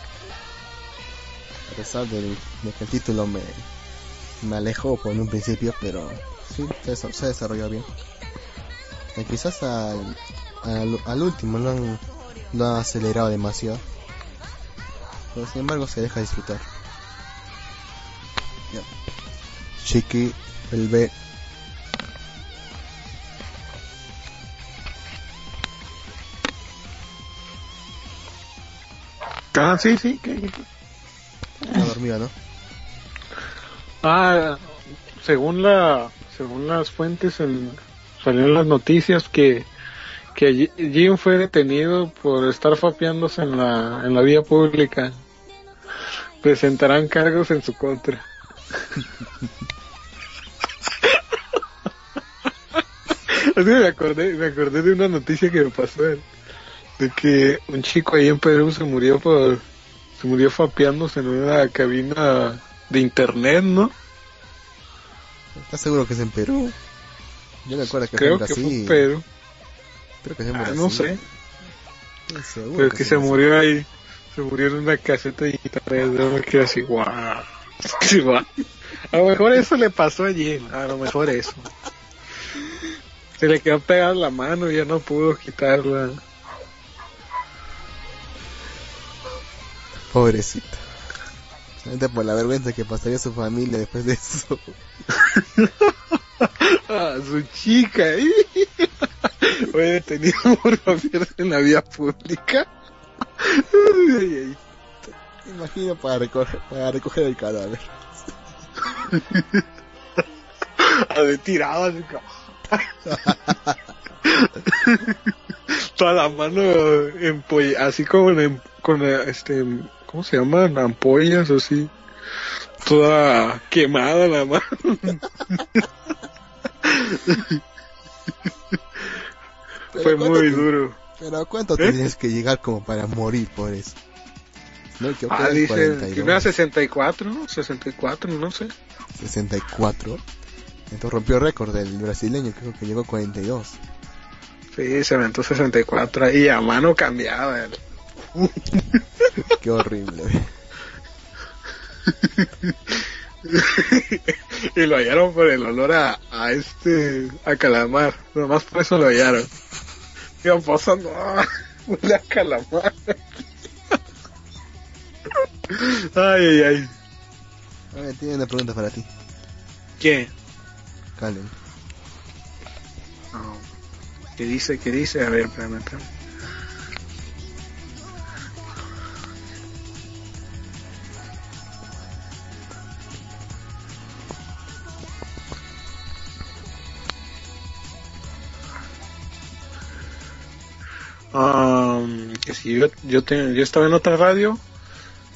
A pesar de, que el título me, me alejó por un principio, pero sí, se, se desarrolló bien. Quizás al, al, último lo han, lo acelerado demasiado. Pero sin embargo se deja disfrutar. Ya. Chiqui, el B. Ah, sí, sí. que- Ah, según la, según las fuentes en, salieron las noticias que que Jim fue detenido por estar fapeándose en la en la vía pública. Presentarán cargos en su contra. Que me acordé, me acordé de una noticia que me pasó de que un chico ahí en Perú se murió por se murió fapeándose en una cabina de internet, ¿no? ¿Estás seguro que es en Perú? Yo me acuerdo que Creo fue que en fue Brasil. en Perú. Creo que es en Ah, Brasil. no sé. Seguro Pero que que es se murió ahí. se murió en una caseta de guitarra. Yo me quedé así, guau. Sí, guau. A lo mejor eso le pasó a Jim, a lo mejor eso. Se le quedó pegada la mano y ya no pudo quitarla. Pobrecito. Por la vergüenza que pasaría su familia después de eso. Ah, su chica. Oye, tenía amor en la vía pública. Imagino para recoger, para recoger el cadáver. A ver, así como- Toda la mano así como en- con eh, este, ¿cómo se llaman? Ampollas así. Toda quemada la mano. Fue ¿cuánto muy duro. Pero ¿a cuánto ¿Eh? tienes que llegar como para morir por eso? No, que Ah, dice, 42, primero 64, ¿no? 64, no sé. 64. Entonces rompió récord del brasileño, creo que llegó a 42. Sí, se aventó 64 y a mano cambiada. Qué horrible. y lo hallaron por el olor a, a este, a calamar. Nomás por eso lo hallaron. Iban pasando, ¡ah! huele a calamar. ay, ay, ay. A ver, tiene una pregunta para ti, ¿Qué? Calen. No. ¿Qué dice? ¿Qué dice? A ver, espérame, espérame. Um, que si yo, yo, te- yo estaba en otra radio.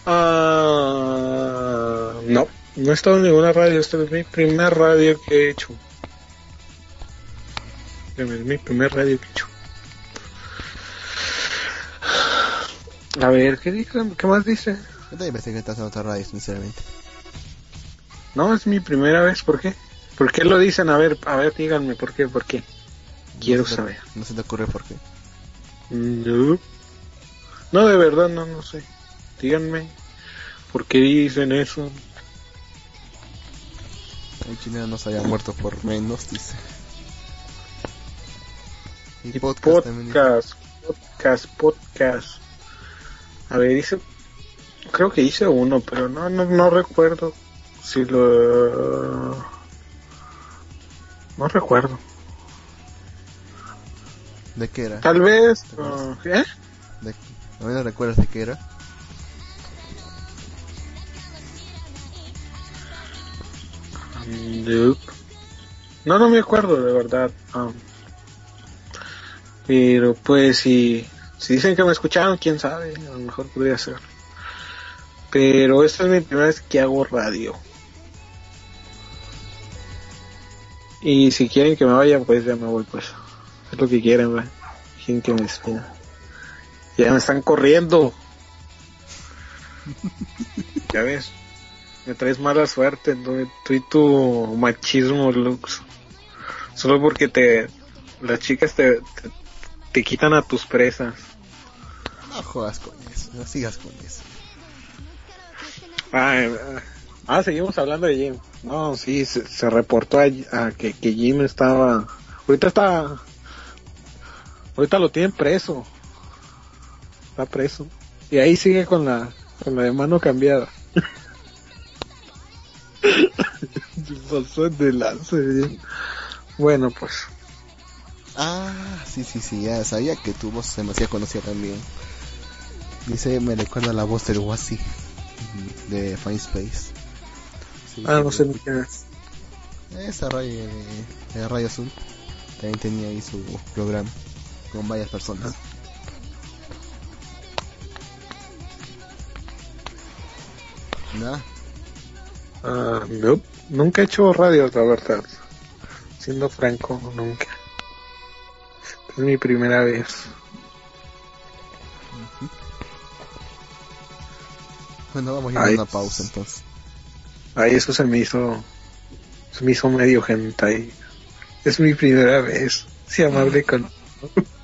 Ah, no, no he estado en ninguna radio. Esta es mi primer radio que he hecho. Es mi primer radio que he hecho. A ver, ¿qué dice? ¿Qué más dice? Pensé que estás en otra radio, sinceramente. No, es mi primera vez. ¿Por qué? ¿Por qué lo dicen? A ver, a ver, díganme, ¿por qué? ¿Por qué? Quiero No te- saber. No se te ocurre por qué. No. No, de verdad, no, no sé. Díganme, ¿por qué dicen eso? El chileno no se había muerto por menos, dice. Y, Y podcast, podcast, podcast, podcast. A ver, dice, creo que hice uno, pero no, no, no recuerdo si lo, no recuerdo. ¿De qué era? Tal vez, uh, ¿eh? ¿De... ¿A mí no recuerdas de qué era? Nope. No, no me acuerdo de verdad. um, pero pues si, si dicen que me escucharon, quién sabe, a lo mejor podría ser. Pero esta es mi primera vez que hago radio. Y si quieren que me vaya, pues ya me voy, pues. Es lo que quieren, ¿verdad? Quieren que me despida. Ya me están corriendo. ya ves. Me traes mala suerte, ¿no? tú y tu machismo, Lux. Solo porque te las chicas te, te, te quitan a tus presas. No jodas con eso, no sigas con eso. Ah, eh, ah, seguimos hablando de Jim. No, sí, se, se reportó a, a que, que Jim estaba... Ahorita está... Ahorita lo tienen preso. Está preso. Y ahí sigue con la, con la de mano cambiada. Pasó de lance, Jim. Bueno, pues. Ah, sí, sí, sí, ya sabía que tu voz se me hacía conocida también. Dice, me recuerda la voz del Wasi de Fine Space. Sí, Ah, no sé ni quién es. Esa de, de Radio Azul también tenía ahí su programa con varias personas. Nada, Ah, no, nunca he hecho radio, la verdad. Siendo franco, nunca. Es mi primera vez. bueno, vamos a ir a una pausa entonces. Ay, eso se me hizo. Se me hizo medio hentai. Es mi primera vez. Si amable con.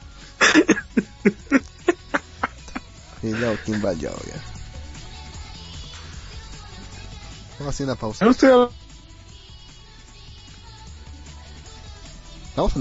Y luego Kimball Joe, ya. Vamos a hacer una pausa. No estoy hab- ¿Vamos o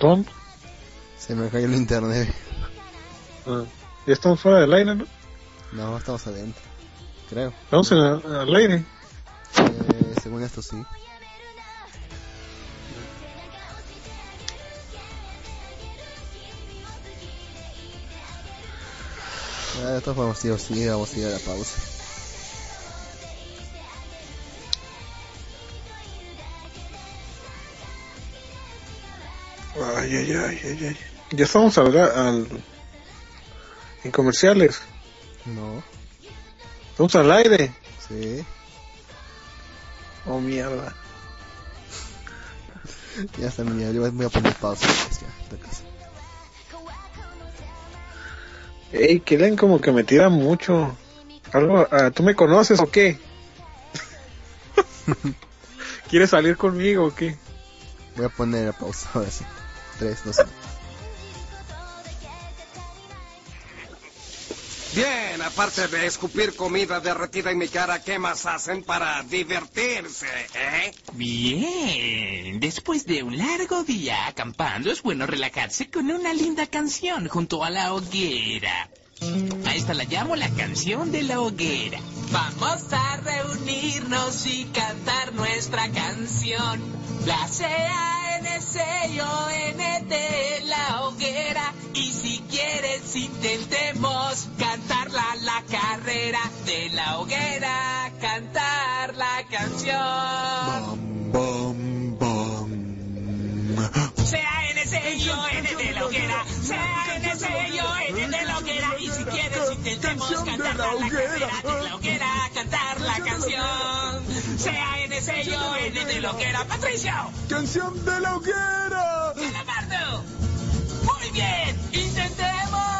no? Se me cayó el internet. Ah, ya estamos fuera del aire, ¿no? No, estamos adentro. Creo. Estamos en el- aire. Eh, según esto sí. Ah, de todas formas, sí o sí, vamos a ir a la pausa. Ay, ay, ay, ay, ay. Ya estamos al, al en comerciales. No. Estamos al aire. Sí. Oh, mierda. Ya está, mira, yo voy a poner pausa. pues, ya, de casa. Ey, Kellen como que me tira mucho. Algo, ah, ¿Tú me conoces o qué? ¿Quieres salir conmigo o qué? Voy a poner a pausa ahora sí. 3, 2, 1. Bien, aparte de escupir comida derretida en mi cara, ¿qué más hacen para divertirse, eh? Bien, después de un largo día acampando es bueno relajarse con una linda canción junto a la hoguera. A esta la llamo la canción de la hoguera. Vamos a reunirnos y cantar nuestra canción. La C-A-N-C-O-N de la hoguera. Y si quieres intentemos cantarla la carrera de la hoguera. Cantar la canción. C-A-N-C-I-O-N de la hoguera. C-A-N-C-I-O-N de la hoguera. Y si quieres intentemos cantar la carrera de la hoguera. Cantar la canción. C-A-N-C-I-O-N de la hoguera. Patricio. ¡Canción de la hoguera! Calamardo. Muy bien. Intentemos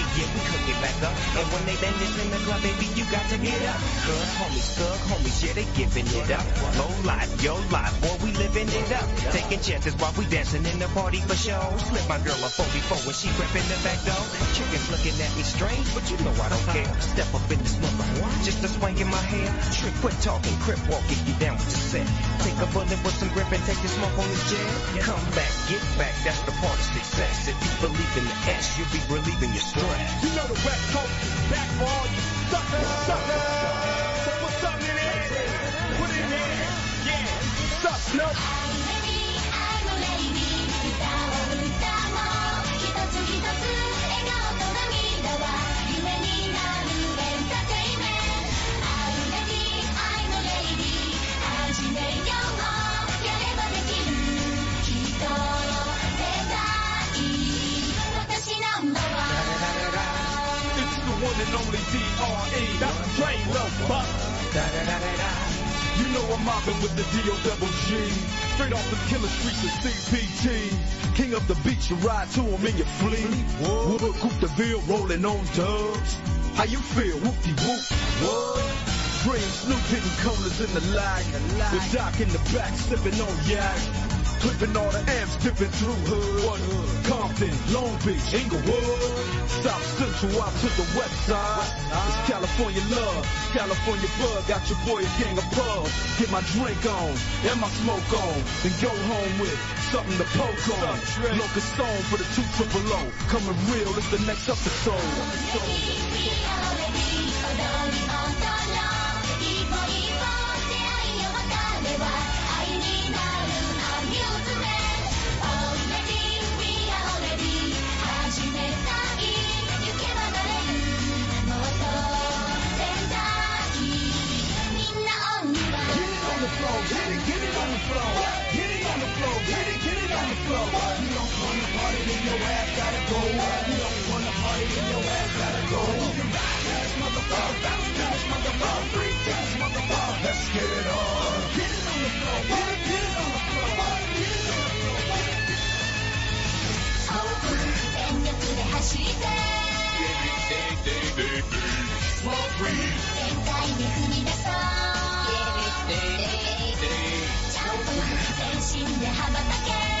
yeah, we cook it back up. And when they bang this in the club, baby, you got to get up. Cuz homies, thug homies, yeah, they giving it up. Low life, yo life, boy, we living it up. Taking chances while we dancing in the party for show. Slip my girl a 44 when she crept in the back door. Chickens looking at me strange, but you know I don't care. Step up in this mother, just a swank in my hair. Trick, quit talking, crip walk if you down with the set. Take a bullet with some grip and take the smoke on this jet. Come back, get back, that's the part of success. If you believe in the S, you'll be relieving your stress. You know the West Coast is back for all you suckers, suckers. So put something in it. Put it in there. Yeah. What's up, stop, train no bus. You know I'm mobbing with the D.O. double G. Straight off the killer streets of CPT. King of the beach, you ride to him in your fleet. Wood, coupe de bill, rolling on dubs. How you feel? Whoop-de-whoop. What? Dream Snoop hitting corners in the light. With Doc in the back, sipping on yak. Clipping all the amps, dipping through hood. Compton, Long Beach, Inglewood. South Central out to the west side. It's California love, California bug. Got your boy a gang of pubs. Get my drink on and my smoke on. Then go home with something to poke on. Locust song for the two triple O. Coming real, it's the next 踏み出そ全身で羽ばたけ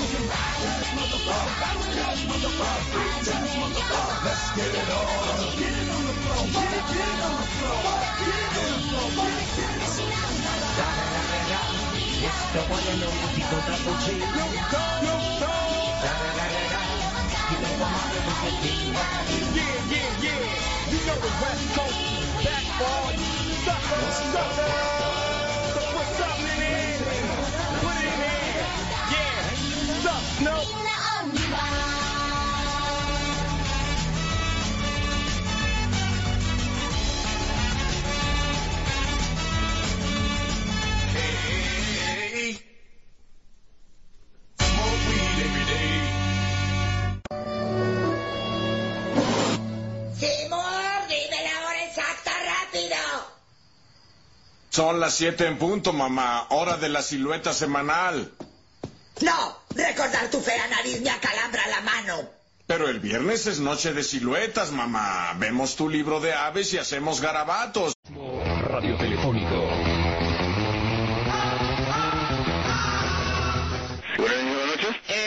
Let's get it on. Get it on the floor. Get it, on the floor. Get it on the floor. Dogg. You. Yeah, yeah, yeah. You know the West Coast back for put it in. Yeah. Son las 7 en punto, mamá. Hora de la silueta semanal. No, recordar tu fea nariz me acalambra la mano. Pero el viernes es noche de siluetas, mamá. Vemos tu libro de aves y hacemos garabatos.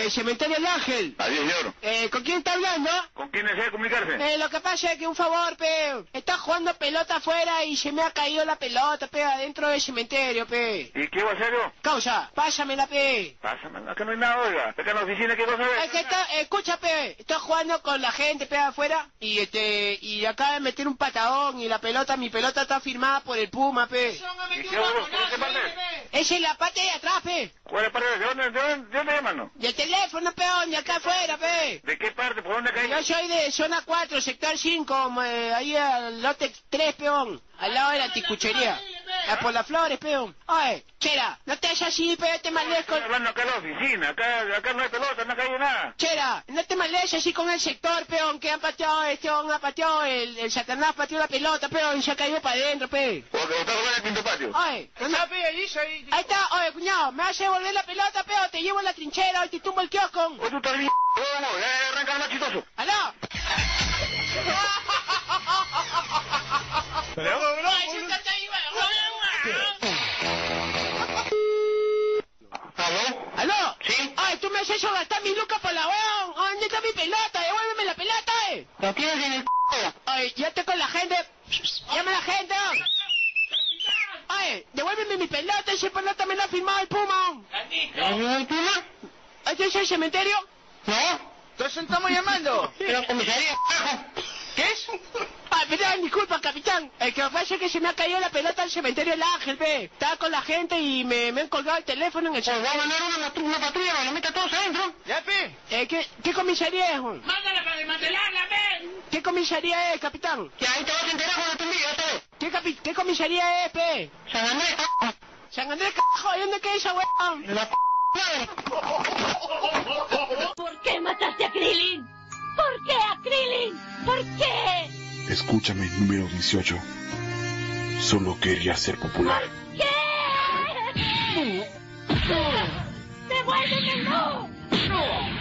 Eh, Cementerio El Ángel. Adiós, señor. Eh, ¿con quién está hablando? ¿Con quién desea comunicarse? Eh, lo que pasa es que un favor, pe. Está jugando pelota afuera y se me ha caído la pelota, pe, adentro del cementerio, pe. ¿Y qué va a hacer yo? Causa, pásamela, pe. Pásame, acá no hay nada, oiga. Acá en la oficina, ¿qué vas a ver? Es que está, escucha, pe, estoy jugando con la gente, pe, afuera, y este, y acaba de meter un patadón, y la pelota, mi pelota está firmada por el Puma, pe. ¿Y qué hago? ¿Por qué parte? Esa es la parte de atrás, pe. ¿Cuál es parte? ¿De dónde, de dónde, de dónde no? Teléfono, peón, de acá afuera, pe. ¿De qué parte? ¿Por dónde caí? Yo soy de zona 4, sector 5, eh, ahí al lote 3, peón, al lado de la anticuchería. Ah, por las flores, peón. Oye, chera, no te hagas así, pe, te maldes con... Estoy hablando acá en la oficina. Acá, acá no hay pelota, no ha caído nada. Chera, no te maldes así con el sector, peón, que han pateado, este, han pateado, el, el Satanás pateó la pelota, peón, y se ha caído para adentro, pe. Porque está jugando en el quinto patio. Oye, ¿dónde? Ahí está, oye, cuñado, me hace volver la pelota, peón, te llevo a la trinchera, hoy te tumbo el kiosco. Oye, tú estás bien. Arranca el más chistoso. ¡Aló! ¿Aló? ¿Aló? ¿Sí? Ay, tú me has hecho gastar mi lucas por la weón. Ay, ¿Dónde está mi pelota? Devuélveme la pelota, eh. ¿Lo tienes en el c***? Ay, ya estoy con la gente. Llama a la gente. Ay, devuélveme mi pelota. Esa pelota me la ha firmado el Puma. ¿El Puma? ¿Este es el cementerio? No. Entonces estamos llamando. Pero comisaría. ¿Qué es? Ay, perdón, disculpa, capitán. El que pasa es que se me ha caído la pelota al cementerio del Ángel, pe. Estaba con la gente y me, me han colgado el teléfono en el Pues va a cementerio. mandar una, una patrulla para que lo meta todos adentro. ¿Ya, pe? Eh, ¿qué, ¿Qué comisaría es, Juan? Mándala para el mantener comisaría es, capitán? Que ahí te vas a enterar cuando te envíe, otra vez. ¿Qué, capi- qué comisaría es, pe? San Andrés. San Andrés, carajo, ¿y dónde queda esa weón? La p***. ¿Por qué mataste a Krillin? ¿Por qué a Krillin? ¿Por qué? Escúchame, número 18. Solo quería ser popular. ¿Por ¿Qué? ¡Devuélveme, no! ¡No!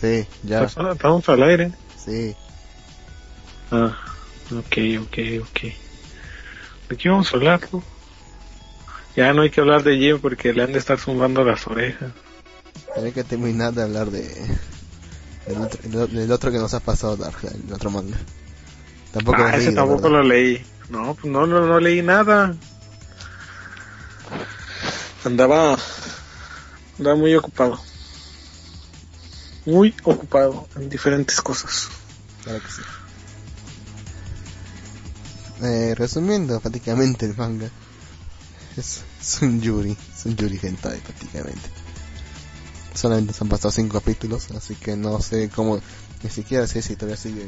Sí, ya. Estamos- al aire. Sí. Ah, ok, ok, ok. ¿De qué vamos a hablar? no? Ya no hay que hablar de Jim porque le han de estar zumbando las orejas. Hay que terminar de hablar de del otro, del- otro que nos ha pasado Dark, el otro manga. Tampoco ah, ese leído, tampoco ¿verdad? lo leí. No, pues no, no, no leí nada. Andaba, andaba muy ocupado. Muy ocupado en diferentes cosas. Claro que sí. Eh, resumiendo prácticamente el manga. Es, un Yuri, es un Yuri Hentai prácticamente. Solamente se han pasado cinco capítulos, así que no sé cómo, ni siquiera sé si todavía sigue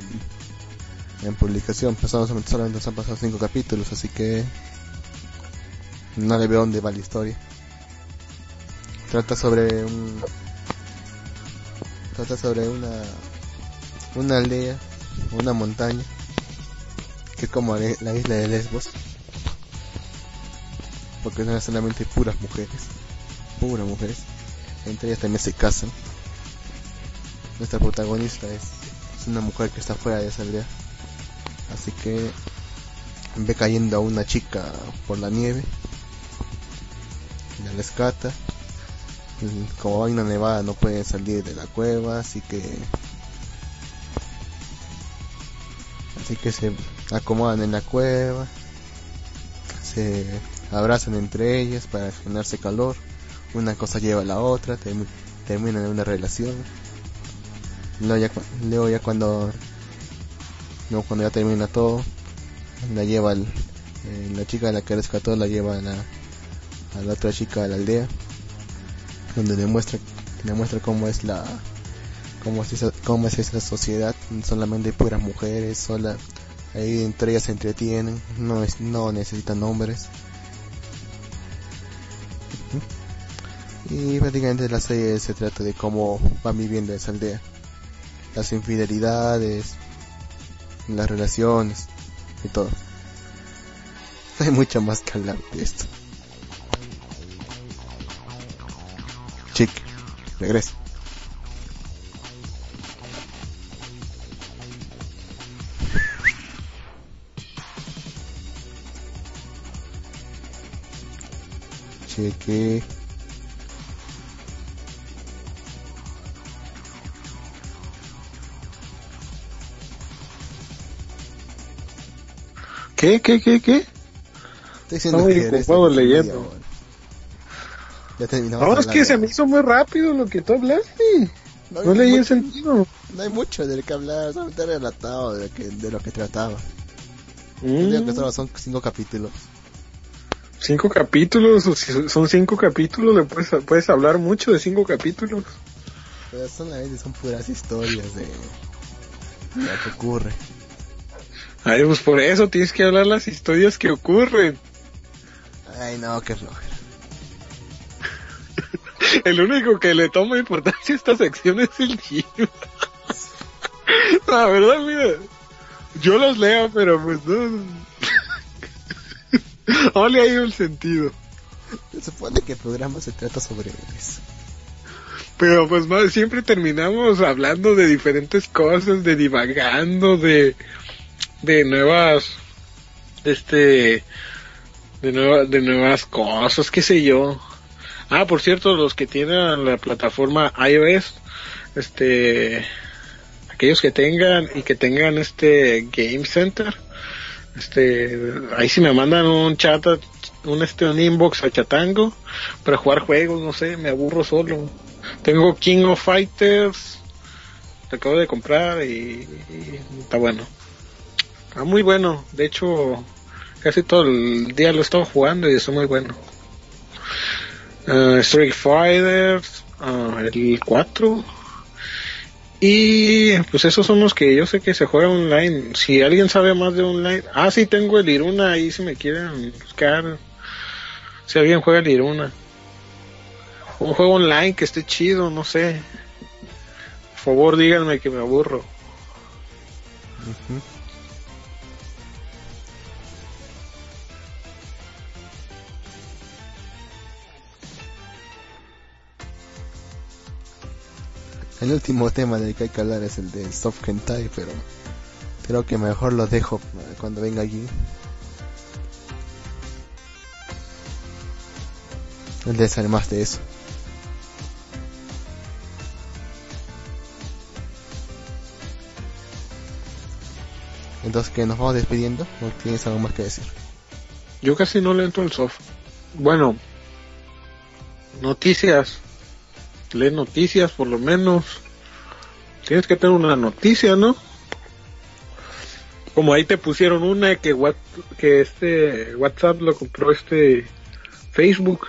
en, publicación, pero solamente, se han pasado cinco capítulos, así que no le veo dónde va la historia. Trata sobre un trata sobre una una aldea, una montaña, que es como la la isla de Lesbos, porque son solamente puras mujeres, puras mujeres, entre ellas también se casan. Nuestra protagonista es, es una mujer que está fuera de esa aldea, así que ve cayendo a una chica por la nieve, la rescata, como va una nevada no puede salir de la cueva, así que así que se acomodan en la cueva, se abrazan entre ellas para generarse calor, una cosa lleva a la otra, termi- terminan en una relación, luego ya, cuando luego cuando ya termina todo, la lleva el- eh, la chica de la que rescató la lleva a la, a la otra chica de la aldea donde demuestra, demuestra cómo es la cómo es esa, cómo es esa sociedad, solamente puras mujeres, sola, ahí entre ellas se entretienen, no es, no necesitan hombres. Y prácticamente la serie se trata de cómo van viviendo esa aldea. Las infidelidades, las relaciones y todo. Hay mucho más que hablar de esto. Chic, regresa. Cheque. ¿Qué, qué, qué, qué? Estoy diciendo Estaba que eres el leyendo. día. Ya terminamos. No, es que se me hizo muy rápido lo que tú hablaste. No, leí el sentido. No hay mucho del que hablar, solamente relatado de, que, de lo que trataba. Mm. Digo que solo son cinco capítulos. Cinco capítulos, o si son cinco capítulos, le puedes, puedes hablar mucho de cinco capítulos. Pero son, puras historias de, de lo que ocurre. Ay, pues por eso tienes que hablar las historias que ocurren. Ay, no, qué flojera. El único que le toma importancia a esta sección es el Gino. La verdad, mira, yo los leo, pero pues no. No le ha ido el sentido. Se supone que el programa se trata sobre eso. Pero pues más, siempre terminamos hablando de diferentes cosas, de divagando, de, de nuevas, este, de, nueva- de nuevas cosas, qué sé yo. Ah, por cierto, los que tienen la plataforma iOS, este, aquellos que tengan y que tengan este Game Center, este, ahí si me mandan un chat, un este, un inbox a Chatango para jugar juegos, no sé, me aburro solo. Tengo King of Fighters, lo acabo de comprar y, está bueno. Está muy bueno, de hecho, casi todo el día lo he estado jugando y está muy bueno. Ah, Street Fighter, ah, el 4. Y pues esos son los que yo sé que se juega online. Si alguien sabe más de online. Ah, sí, tengo el Iruna ahí si me quieren buscar. Si alguien juega el Iruna. Un juego online que esté chido, no sé. Por favor, díganme que me aburro. El último tema del que hay que hablar es el de Soft Hentai, pero creo que mejor lo dejo cuando venga allí. Él debe saber más de eso. Entonces, que nos vamos despidiendo? ¿O tienes algo más que decir? Yo casi no le entro al soft. Bueno, noticias. Lee noticias por lo menos. Tienes que tener una noticia, ¿no? Como ahí te pusieron una que what, que este WhatsApp lo compró este Facebook.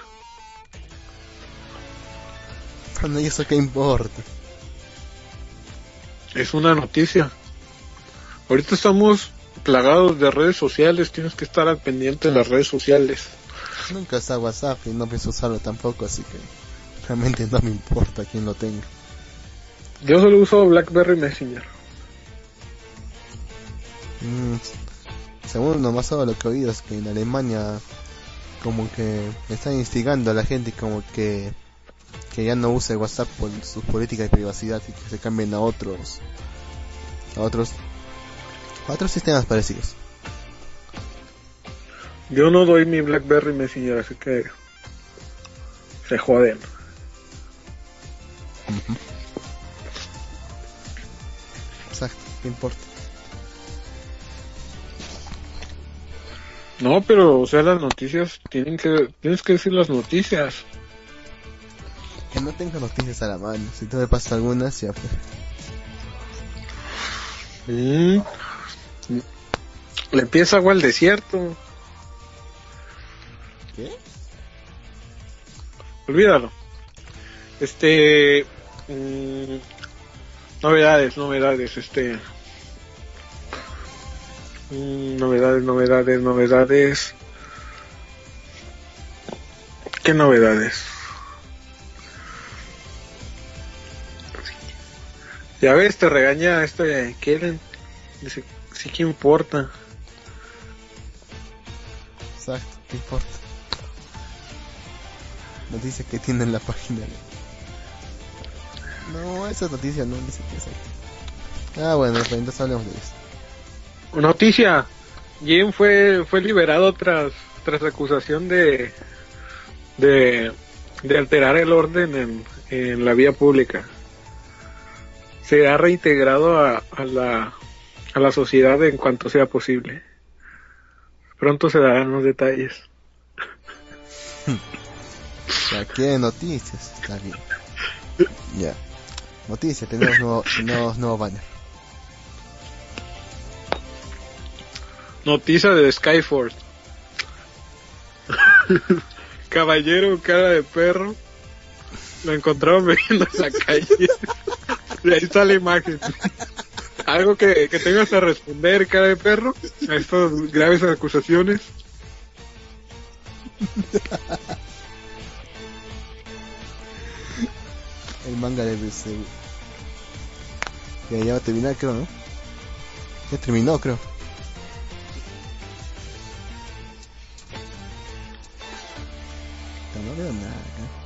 Bueno, ¿y eso qué importa? Es una noticia. Ahorita estamos plagados de redes sociales, tienes que estar al pendiente de las redes sociales. Nunca está WhatsApp y no pienso usarlo tampoco, así que no me importa quién lo tenga. Yo solo uso BlackBerry Messenger. Mm, según nomás todo lo que he oído es que en Alemania como que están instigando a la gente como que que ya no use WhatsApp por sus políticas de privacidad y que se cambien a otros a otros a otros sistemas parecidos. Yo no doy mi BlackBerry Messenger, así que se joden. Exacto, ¿qué importa? No, pero o sea, las noticias tienen que tienes que decir las noticias. Que no tengo noticias a la mano, si tú me pasas algunas ya pues. Mm. Le empieza agua al desierto. ¿Qué? Olvídalo. Este. Mm, novedades, novedades, este. Mm, novedades, novedades, novedades. ¿Qué novedades? Ya ves, te regaña este Kellen. Dice, sí que importa. Exacto, ¿qué importa? Nos dice que tienen la página. No, esa noticia no dice que es ahí. Ah, bueno, pues entonces hablemos de eso. Noticia. Jim fue, fue liberado tras, tras acusación de, de, de alterar el orden en, en la vía pública. Se ha reintegrado a, a la, a la sociedad en cuanto sea posible. Pronto se darán los detalles. Ya, ¿qué noticias? Está bien. Ya. Noticias, tenemos nuevo, tenemos nuevo banner. Noticia de Skyforce. Caballero cara de perro. Lo encontraron bebiendo en la calle. Y ahí está la imagen. Algo que, que tengas a responder, cara de perro, a estas graves acusaciones. El manga de BC. Ya va a terminar, creo, ¿no? Ya terminó, creo. No, veo nada acá.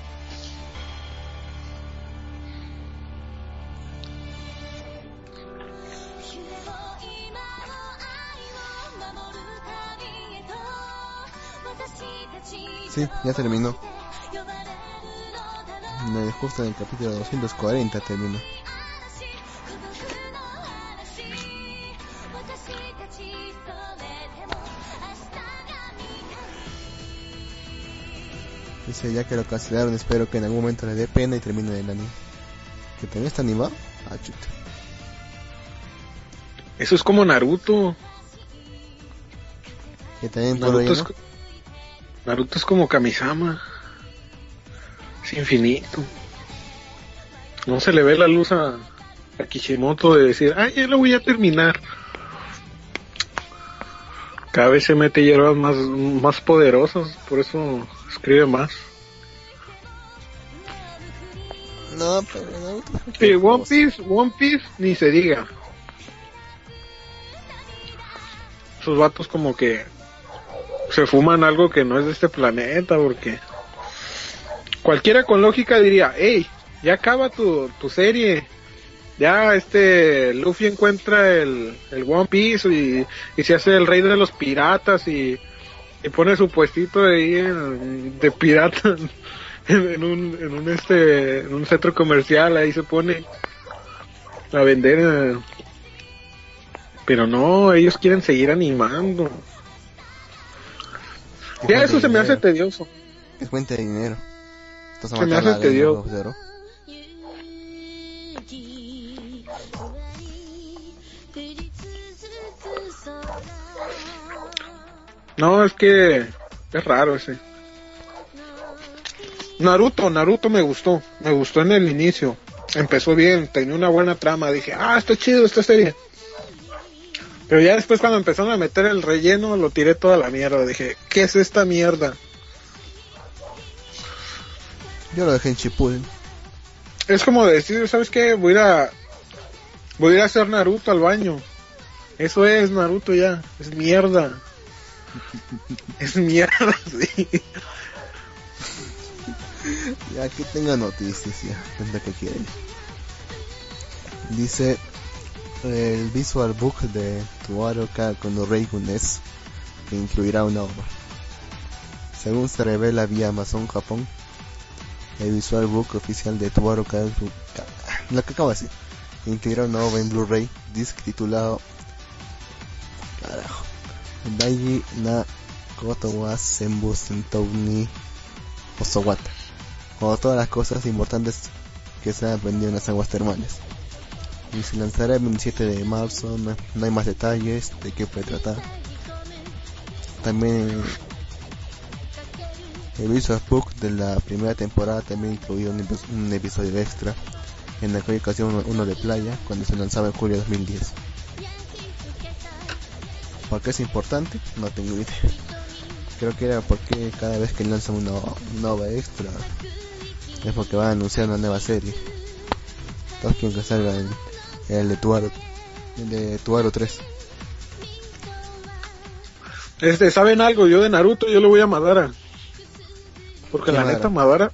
Sí, ya terminó. Me justo en el capítulo 240 terminó. Dice ya que lo cancelaron, espero que en algún momento le dé pena y termine el anime. ¿Que también está animado? Ah, chuta. Eso es como Naruto. Que también Naruto es, Naruto es como Kamisama. Es infinito. No se le ve la luz a, a Kishimoto de decir, ah, ya lo voy a terminar. Cada vez se mete hierbas más, más poderosas, por eso escribe más. No, pero Naruto. Sí, One Piece, One Piece, ni se diga. Esos vatos como que se fuman algo que no es de este planeta, porque cualquiera con lógica diría, hey, ya acaba tu, tu serie. Ya este Luffy encuentra el, el One Piece y, y se hace el rey de los piratas y, y pone su puestito ahí en- de pirata en, en un, en un este en un centro comercial ahí se pone a vender eh, pero no ellos quieren seguir animando. Ya eso se me hace tedioso. Es fuente de dinero. Estás Se me hace tedioso. No es que es raro ese Naruto Naruto me gustó me gustó en el inicio empezó bien tenía una buena trama dije ah está chido esta serie pero ya después cuando empezaron a meter el relleno lo tiré toda la mierda dije qué es esta mierda Yo lo dejé en Shippuden. Es como decir, ¿sabes qué? Voy a voy a ir a hacer Naruto al baño. Eso es Naruto ya. Es mierda. Es mierda, sí. Ya que tenga noticias, ya. Es lo que quiere. Dice el visual book de Tuaro Kakono Reigunes que incluirá una obra. Según se revela vía Amazon Japón, el visual book oficial de Tuaro Kakono lo que acabo de decir, incluirá una obra en Blu-ray disc titulado carajo Daiji na Koto wa Senbu Sentou ni Osowata como todas las cosas importantes que se han aprendido en las aguas termales. Y se lanzará el 27 de marzo, no, hay más detalles de qué puede tratar. También el visual book de la primera temporada también incluyó un, epi- un episodio extra en aquella ocasión uno de playa cuando se lanzaba en julio de 2010. ¿Por qué es importante? No tengo idea. Creo que era porque cada vez que lanzan una, una obra extra es porque van a anunciar una nueva serie. Todos quieren que salga El de Tuaro. El de Tuaro 3. Este, ¿saben algo? Yo de Naruto yo le voy a Madara. Porque ¿Quién la Madara? neta Madara...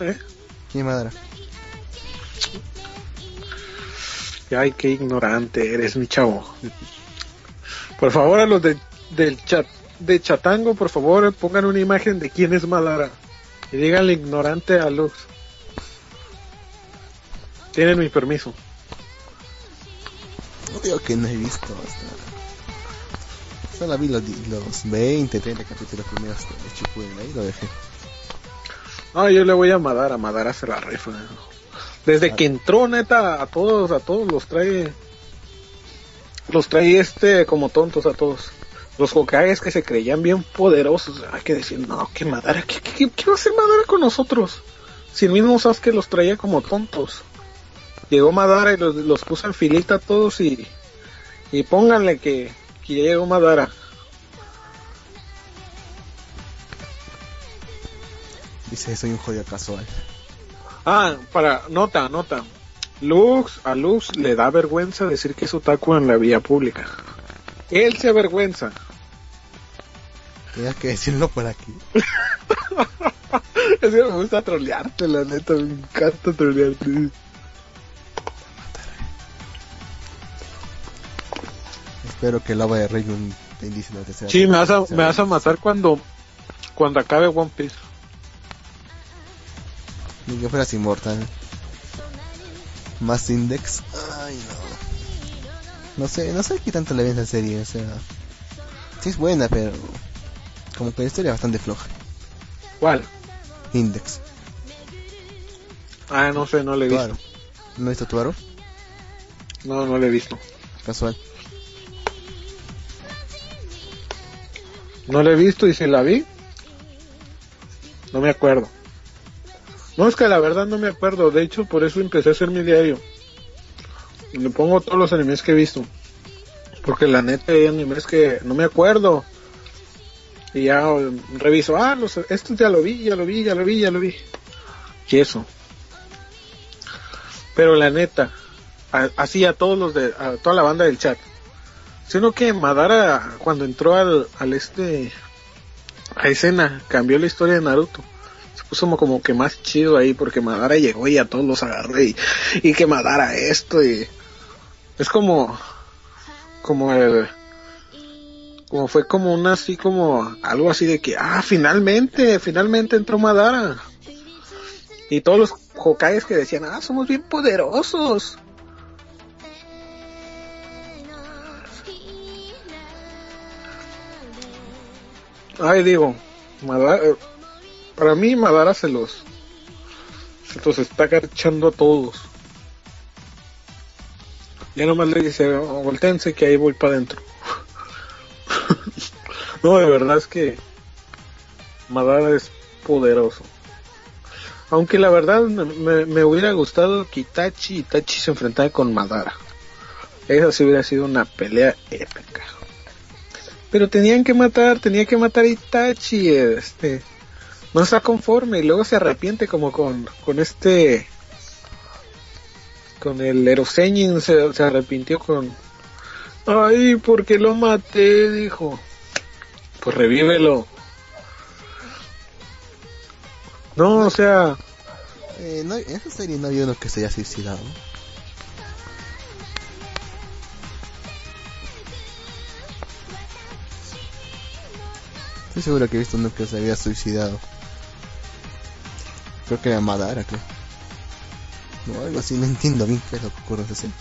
¿eh? ¿Quién Madara? Ay, qué ignorante eres, mi chavo. Por favor, a los de, del chat de Chatango, por favor, pongan una imagen de quién es Madara. Y díganle ignorante a Lux. Tienen mi permiso. No digo que no he visto hasta... Solo vi los, los 20, 30 capítulos primeros de Shippuden, ahí lo dejé. No, yo le voy a Madara, Madara se la rifa. Desde que entró, neta, a todos, a todos los trae. Los trae este como tontos a todos. Los Hokages que se creían bien poderosos. Hay que decir, no, que Madara, ¿qué, qué, qué va a hacer Madara con nosotros? Si el mismo Sasuke los traía como tontos. Llegó Madara y los, los puso en filita a todos y. Y pónganle que, que ya llegó Madara. Dice, soy un jodido casual. Ah, para, nota, nota. Lux, a Lux le da vergüenza decir que es otaku en la vía pública. Él se avergüenza. Tenías que decirlo por aquí. Es que me gusta trolearte, la neta, me encanta trolearte. Espero que el lava de Rayon te indice la tercera. Sí, me vas a, me vas a matar cuando, cuando acabe One Piece. Ni que fueras inmortal. Más Index. Ay, no. No sé, no sé qué tanto le ven a esa serie, o sea. Sí es buena, pero. Como que la historia es bastante floja. ¿Cuál? Index. Ah, no sé, no le he visto. ¿No has visto Tuaro? No, no le he visto. Casual. No la he visto y si la vi, no me acuerdo. No, es que la verdad no me acuerdo. De hecho, por eso empecé a hacer mi diario. Le pongo todos los animes que he visto. Porque la neta hay animes que no me acuerdo. Y ya reviso, ah, los, estos ya lo vi, ya lo vi, ya lo vi, ya lo vi. Y eso. Pero la neta, así a todos los de, a toda la banda del chat. Sino que Madara, cuando entró al, al este, a escena, cambió la historia de Naruto. Puso como, que más chido ahí, porque Madara llegó y a todos los agarró y, y que Madara esto y... Es como, como el, como fue como una así como, algo así de que, ah, finalmente, finalmente entró Madara. Y todos los Hokages que decían, ah, somos bien poderosos. Ay, digo, Madara, eh, para mí Madara se los, se los está garchando a todos. Ya nomás le dice, "Oh, voltéense que ahí voy para adentro. no, de verdad es que Madara es poderoso. Aunque la verdad me, me- me hubiera gustado que Itachi, Itachi se enfrentara con Madara. Esa sí hubiera sido una pelea épica. Pero tenían que matar, tenía que matar a Itachi, este. No está conforme y luego se arrepiente como con, con este. Con el Eroseñin se, arrepintió con. Ay, ¿por qué lo maté? Dijo. Pues revívelo. No, o sea, Eh, en esa serie no había uno que se haya suicidado. Estoy seguro que he visto uno que se había suicidado. Creo que era Madara, creo. No, algo así, no entiendo bien qué es lo que ocurre serie.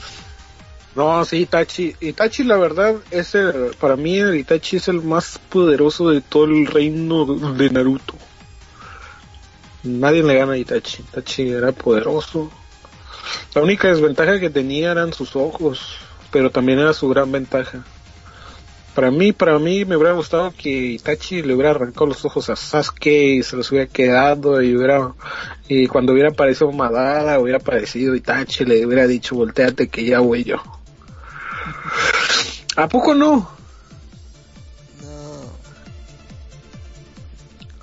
No, sí, Itachi. Itachi, la verdad, es el- para mí Itachi es el más poderoso de todo el reino de Naruto. Nadie le gana a Itachi. Itachi era poderoso. La única desventaja que tenía eran sus ojos, pero también era su gran ventaja. Para mí, para mí me hubiera gustado que Itachi le hubiera arrancado los ojos a Sasuke y se los hubiera quedado y hubiera y cuando hubiera aparecido Madara hubiera aparecido Itachi le hubiera dicho volteate que ya voy yo. ¿A poco no?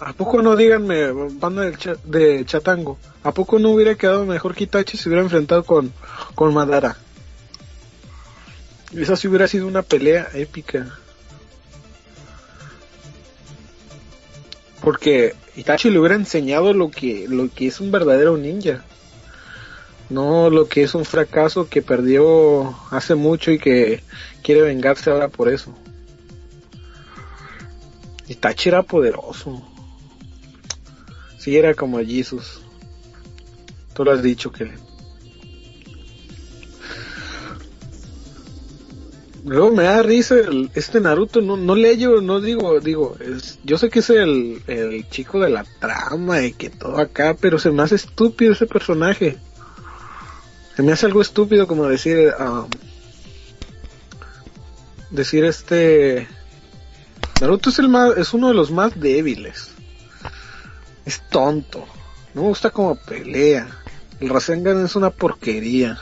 ¿A poco no? Díganme, banda del cha- de Chatango. ¿A poco no hubiera quedado mejor que Itachi si hubiera enfrentado con, con Madara? Esa sí hubiera sido una pelea épica. Porque Itachi le hubiera enseñado lo que, lo que es un verdadero ninja. No lo que es un fracaso que perdió hace mucho y que quiere vengarse ahora por eso. Itachi era poderoso. Sí, era como Jesus. Tú lo has dicho que... Luego me da risa el- este Naruto, no, no leyo, no digo, digo, yo sé que es el, el chico de la trama y que todo acá, pero se me hace estúpido ese personaje. Se me hace algo estúpido como decir, ah, decir este, Naruto es el más, es uno de los más débiles. Es tonto. No me gusta como pelea. El Rasengan es una porquería.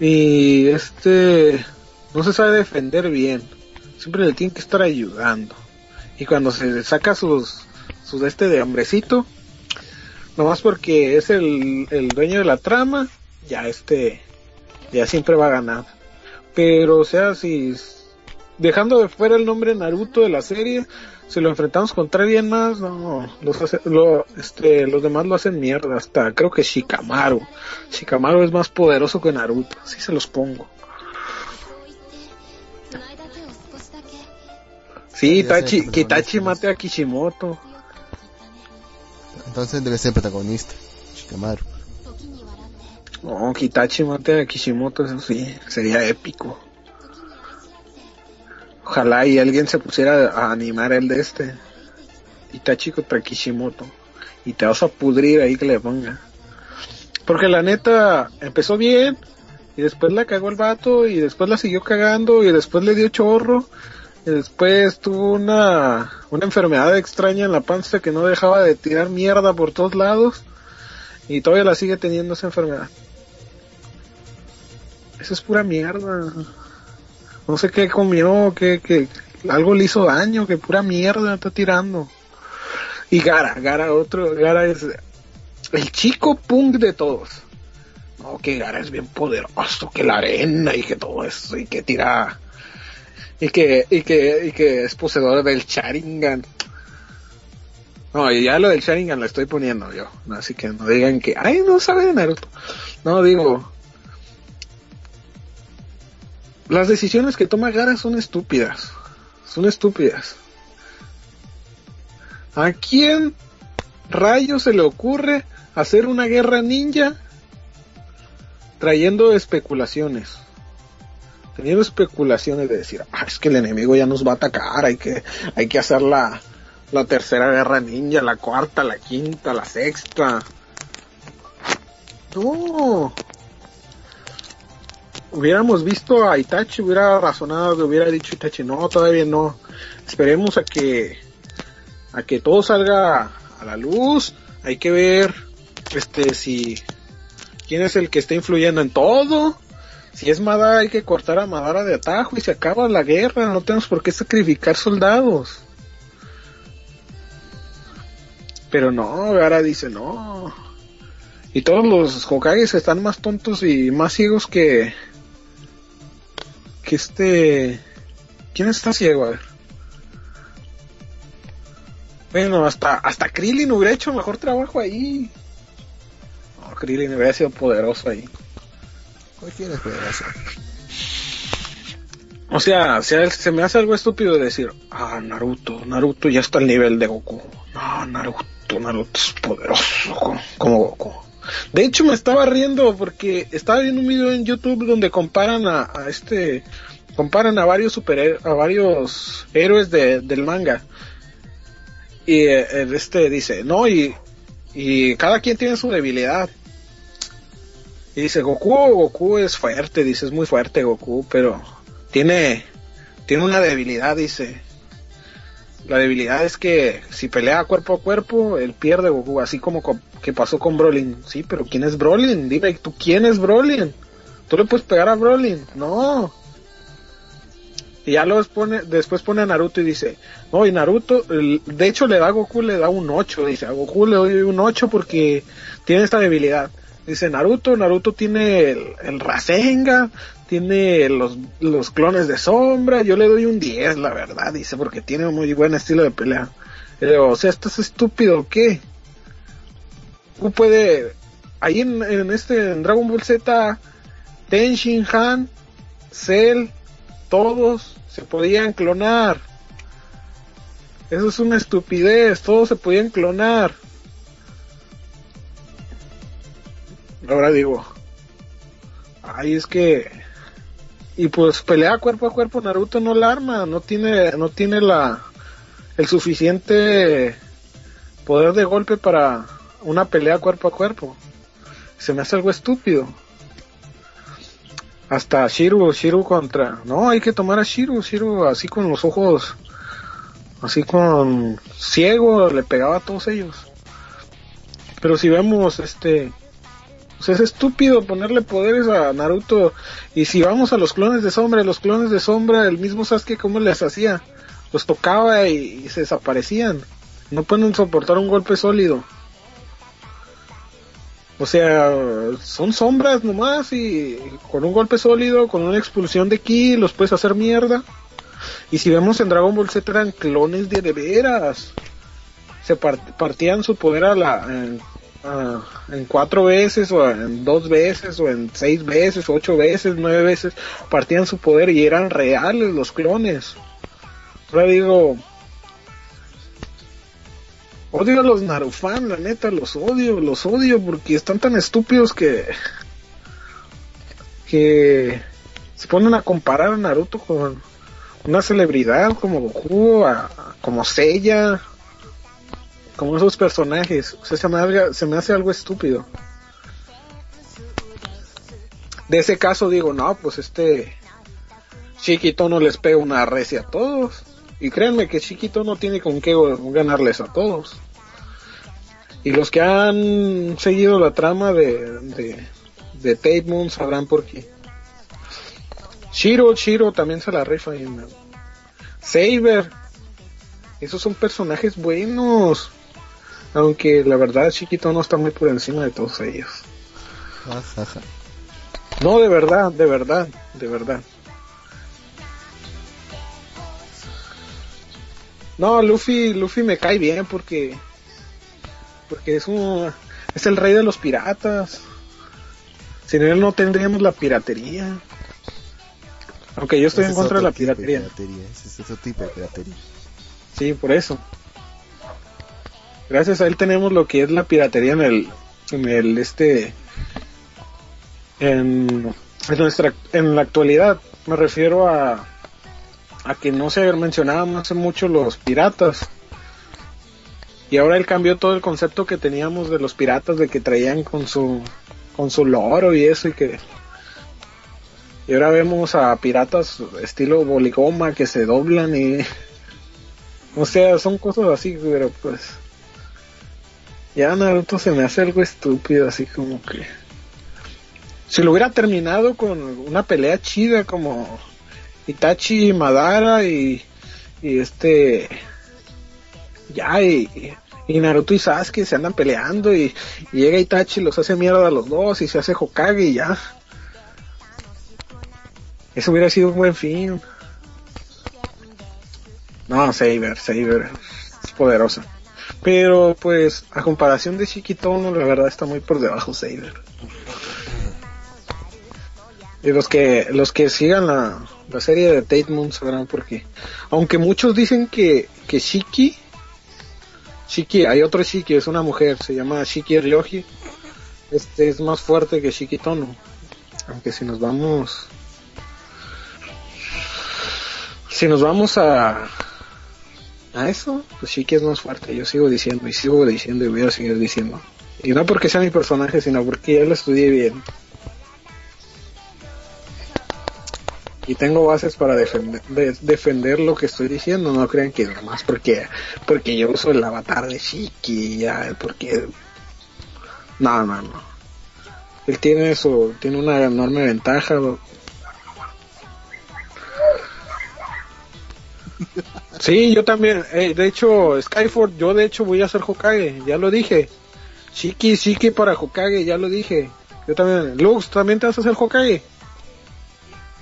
Y este no se sabe defender bien. Siempre le tienen que estar ayudando. Y cuando se saca sus sus este de hombrecito, nomás porque es el, el dueño de la trama, ya este ya siempre va a ganar. Pero o sea, si dejando de fuera el nombre Naruto de la serie, si lo enfrentamos contra alguien más, no, los, hace- lo- este, los demás lo hacen mierda, hasta creo que Shikamaru. Shikamaru es más poderoso que Naruto, así se los pongo. Sí, pero que Itachi mate a Kishimoto. Entonces debe ser protagonista. Shikamaru. No, que Itachi mate a Kishimoto, eso sí, sería épico. Ojalá y alguien se pusiera a animar el de este. Itachi contra Kishimoto. Y te vas a pudrir ahí que le ponga. Porque la neta empezó bien. Y después la cagó el vato. Y después la siguió cagando. Y después le dio chorro. Y después tuvo una, una enfermedad extraña en la panza que no dejaba de tirar mierda por todos lados. Y todavía la sigue teniendo esa enfermedad. Eso es pura mierda. No sé qué comió, que, que algo le hizo daño, que pura mierda está tirando. Y Gara, Gara otro, Gara es el chico punk de todos. No, que Gara es bien poderoso, que la arena y que todo eso, y que tira, y que, y que, y que es poseedor del Sharingan. No, y ya lo del Sharingan lo estoy poniendo yo, así que no digan que, ay, no sabe de Naruto. No, digo, las decisiones que toma Gara son estúpidas. Son estúpidas. ¿A quién rayos se le ocurre hacer una guerra ninja trayendo especulaciones? Teniendo especulaciones de decir, ah, es que el enemigo ya nos va a atacar, hay que, hay que hacer la, la tercera guerra ninja, la cuarta, la quinta, la sexta. No, hubiéramos visto a Itachi, hubiera razonado, hubiera dicho Itachi, no, todavía no. Esperemos a que a que todo salga a la luz. Hay que ver este si quién es el que está influyendo en todo. Si es Madara, hay que cortar a Madara de atajo y se acaba la guerra. No tenemos por qué sacrificar soldados. Pero no, ahora dice no. Y todos los Hokages están más tontos y más ciegos que, que este... ¿Quién está ciego? A ver. Bueno, hasta, hasta Krillin hubiera hecho mejor trabajo ahí. No, Krillin hubiera sido poderoso ahí. Cualquiera es poderoso. O sea, se, se me hace algo estúpido decir, ah, Naruto, Naruto ya está al nivel de Goku. No, Naruto, Naruto es poderoso como, como Goku. De hecho, me estaba riendo porque estaba viendo un video en YouTube donde comparan a, este, comparan a varios super, a varios héroes de, del manga. Y eh, este dice, no, y, y cada quien tiene su debilidad. Y dice, Goku, Goku es fuerte, dice, es muy fuerte Goku, pero tiene, tiene una debilidad, dice. La debilidad es que si pelea cuerpo a cuerpo, él pierde Goku, así como co- que pasó con Brolin. Sí, pero ¿quién es Brolin? Dime, ¿tú quién es Brolin? ¿Tú le puedes pegar a Brolin? No. Y ya luego pone, después pone a Naruto y dice, no, y Naruto, de hecho le da a Goku, le da un 8, dice, a Goku le doy un 8 porque tiene esta debilidad. Dice Naruto, Naruto tiene el, el Rasengan, tiene los, los clones de sombra, yo le doy un 10, la verdad, dice, porque tiene un muy buen estilo de pelea. Le digo, o sea, ¿estás estúpido qué? ¿Cómo puede, ahí en, en este, en Dragon Ball Z, Ten Shin Han, Cell, todos se podían clonar. Eso es una estupidez, todos se podían clonar. Ahora digo, ay, es que y pues pelea cuerpo a cuerpo Naruto no la arma, no tiene no tiene la el suficiente poder de golpe para una pelea cuerpo a cuerpo. Se me hace algo estúpido. Hasta Shiru, Shiru contra. No, hay que tomar a Shiru, Shiru así con los ojos, así con ciego, le pegaba a todos ellos. Pero si vemos este, pues es estúpido ponerle poderes a Naruto. Y si vamos a los clones de sombra, los clones de sombra, el mismo Sasuke, ¿cómo les hacía? Los tocaba y, y se desaparecían. No pueden soportar un golpe sólido. O sea, son sombras nomás y con un golpe sólido, con una explosión de ki, los puedes hacer mierda. Y si vemos en Dragon Ball Z eran clones de de veras. Se part- partían su poder a la, en, en cuatro veces, o en dos veces, o en seis veces, ocho veces, nueve veces. Partían su poder y eran reales los clones. Ahora digo, Odio a los Narufan, la neta, los odio, los odio porque están tan estúpidos que que se ponen a comparar a Naruto con una celebridad como Goku, a- como Seiya, como esos personajes. O sea, se me, haga- se me hace algo estúpido. De ese caso digo, no, pues este Chiquito no les pega una recia a todos. Y créanme que Chiquito no tiene con qué ganarles a todos. Y los que han seguido la trama de, de, de Tate Moon sabrán por qué. Shiro, Shiro también se la rifa. ahí, man. Saber. Esos son personajes buenos. Aunque la verdad Chiquito no está muy por encima de todos ellos. Ajaja. No, de verdad, de verdad, de verdad. No, Luffy, Luffy me cae bien porque porque es un es el rey de los piratas. Sin él no tendríamos la piratería. Aunque yo estoy Ese en es contra de la piratería. piratería, ese es otro tipo de piratería. Sí, por eso. Gracias a él tenemos lo que es la piratería en el en el este en, en nuestra en la actualidad. Me refiero a a que no se mencionaban hace mucho los piratas. Y ahora él cambió todo el concepto que teníamos de los piratas de que traían con su con su loro y eso y que y ahora vemos a piratas estilo boligoma que se doblan y o sea, son cosas así, pero pues ya Naruto se me hace algo estúpido así como que si lo hubiera terminado con una pelea chida como Itachi y Madara y, y este ya y, y Naruto y Sasuke se andan peleando y, y llega Itachi y los hace mierda a los dos y se hace Hokage y ya. Eso hubiera sido un buen fin. No Saber Saber es poderosa pero pues a comparación de Shikitono la verdad está muy por debajo Saber. Y los que los que sigan la, la serie de Tate Moon sabrán por qué. Aunque muchos dicen que, que Shiki, Shiki, hay otro Shiki, es una mujer, se llama Shiki Ryoji. Este es más fuerte que Shiki Tono. Aunque si nos vamos. Si nos vamos a. A eso, pues Shiki es más fuerte. Yo sigo diciendo y sigo diciendo y voy a seguir diciendo. Y no porque sea mi personaje, sino porque ya lo estudié bien. Y tengo bases para defender, de- defender lo que estoy diciendo. No crean que nomás porque, porque yo uso el avatar de Shiki, ya, porque. No, no, no. Él tiene eso, tiene una enorme ventaja. Sí, yo también. eh, de hecho, Skyford, yo de hecho voy a ser Hokage, ya lo dije. Shiki, Shiki para Hokage, ya lo dije. Yo también. Lux, ¿también te vas a hacer Hokage?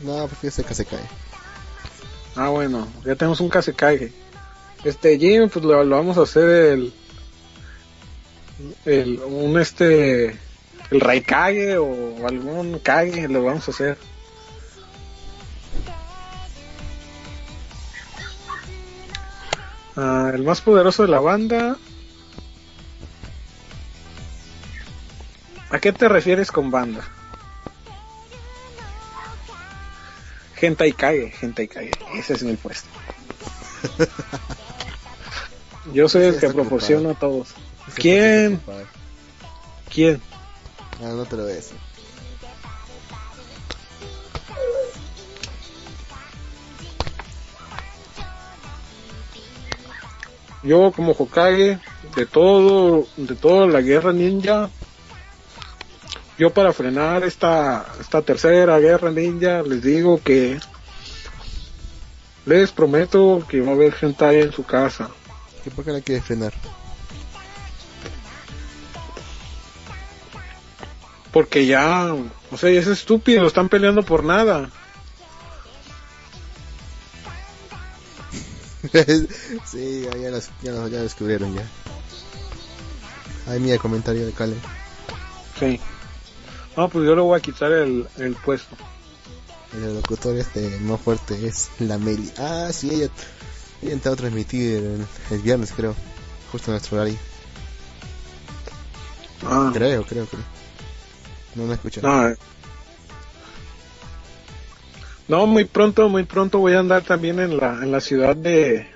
No, prefiero ser Kasekai. Ah, bueno, ya tenemos un Kasekage. Este, Jim, pues lo, lo vamos a hacer el. El, un este. El Raikage o algún Kage, lo vamos a hacer. Ah, el más poderoso de la banda. ¿A qué te refieres con banda? Gentai Kage, Gentai Kage. Ese es mi puesto. Yo soy el que está proporciona a todos. ¿Quién? ¿Quién? Ah, no te lo voy a decir. Yo como Hokage de todo, de toda la guerra ninja, yo para frenar esta, esta tercera guerra ninja les digo que les prometo que va a haber hentai en su casa. ¿Qué por qué la quieres frenar? Porque ya, o sea, es estúpido, están peleando por nada. sí, ya, los- ya, los- ya descubrieron ya. Ay, mira, comentario de Kale. Sí. No, pues yo le voy a quitar el, el puesto. El locutor este más fuerte es la Meli. Ah, sí, ella, ella a transmitir el, el viernes, creo. Justo en nuestro horario. Ah. Creo, creo, creo. No me escuché. No, eh. No, muy pronto, muy pronto voy a andar también en la, en la ciudad de,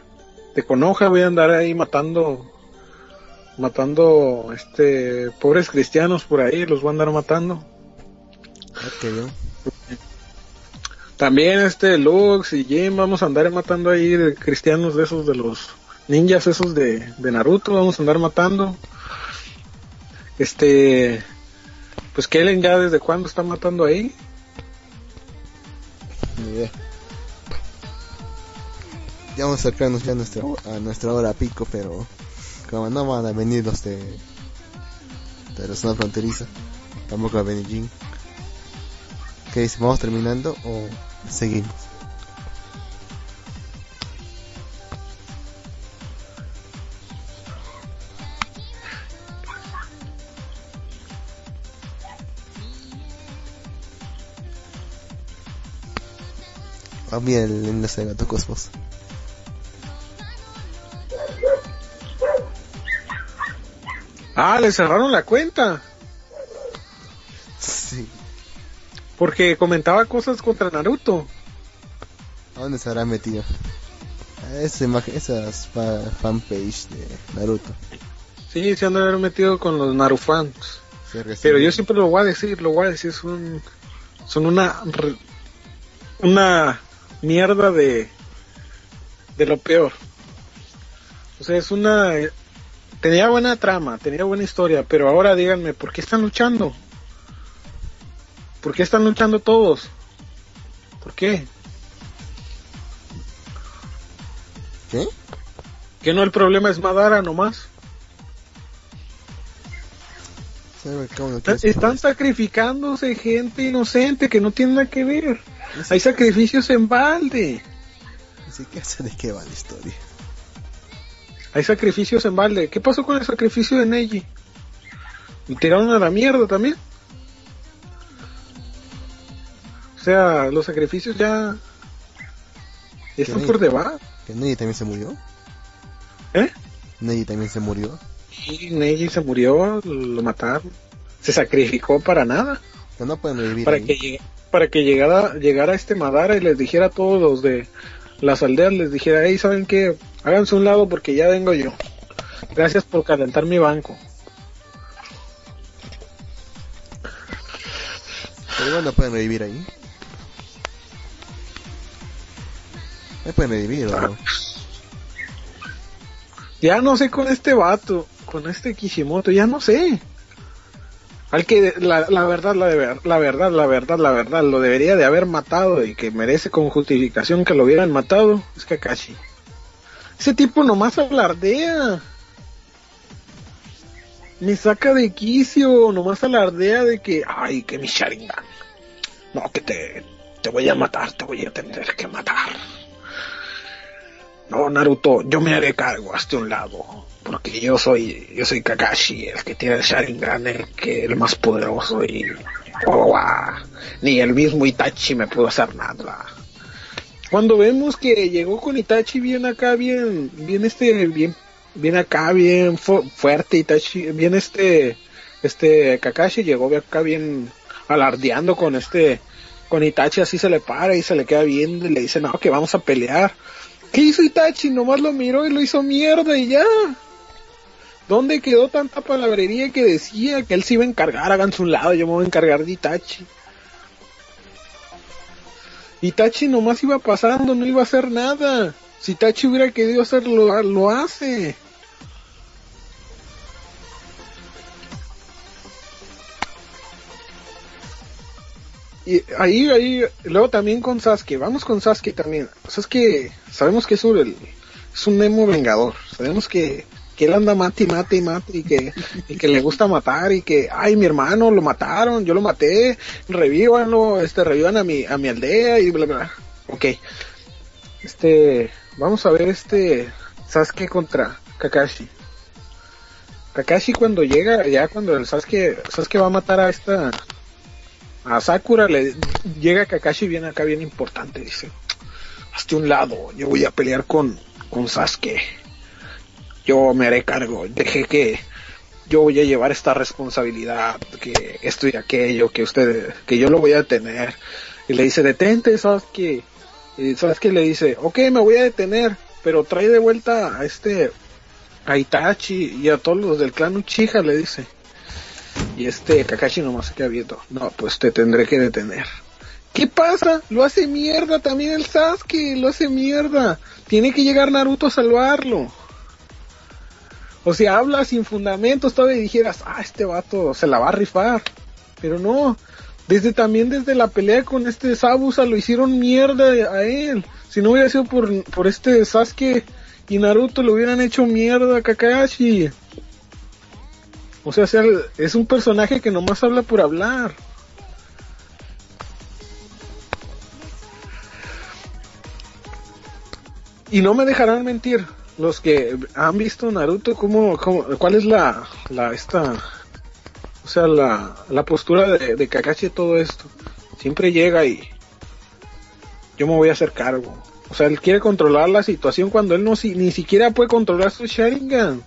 de Conoja, voy a andar ahí matando, matando, este, pobres cristianos por ahí, los voy a andar matando. Ah. También este Lux y Jim vamos a andar matando ahí de cristianos de esos de los ninjas esos de, de Naruto, vamos a andar matando. Este, pues Kellen ya desde cuándo está matando ahí. Idea. Ya vamos a acercarnos ya a nuestra, a nuestra hora pico, pero como no van a venir los de, la zona fronteriza, tampoco a venir Jin. ¿Qué dice? ¿Vamos terminando o seguimos? Ah, mira el enlace de Gato Cosmos. Ah, le cerraron la cuenta. Sí. Porque comentaba cosas contra Naruto. ¿A dónde se habrá metido? Esa esas fa- fanpage de Naruto. Sí, se han de haber metido con los Narufans. Pero yo siempre lo voy a decir, lo voy a decir, son, son una, una mierda de, de lo peor. O sea, es una, tenía buena trama, tenía buena historia, pero ahora díganme, ¿por qué están luchando? ¿Por qué están luchando todos? ¿Por qué? ¿Qué? ¿Que no el problema es Madara nomás? Están, sacrificándose gente inocente que no tiene nada que ver. Hay sacrificios en balde. Ni siquiera sé de qué va la historia. Hay sacrificios en balde. ¿Qué pasó con el sacrificio de Neji? ¿Me tiraron a la mierda también? O sea, los sacrificios ya... están por debajo. ¿Que Neji también se murió? ¿Eh? ¿Neji también se murió? Y Neji se murió, lo mataron. Se sacrificó para nada. No pueden revivir Para ahí. que, para que llegara, llegara este Madara y les dijera a todos los de las aldeas, les dijera, hey, ¿saben qué? Háganse un lado porque ya vengo yo. Gracias por calentar mi banco. Pero igual no pueden revivir ahí. No pueden revivir, ¿o no? Ya no sé con este vato, con este Kishimoto, ya no sé. Al que la, la verdad, la, de la verdad, la verdad, la verdad, lo debería de haber matado y que merece con justificación que lo hubieran matado, es Kakashi. Ese tipo nomás alardea. me saca de quicio, nomás alardea de que, ay, que mi Sharingan. No, que te, te voy a matar, te voy a tener que matar. No, Naruto, yo me haré cargo hasta un lado, porque yo soy, yo soy Kakashi, el que tiene el Sharingan, el que el más poderoso y guau, guau, ni el mismo Itachi me pudo hacer nada. Cuando vemos que llegó con Itachi bien acá, bien, bien este, bien, bien acá, bien fu- fuerte Itachi, bien este, este Kakashi llegó acá bien alardeando con este, con Itachi así se le para y se le queda viendo y le dice, no, que vamos a pelear. ¿Qué hizo Itachi? Nomás lo miró y lo hizo mierda y ya. ¿Dónde quedó tanta palabrería que decía que él se iba a encargar? Háganse un lado, yo me voy a encargar de Itachi. Itachi nomás iba pasando, no iba a hacer nada. Si Itachi hubiera querido hacerlo, lo hace. Y ahí, ahí, luego también con Sasuke, vamos con Sasuke también. Sasuke, sabemos que es un, es un Nemo vengador, sabemos que, que él anda mate y mate y mate y que, y que le gusta matar y que, ay, mi hermano lo mataron, yo lo maté, revívanlo, este, revivan a mi, a mi aldea y bla, bla. Ok. Este, vamos a ver este Sasuke contra Kakashi. Kakashi cuando llega, ya cuando el Sasuke, Sasuke va a matar a esta, a Sakura le llega Kakashi bien acá bien importante, dice, hazte un lado, yo voy a pelear con, con Sasuke. Yo me haré cargo, dejé que yo voy a llevar esta responsabilidad, que esto y aquello, que usted, que yo lo voy a tener. Y le dice, detente Sasuke. Y Sasuke le dice, ok, me voy a detener, pero trae de vuelta a este, a Itachi y a todos los del clan Uchiha, le dice. Y este Kakashi nomás se queda viendo. No, pues te tendré que detener. ¿Qué pasa? Lo hace mierda también el Sasuke, lo hace mierda. Tiene que llegar Naruto a salvarlo. O sea, habla sin fundamentos, todavía dijeras, ah, este vato se la va a rifar. Pero no, desde también desde la pelea con este Sabusa lo hicieron mierda a él. Si no hubiera sido por, por este Sasuke y Naruto lo hubieran hecho mierda a Kakashi. O sea, es un personaje que nomás habla por hablar. Y no me dejarán mentir los que han visto Naruto, cómo, cómo, cuál es la, la, esta, o sea, la, la postura de, Kakashi de todo esto. Siempre llega y yo me voy a hacer cargo. O sea, él quiere controlar la situación cuando él no si, ni siquiera puede controlar su Sharingan.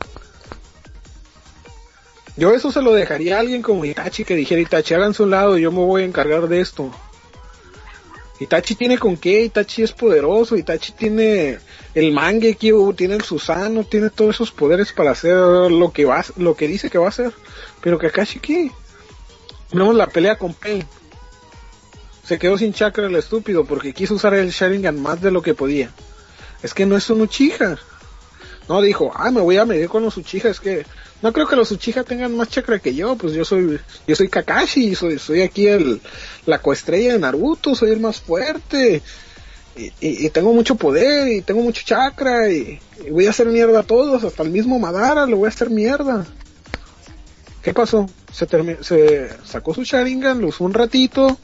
Yo eso se lo dejaría a alguien como Itachi que dijera Itachi, háganse un lado, yo me voy a encargar de esto. Itachi tiene con qué, Itachi es poderoso, Itachi tiene el Mangekyo, tiene el Susano, tiene todos esos poderes para hacer lo que va, lo que dice que va a hacer. Pero Kakashi qué? Vemos la pelea con Pain. Se quedó sin chakra el estúpido porque quiso usar el Sharingan más de lo que podía. Es que no es un Uchiha. No dijo, ah, me voy a medir con los Uchiha, es que no creo que los Uchiha tengan más chakra que yo, pues yo soy yo soy Kakashi, soy soy aquí el la coestrella de Naruto, soy el más fuerte. Y, y- tengo mucho poder y tengo mucho chakra y, voy a hacer mierda a todos, hasta el mismo Madara lo voy a hacer mierda. ¿Qué pasó? Se se sacó su Sharingan, lo usó un ratito.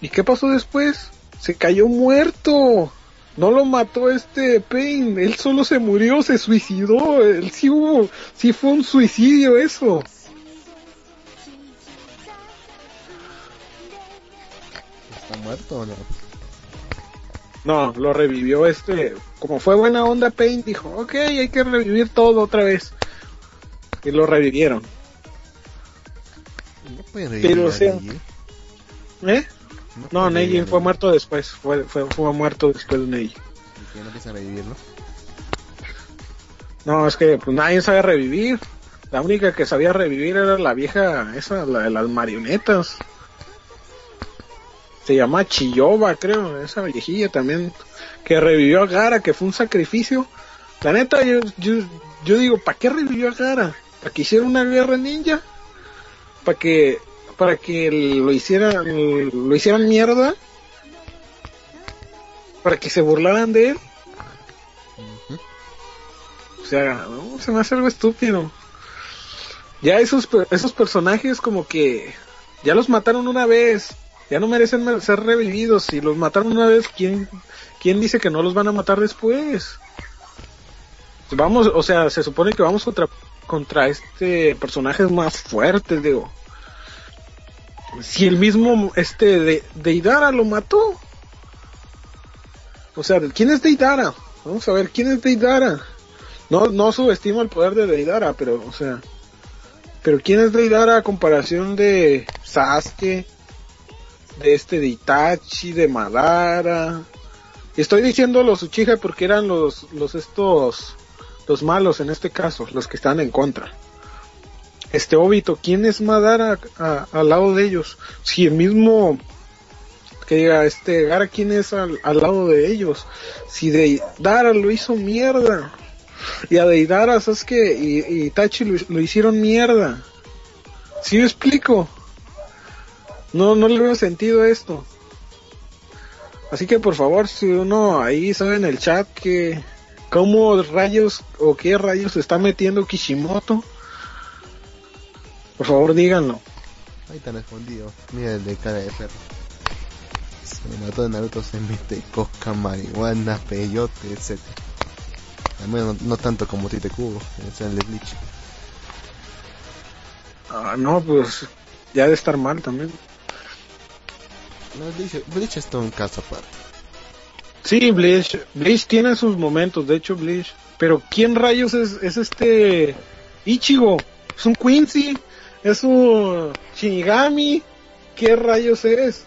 ¿Y qué pasó después? Se cayó muerto. No lo mató este Pain, él solo se murió, se suicidó. Él sí hubo, sí fue un suicidio eso. ¿Está muerto o no? No, lo revivió este. Como fue buena onda Pain, dijo, ok, hay que revivir todo otra vez. Y lo revivieron. No Pero o sea, Neji. ¿eh? No, pueden Neji revivir a fue Neji. muerto después. Fue, fue, fue muerto después de Neji. ¿Y que no empiezan a revivirlo? No, es que pues nadie sabe revivir. La única que sabía revivir era la vieja, esa, la de las marionetas. Se llama Chiyoba, creo, esa viejilla también, que revivió a Gara, que fue un sacrificio. La neta, yo, yo, yo digo, ¿para qué revivió a Gara? ¿Para que hiciera una guerra ninja? ¿Para que, para que lo hicieran, lo hicieran mierda? ¿Para que se burlaran de él? O sea, se me hace algo estúpido. Ya esos, esos personajes como que ya los mataron una vez, ya no merecen mer- ser revividos. Si los mataron una vez, ¿quién, quién dice que no los van a matar después? Vamos, o sea, se supone que vamos contra, contra este personajes más fuertes, digo. Si el mismo, este, de, Deidara lo mató. O sea, ¿quién es Deidara? Vamos a ver, ¿quién es Deidara? No, no subestimo el poder de Deidara, pero, o sea, pero ¿quién es Deidara a comparación de Sasuke, de este de Itachi, de Madara? Estoy diciendo los Uchiha porque eran los, los estos, los malos en este caso, los que están en contra. Este Obito, ¿quién es Madara al lado de ellos? Si el mismo que diga este Gara, ¿quién es al, lado de ellos? Si Deidara lo hizo mierda. Y a Deidara, Sasuke y, y Itachi lo, hicieron mierda. ¿Sí me explico? No, no le veo sentido esto. Así que por favor, si uno ahí sabe en el chat que cómo rayos o qué rayos está metiendo Kishimoto, por favor díganlo. Ahí están escondido. Mira el de cara de perro. Se mató de Naruto, se mete coca, marihuana, peyote, etc. Al menos no, no tanto como Tite Cubo, es el de Bleach. Ah, no, pues ya de estar mal también. No, Bleach, Bleach es todo un caso aparte. Sí, Bleach, Bleach tiene sus momentos, de hecho Bleach. Pero ¿quién rayos es, es este Ichigo? ¿Es un Quincy? ¿Es un Shinigami? ¿Qué rayos es?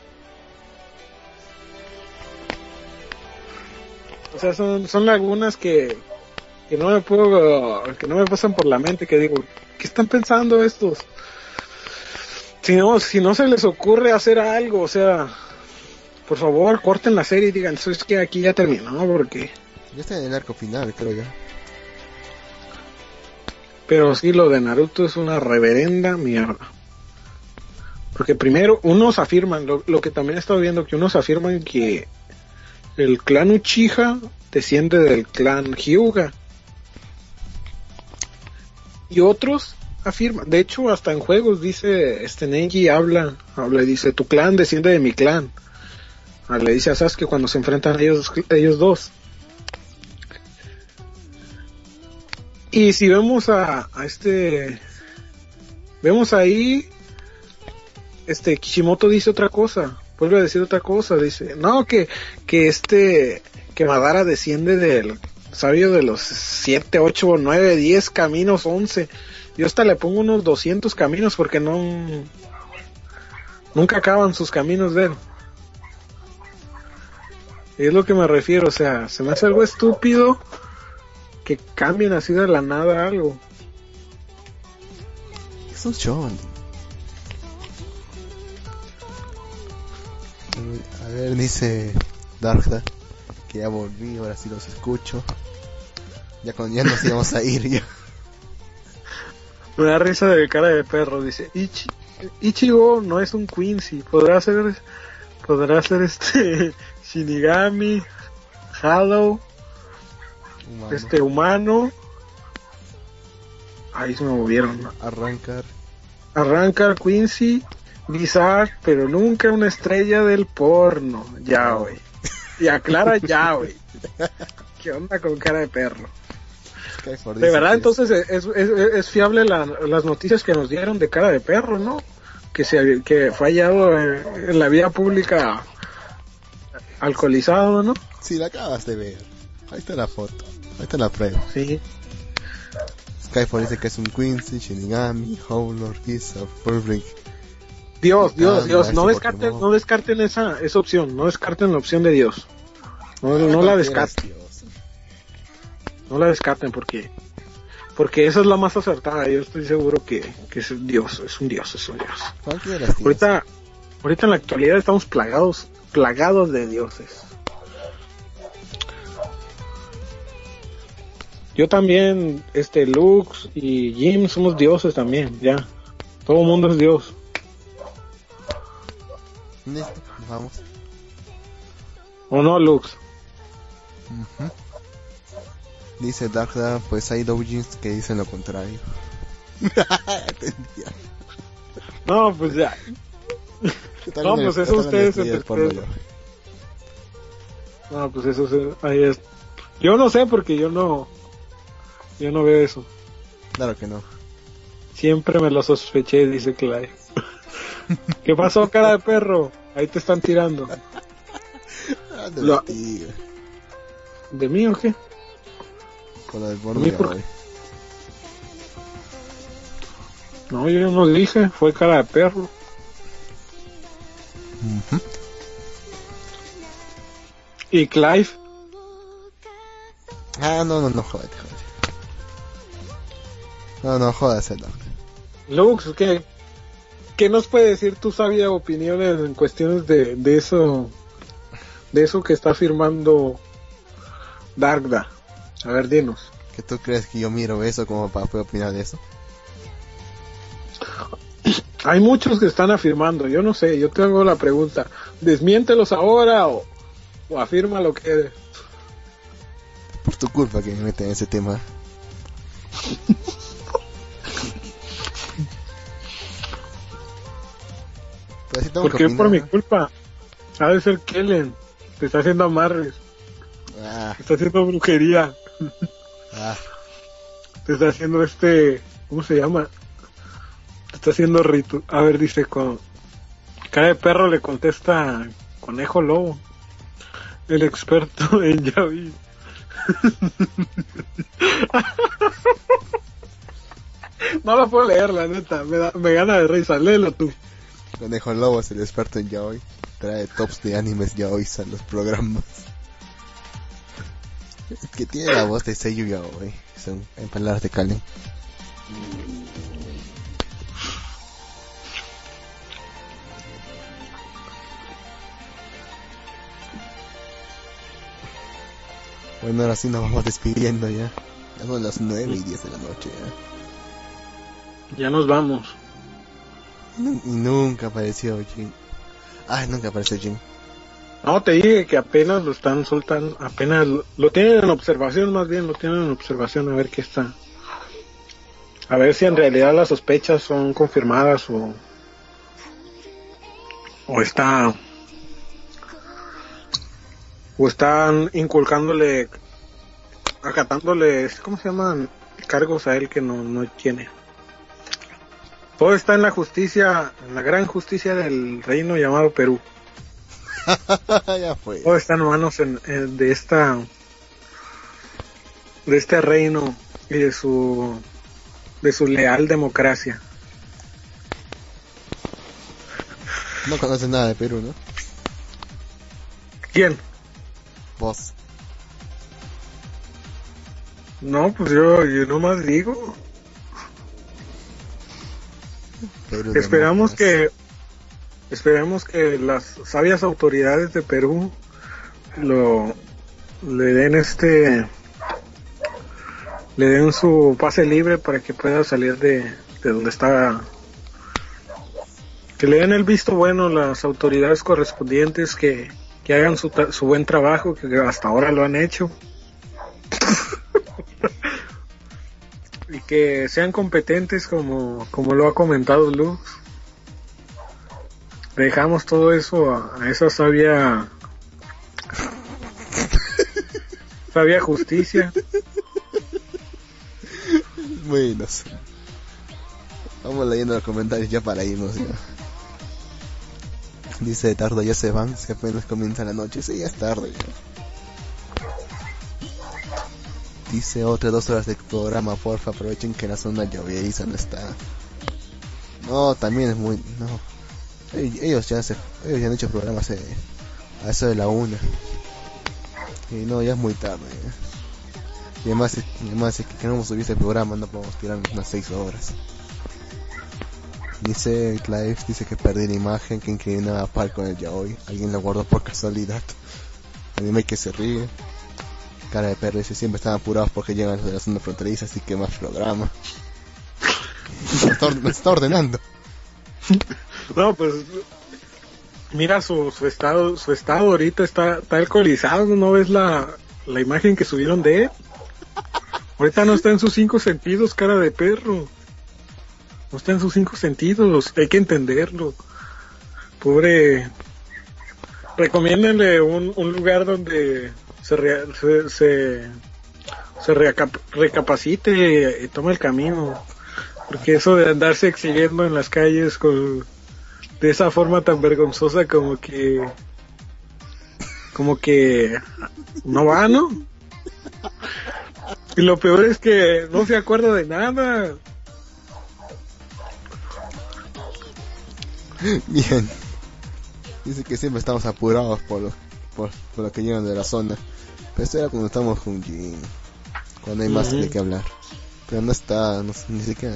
O sea, son, son lagunas que, que no me puedo, que no me pasan por la mente, que digo, ¿qué están pensando estos? Si no, si no se les ocurre hacer algo, o sea, por favor, corten la serie y digan, "Eso es que aquí ya terminó, porque... Ya está en el arco final, creo ya. Pero sí, lo de Naruto es una reverenda mierda. Porque primero, unos afirman, lo, lo que también he estado viendo, que unos afirman que el clan Uchiha desciende del clan Hyuga. Y otros afirman, de hecho hasta en juegos dice, este Neji habla, habla y dice, tu clan desciende de mi clan. Ah, Le dice a Sasuke cuando se enfrentan ellos, ellos dos. Y si vemos a, a este, vemos ahí, este Kishimoto dice otra cosa, vuelve a decir otra cosa, dice, no, que, que este, que Madara desciende del sabio de los 7, 8, 9, 10 caminos, 11. Yo hasta le pongo unos 200 caminos porque no, nunca acaban sus caminos de él. Es lo que me refiero, o sea, se me hace algo estúpido que cambien así de la nada algo. Es un show. A ver, dice Darkda que ya volví, ahora sí los escucho. Ya, con, ya nos íbamos a ir ya. Me da risa de cara de perro, dice, Ichi, Ichigo no es un Quincy, podrá ser, podrá ser este Shinigami, Hollow, Humano. este humano. Ahí se me movieron. Arrancar. Arrancar Quincy, Bizarre, pero nunca una estrella del porno. Ya, güey. Y aclara ya, güey. ¿Qué onda con cara de perro? De verdad, entonces es, es, es fiable la- las noticias que nos dieron de cara de perro, ¿no? Que se que fue hallado en, en la vía pública alcoholizado, ¿no? Sí, la acabas de ver. Ahí está la foto. Está la prueba. Sí. Skyfall dice que es un Quincy, Shinigami, Howler, Giza, Furbrick. Dios, Dios, Dios, no descarten, no descarten esa, esa opción, no descarten la opción de Dios. No, no la descarten. No la descarten porque porque esa es la más acertada. Yo estoy seguro que, que es Dios, es un Dios, es un Dios. Ahorita, ahorita en la actualidad estamos plagados, plagados de dioses. Yo también, este Lux y Jim somos dioses también, ya. Todo el mundo es Dios. Listo, vamos. ¿O no, Lux? Ujú. Dice Darkda, pues hay doujins que dicen lo contrario. No, pues ya. No, pues eso ustedes. No, pues eso se- ahí es. Yo no sé porque yo no. Yo no veo eso. Claro que no. Siempre me lo sospeché, dice Clay. ¿Qué pasó, cara de perro? Ahí te están tirando. Lo- investiga. ¿De mí o qué? Con lo del porno ¿A mí ya por. No, yo no dije, fue cara de perro. ¿Y Clive? Ah, no, no, no, jódete, jódete. No, no, jodas. Lux, ¿qué, ¿qué nos puede decir tu sabia opinión en cuestiones de, de eso de eso que está afirmando Darkda? A ver, dinos. ¿Que tú crees que yo miro eso como para poder opinar de eso? Hay muchos que están afirmando, yo no sé, yo te hago la pregunta, ¿desmiéntelos ahora o, o afirma lo que? Por tu culpa que me meten en ese tema. Pues sí tengo ¿Por mi culpa? Ha de ser Kellen, te está haciendo amarres, Ah, te está haciendo brujería, ah, te está haciendo este, ¿cómo se llama? Te está haciendo ritu. A ver, dice con cara de perro le contesta conejo lobo, el experto en Yavi. no lo puedo leer, la neta, me, da- me gana de risa, léelo tú. Conejo Lobo es el experto en yaoi. Trae tops de animes yaoi a los programas. Que tiene la voz de Seiyu yaoi. Son palabras de Kalen. Bueno, ahora sí nos vamos despidiendo ya. Ya son las 9 y 10 de la noche ya. Ya nos vamos. Y nunca apareció Jin. Ay, nunca apareció Jin. No, te dije que apenas lo están soltando, apenas lo, lo tienen en observación, más bien lo tienen en observación a ver qué está. A ver si en realidad las sospechas son confirmadas o o está o están inculcándole acatándole, ¿cómo se llaman? cargos a él que no no tiene. Todo está en la justicia, en la gran justicia del reino llamado Perú. ya fue. Todo está en manos en- en- de esta de este reino y de su de su leal democracia. No conoces nada de Perú, ¿no? ¿Quién? Vos. No, pues yo, yo nomás digo. Esperamos que esperemos que las sabias autoridades de Perú lo le den este le den su pase libre para que pueda salir de, de donde está. Que le den el visto bueno las autoridades correspondientes que, que hagan su, su buen trabajo que hasta ahora lo han hecho y que sean competentes como, como lo ha comentado Luz dejamos todo eso a, esa sabia sabia justicia Bueno, sí. vamos leyendo los comentarios ya para irnos. Ya. Dice Tardo, ya se van, si apenas comienza la noche. Sí, ya es tarde. ya. Dice otra dos horas de programa, porfa, aprovechen que la zona lloveriza no está. No, también es muy... No. Ell- Ellos ya, se, ellos ya han hecho programas eh, a eso de la una. Y no, ya es muy tarde. ya. Y además, y además es que queremos subir este programa, no podemos tirar unas 6 horas. Dice Clive, dice que perdí la imagen que inclinaba a par con el yaoi. Alguien lo guardó por casualidad. Anime que se ríe. Cara de perro dice siempre están apurados porque llegan los de la zona fronteriza, así que más programa. Nos está ordenando. no pues mira su, su estado su estado ahorita está, está alcoholizado no ves la, la imagen que subieron de él ahorita no está en sus cinco sentidos cara de perro No está en sus cinco sentidos, hay que entenderlo. Pobre. Recomiéndenle un, un lugar donde se, rea- se, se, recapacite y tome el camino. Porque eso de andarse exhibiendo en las calles con, de esa forma tan vergonzosa como que. como que. no va, ¿no? Y lo peor es que no se acuerda de nada. Bien. Dice que siempre estamos apurados por lo, por, por lo que llegan de la zona. Pero esto era cuando estamos con Jin. Cuando hay más Ujú. de qué hablar. Pero no está, no, sé, ni siquiera...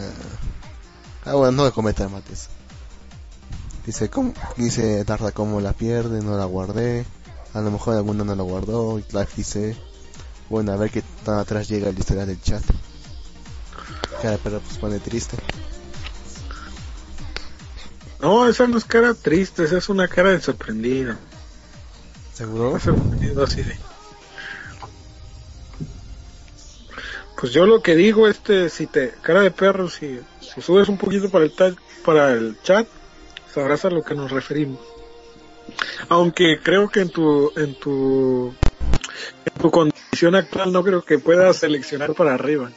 Ah, bueno, no voy a comentar más de eso. Dice, ¿cómo? dice Tarda cómo la pierde, no la guardé. A lo mejor alguna no la guardó. Y Clive dice, bueno, a ver qué tan atrás llega la historia del chat. Cara, pero pues pone triste. No, esa no es cara triste, esa es una cara de sorprendido. ¿Seguro? Sorprendido así de. Pues yo lo que digo, este, si te, cara de perro, si, subes un poquito para el, para el chat, sabrás a lo que nos referimos. Aunque creo que en tu, en tu, en tu condición actual no creo que puedas seleccionar para arriba.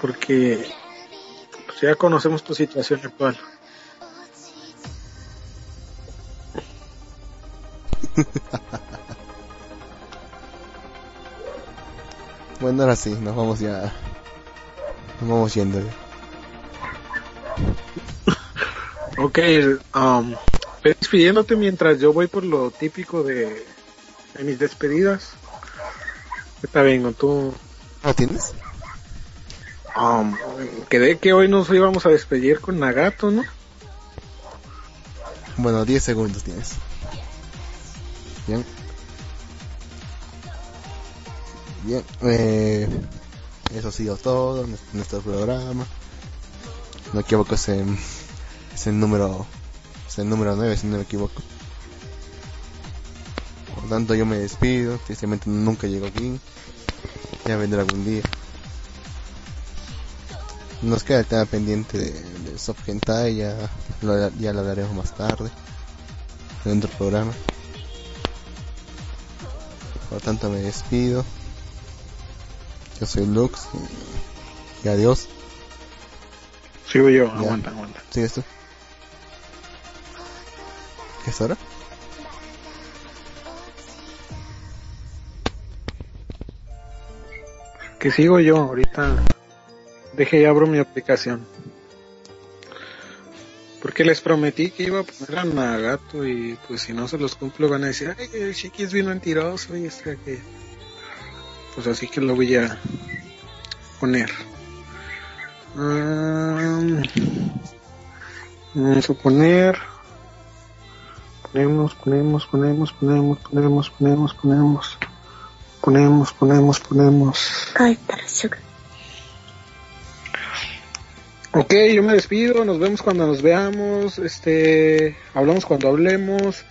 Porque pues ya conocemos tu situación actual. Bueno, ahora sí, nos vamos ya. Nos vamos yendo ya. Ok, um, despidiéndote mientras yo voy por lo típico de, de mis despedidas. Está bien, tú. ¿Lo tienes? Um, quedé que hoy nos íbamos a despedir con Nagato, ¿no? Bueno, 10 segundos tienes. Bien. Bien, eh, eso ha sido todo, nues- nuestro programa. No equivoco, es el, es el número, es el número 9, si no me equivoco. Por tanto, yo me despido, tristemente nunca llego aquí. Ya vendrá algún día. Nos queda el tema pendiente de, de Soft ya lo, ya lo hablaremos más tarde. En otro programa. Por tanto, me despido. Yo soy Lux. Y, y adiós. Sigo yo, Ya. aguanta, aguanta. ¿Sigues tú? ¿Qué es ahora? Que sigo yo, ahorita. Deje y abro mi aplicación. Porque les prometí que iba a poner a Nagato y pues si no se los cumplo van a decir, ay, el chiqui es bien mentiroso y este que pues así que lo voy a poner. Um, vamos a poner. Ponemos ponemos ponemos ponemos ponemos ponemos ponemos. Ponemos ponemos ponemos. Ay Ok, yo me despido, nos vemos cuando nos veamos, este, hablamos cuando hablemos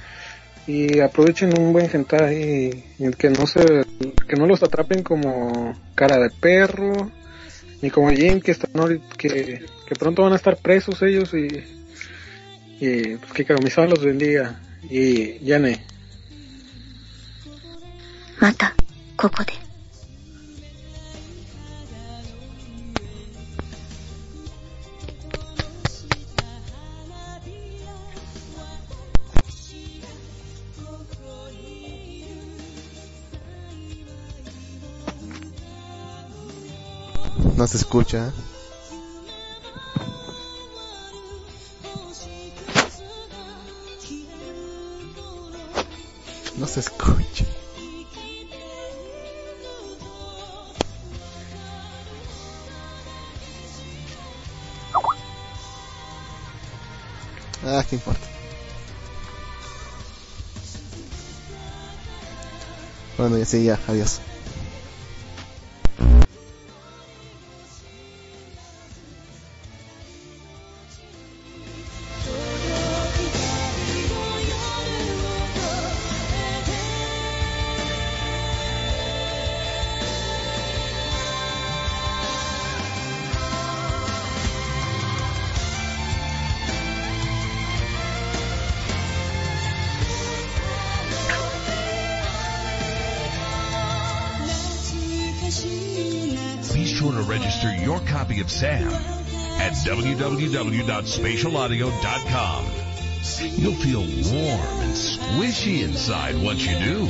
y aprovechen un buen hentai y que no se, que no los atrapen como cara de perro ni como Jim que están ahorita- que, que pronto van a estar presos ellos y, y pues que Kagami-sama los bendiga y Yane, またここで No se escucha. No se escucha. Ah, qué importa. Bueno, ya sí, ya, adiós. Of Sam at www.spatialaudio.com. You'll feel warm and squishy inside once you do.